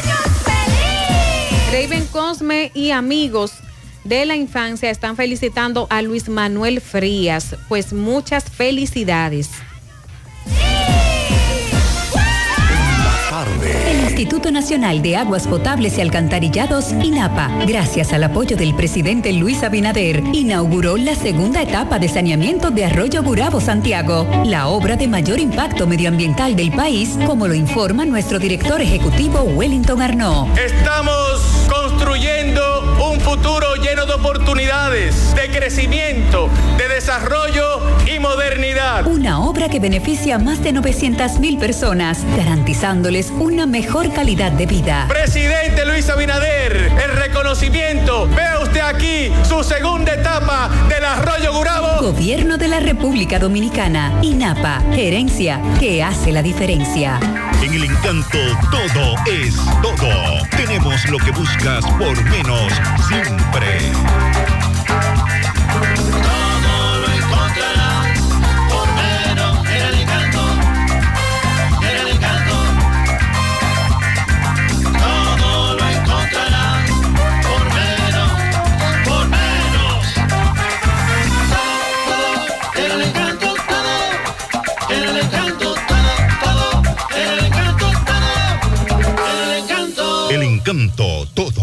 Raven Cosme y amigos de la infancia están felicitando a Luis Manuel Frías. Pues muchas felicidades. El Instituto Nacional de Aguas Potables y Alcantarillados, INAPA, gracias al apoyo del presidente Luis Abinader, inauguró la segunda etapa de saneamiento de Arroyo Burabo Santiago, la obra de mayor impacto medioambiental del país, como lo informa nuestro director ejecutivo Wellington Arnaud. Estamos construyendo un futuro lleno de oportunidades, de crecimiento, de desarrollo y modernidad. Una obra que beneficia a más de 900 mil personas, garantizándoles una mejor calidad de vida. Presidente Luis Abinader, el reconocimiento. Vea usted aquí su segunda etapa del Arroyo Gurabo. Gobierno de la República Dominicana, INAPA, gerencia que hace la diferencia. En el encanto todo es todo. Tenemos lo que buscas por menos siempre.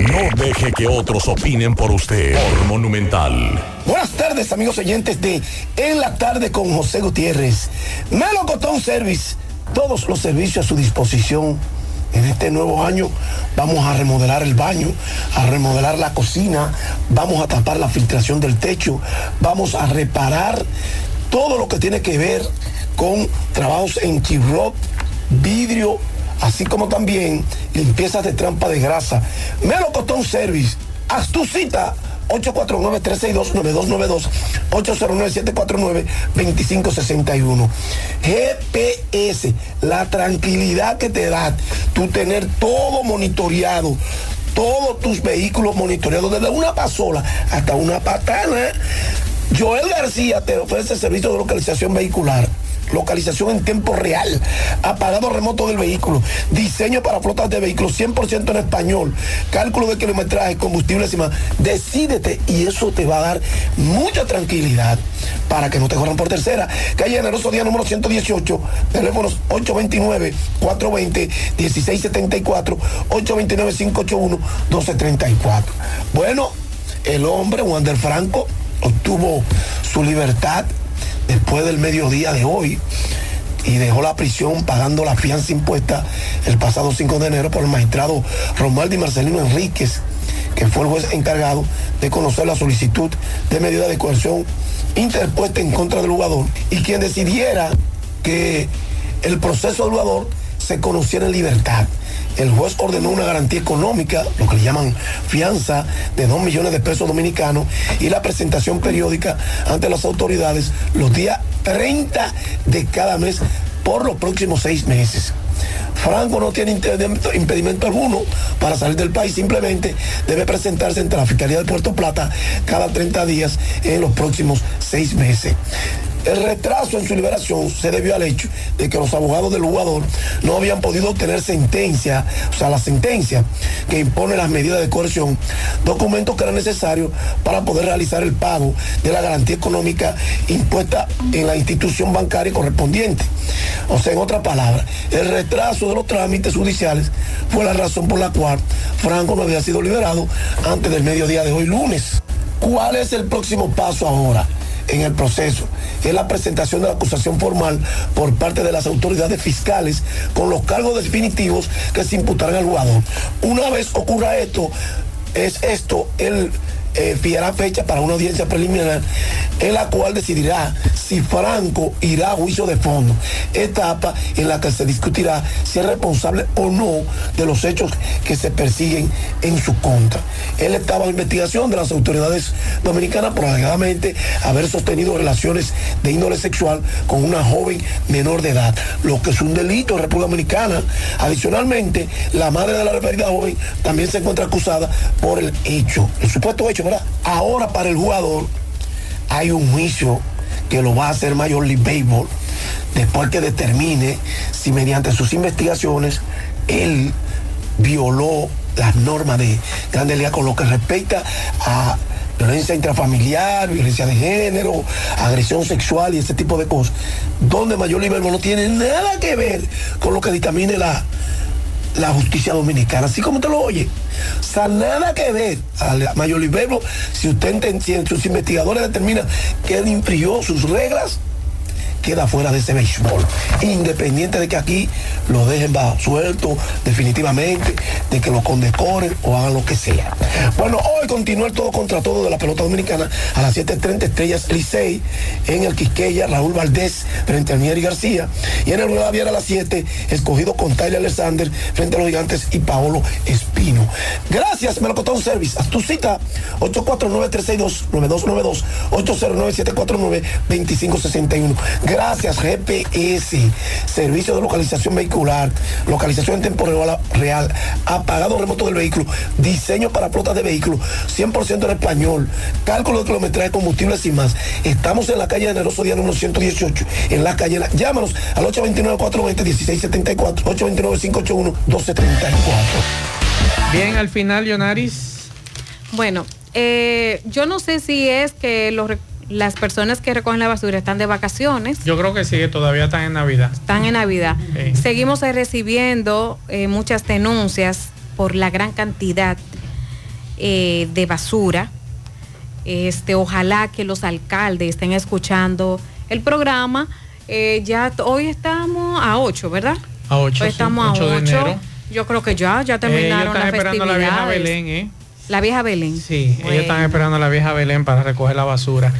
No deje que otros opinen por usted. Monumental. Buenas tardes, amigos oyentes de En la tarde con José Gutiérrez. Melocotón Service, todos los servicios a su disposición. En este nuevo año vamos a remodelar el baño, a remodelar la cocina, vamos a tapar la filtración del techo, vamos a reparar todo lo que tiene que ver con trabajos en chirrop, vidrio, así como también limpiezas de trampa de grasa. Melocotón Service, haz tu cita 849-362-9292, 809-749-2561. GPS, la tranquilidad que te da tú tener todo monitoreado, todos tus vehículos monitoreados, desde una pasola hasta una patana. Joel García te ofrece servicio de localización vehicular localización en tiempo real, apagado remoto del vehículo, diseño para flotas de vehículos 100% en español, cálculo de kilometraje, combustible y más. Decídete y eso te va a dar mucha tranquilidad para que no te corran por tercera. Calle Generoso Día número 118, teléfonos 829-420-1674, 829-581-1234. Bueno, el hombre, Wander Franco, obtuvo su libertad después del mediodía de hoy y dejó la prisión pagando la fianza impuesta el pasado 5 de enero por el magistrado Romaldi Marcelino Enríquez, que fue el juez encargado de conocer la solicitud de medida de coerción interpuesta en contra del jugador y quien decidiera que el proceso del jugador se conociera en libertad. El juez ordenó una garantía económica, lo que le llaman fianza, de 2 millones de pesos dominicanos y la presentación periódica ante las autoridades los días 30 de cada mes por los próximos seis meses. Franco no tiene impedimento, alguno para salir del país, simplemente debe presentarse ante la Fiscalía de Puerto Plata cada 30 días en los próximos seis meses. El retraso en su liberación se debió al hecho de que los abogados del jugador no habían podido obtener sentencia, o sea, la sentencia que impone las medidas de coerción, documentos que eran necesarios para poder realizar el pago de la garantía económica impuesta en la institución bancaria correspondiente. O sea, en otras palabras, el retraso de los trámites judiciales fue la razón por la cual Franco no había sido liberado antes del mediodía de hoy lunes. ¿Cuál es el próximo paso ahora? En el proceso. Es la presentación de la acusación formal por parte de las autoridades fiscales con los cargos definitivos que se imputarán al jugador. Una vez ocurra esto, es esto el eh, fijará fecha para una audiencia preliminar en la cual decidirá si Franco irá a juicio de fondo, etapa en la que se discutirá si es responsable o no de los hechos que se persiguen en su contra. Él estaba en investigación de las autoridades dominicanas por alegadamente haber sostenido relaciones de índole sexual con una joven menor de edad, lo que es un delito en República Dominicana. Adicionalmente, la madre de la referida joven también se encuentra acusada por el hecho, el supuesto hecho Ahora para el jugador hay un juicio que lo va a hacer Major League Baseball después que determine si mediante sus investigaciones él violó las normas de Grande Liga con lo que respecta a violencia intrafamiliar, violencia de género, agresión sexual y ese tipo de cosas, donde Mayor Baseball no tiene nada que ver con lo que dictamine la, la justicia dominicana, así como te lo oye. O nada que ver a Mayor Libero, si usted si sus investigadores determinan que él infringió sus reglas, queda fuera de ese béisbol. Independiente de que aquí lo dejen bajo suelto definitivamente, de que lo condecoren o hagan lo que sea. Bueno, hoy continúa el todo contra todo de la pelota dominicana a las 7.30 Estrellas Licey en el Quisqueya, Raúl Valdés frente a Mieri García y en el Nueva Viera a las 7 escogido con Tyler Alexander frente a los gigantes y Paolo Espino. Gracias, Melocotón Service. A tu cita 849-362-9292, 809-749-2561. Gracias, GPS, Servicio de Localización Vehicular, localización en tiempo real, apagado remoto del vehículo, diseño para flotas de vehículos, 100% en español, cálculo de kilometraje, combustibles y más. Estamos en la calle Generoso Día número 118, en la calle, llámanos al 829-420-1674, 829-581-1234. Bien, al final, Yonaris. Bueno, eh, yo no sé si es que los las personas que recogen la basura están de vacaciones, Yo creo que sí, todavía están en Navidad. están en Navidad. Sí. Seguimos recibiendo eh, muchas denuncias por la gran cantidad eh, de basura. Este, ojalá que los alcaldes estén escuchando el programa. Eh, ya hoy estamos a 8, ¿verdad? A 8, Hoy estamos a 8. de enero. Yo creo que ya, ya terminaron están las esperando la vieja. Belén, ¿eh? La vieja Belén. Sí, ellos están esperando a la vieja Belén para recoger la basura.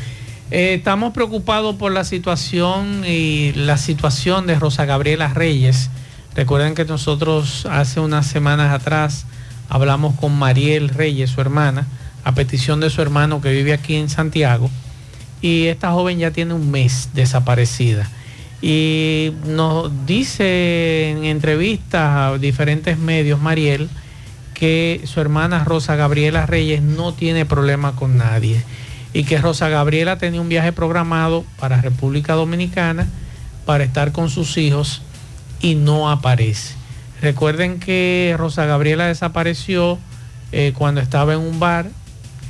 Eh, estamos preocupados por la situación y la situación de Rosa Gabriela Reyes. Recuerden que nosotros hace unas semanas atrás hablamos con Mariel Reyes, su hermana, a petición de su hermano que vive aquí en Santiago. Y esta joven ya tiene un mes desaparecida. Y nos dice en entrevistas a diferentes medios, Mariel, que su hermana Rosa Gabriela Reyes no tiene problema con nadie y que Rosa Gabriela tenía un viaje programado para República Dominicana para estar con sus hijos y no aparece. Recuerden que Rosa Gabriela desapareció eh, cuando estaba en un bar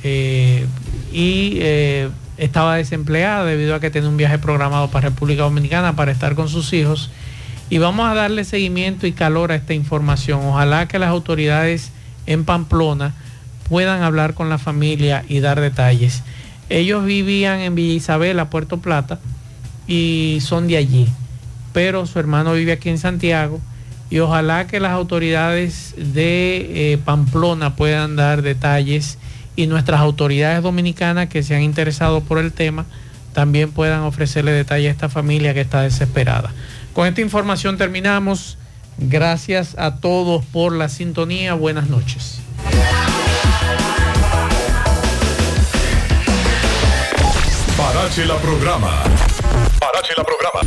eh, y eh, estaba desempleada debido a que tenía un viaje programado para República Dominicana para estar con sus hijos. Y vamos a darle seguimiento y calor a esta información. Ojalá que las autoridades en Pamplona puedan hablar con la familia y dar detalles. Ellos vivían en Villa Isabela, Puerto Plata, y son de allí. Pero su hermano vive aquí en Santiago y ojalá que las autoridades de eh, Pamplona puedan dar detalles y nuestras autoridades dominicanas que se han interesado por el tema también puedan ofrecerle detalles a esta familia que está desesperada. Con esta información terminamos. Gracias a todos por la sintonía. Buenas noches. Parache la programa. Parache la programa.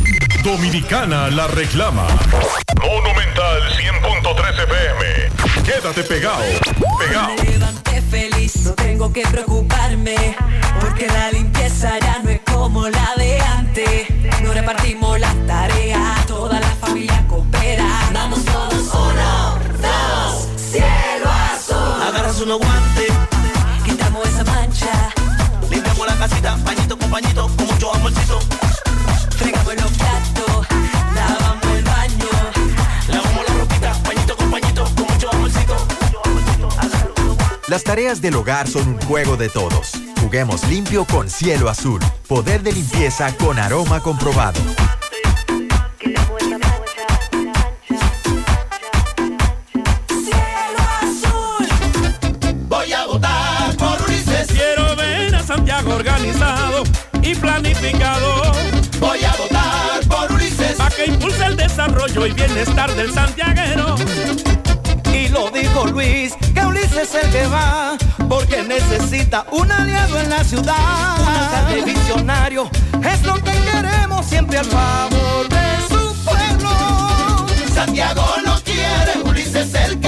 Dominicana la reclama. Monumental 100.13 FM. Quédate pegado. Pegado. Me levanté feliz, no tengo que preocuparme, porque la limpieza ya no es como la de antes. No repartimos las tareas, toda la familia coopera. Vamos todos, uno, dos, cielo azul. Agarras unos guantes, casita, pañito con pañito, con mucho amorcito. fregamos los platos, lavamos el baño. Lavamos la ropita, pañito con pañito, con mucho amorcito. Las tareas del hogar son un juego de todos. Juguemos limpio con cielo azul. Poder de limpieza con aroma comprobado. Y planificado. Voy a votar por Ulises. Para que impulse el desarrollo y bienestar del santiaguero. Y lo dijo Luis, que Ulises es el que va, porque necesita un aliado en la ciudad. Un alcalde visionario, es lo que queremos siempre al favor de su pueblo. Santiago lo quiere, Ulises es el que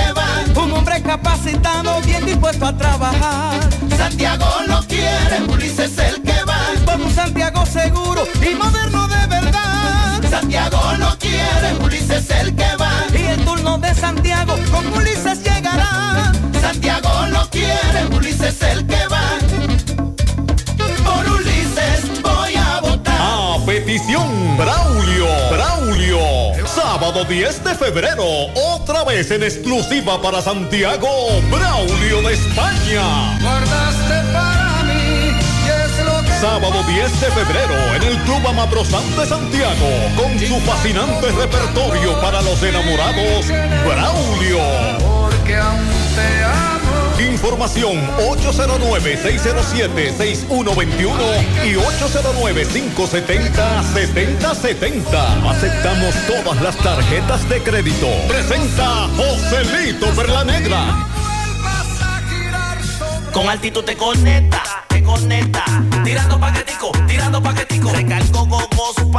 hombre capacitado, bien dispuesto a trabajar. Santiago lo quiere, Ulises es el que va. Por un Santiago seguro y moderno de verdad. Santiago lo quiere, Ulises es el que va. Y el turno de Santiago con Ulises llegará. Santiago lo quiere, Ulises es el que va. Braulio. Braulio. Sábado 10 de febrero. Otra vez en exclusiva para Santiago. Braulio de España. Guardaste para mí y es lo que Sábado 10 de febrero en el Club Amaprozán de Santiago con su fascinante repertorio para los enamorados, Braulio. Porque aún te amo. Información 809-607-6121 y 809-570-7070. Aceptamos todas las tarjetas de crédito. Presenta Joselito Perla Negra. Con altitud te conecta, te conecta. Tirando paquetico, tirando paquetico. Recargo gogoso,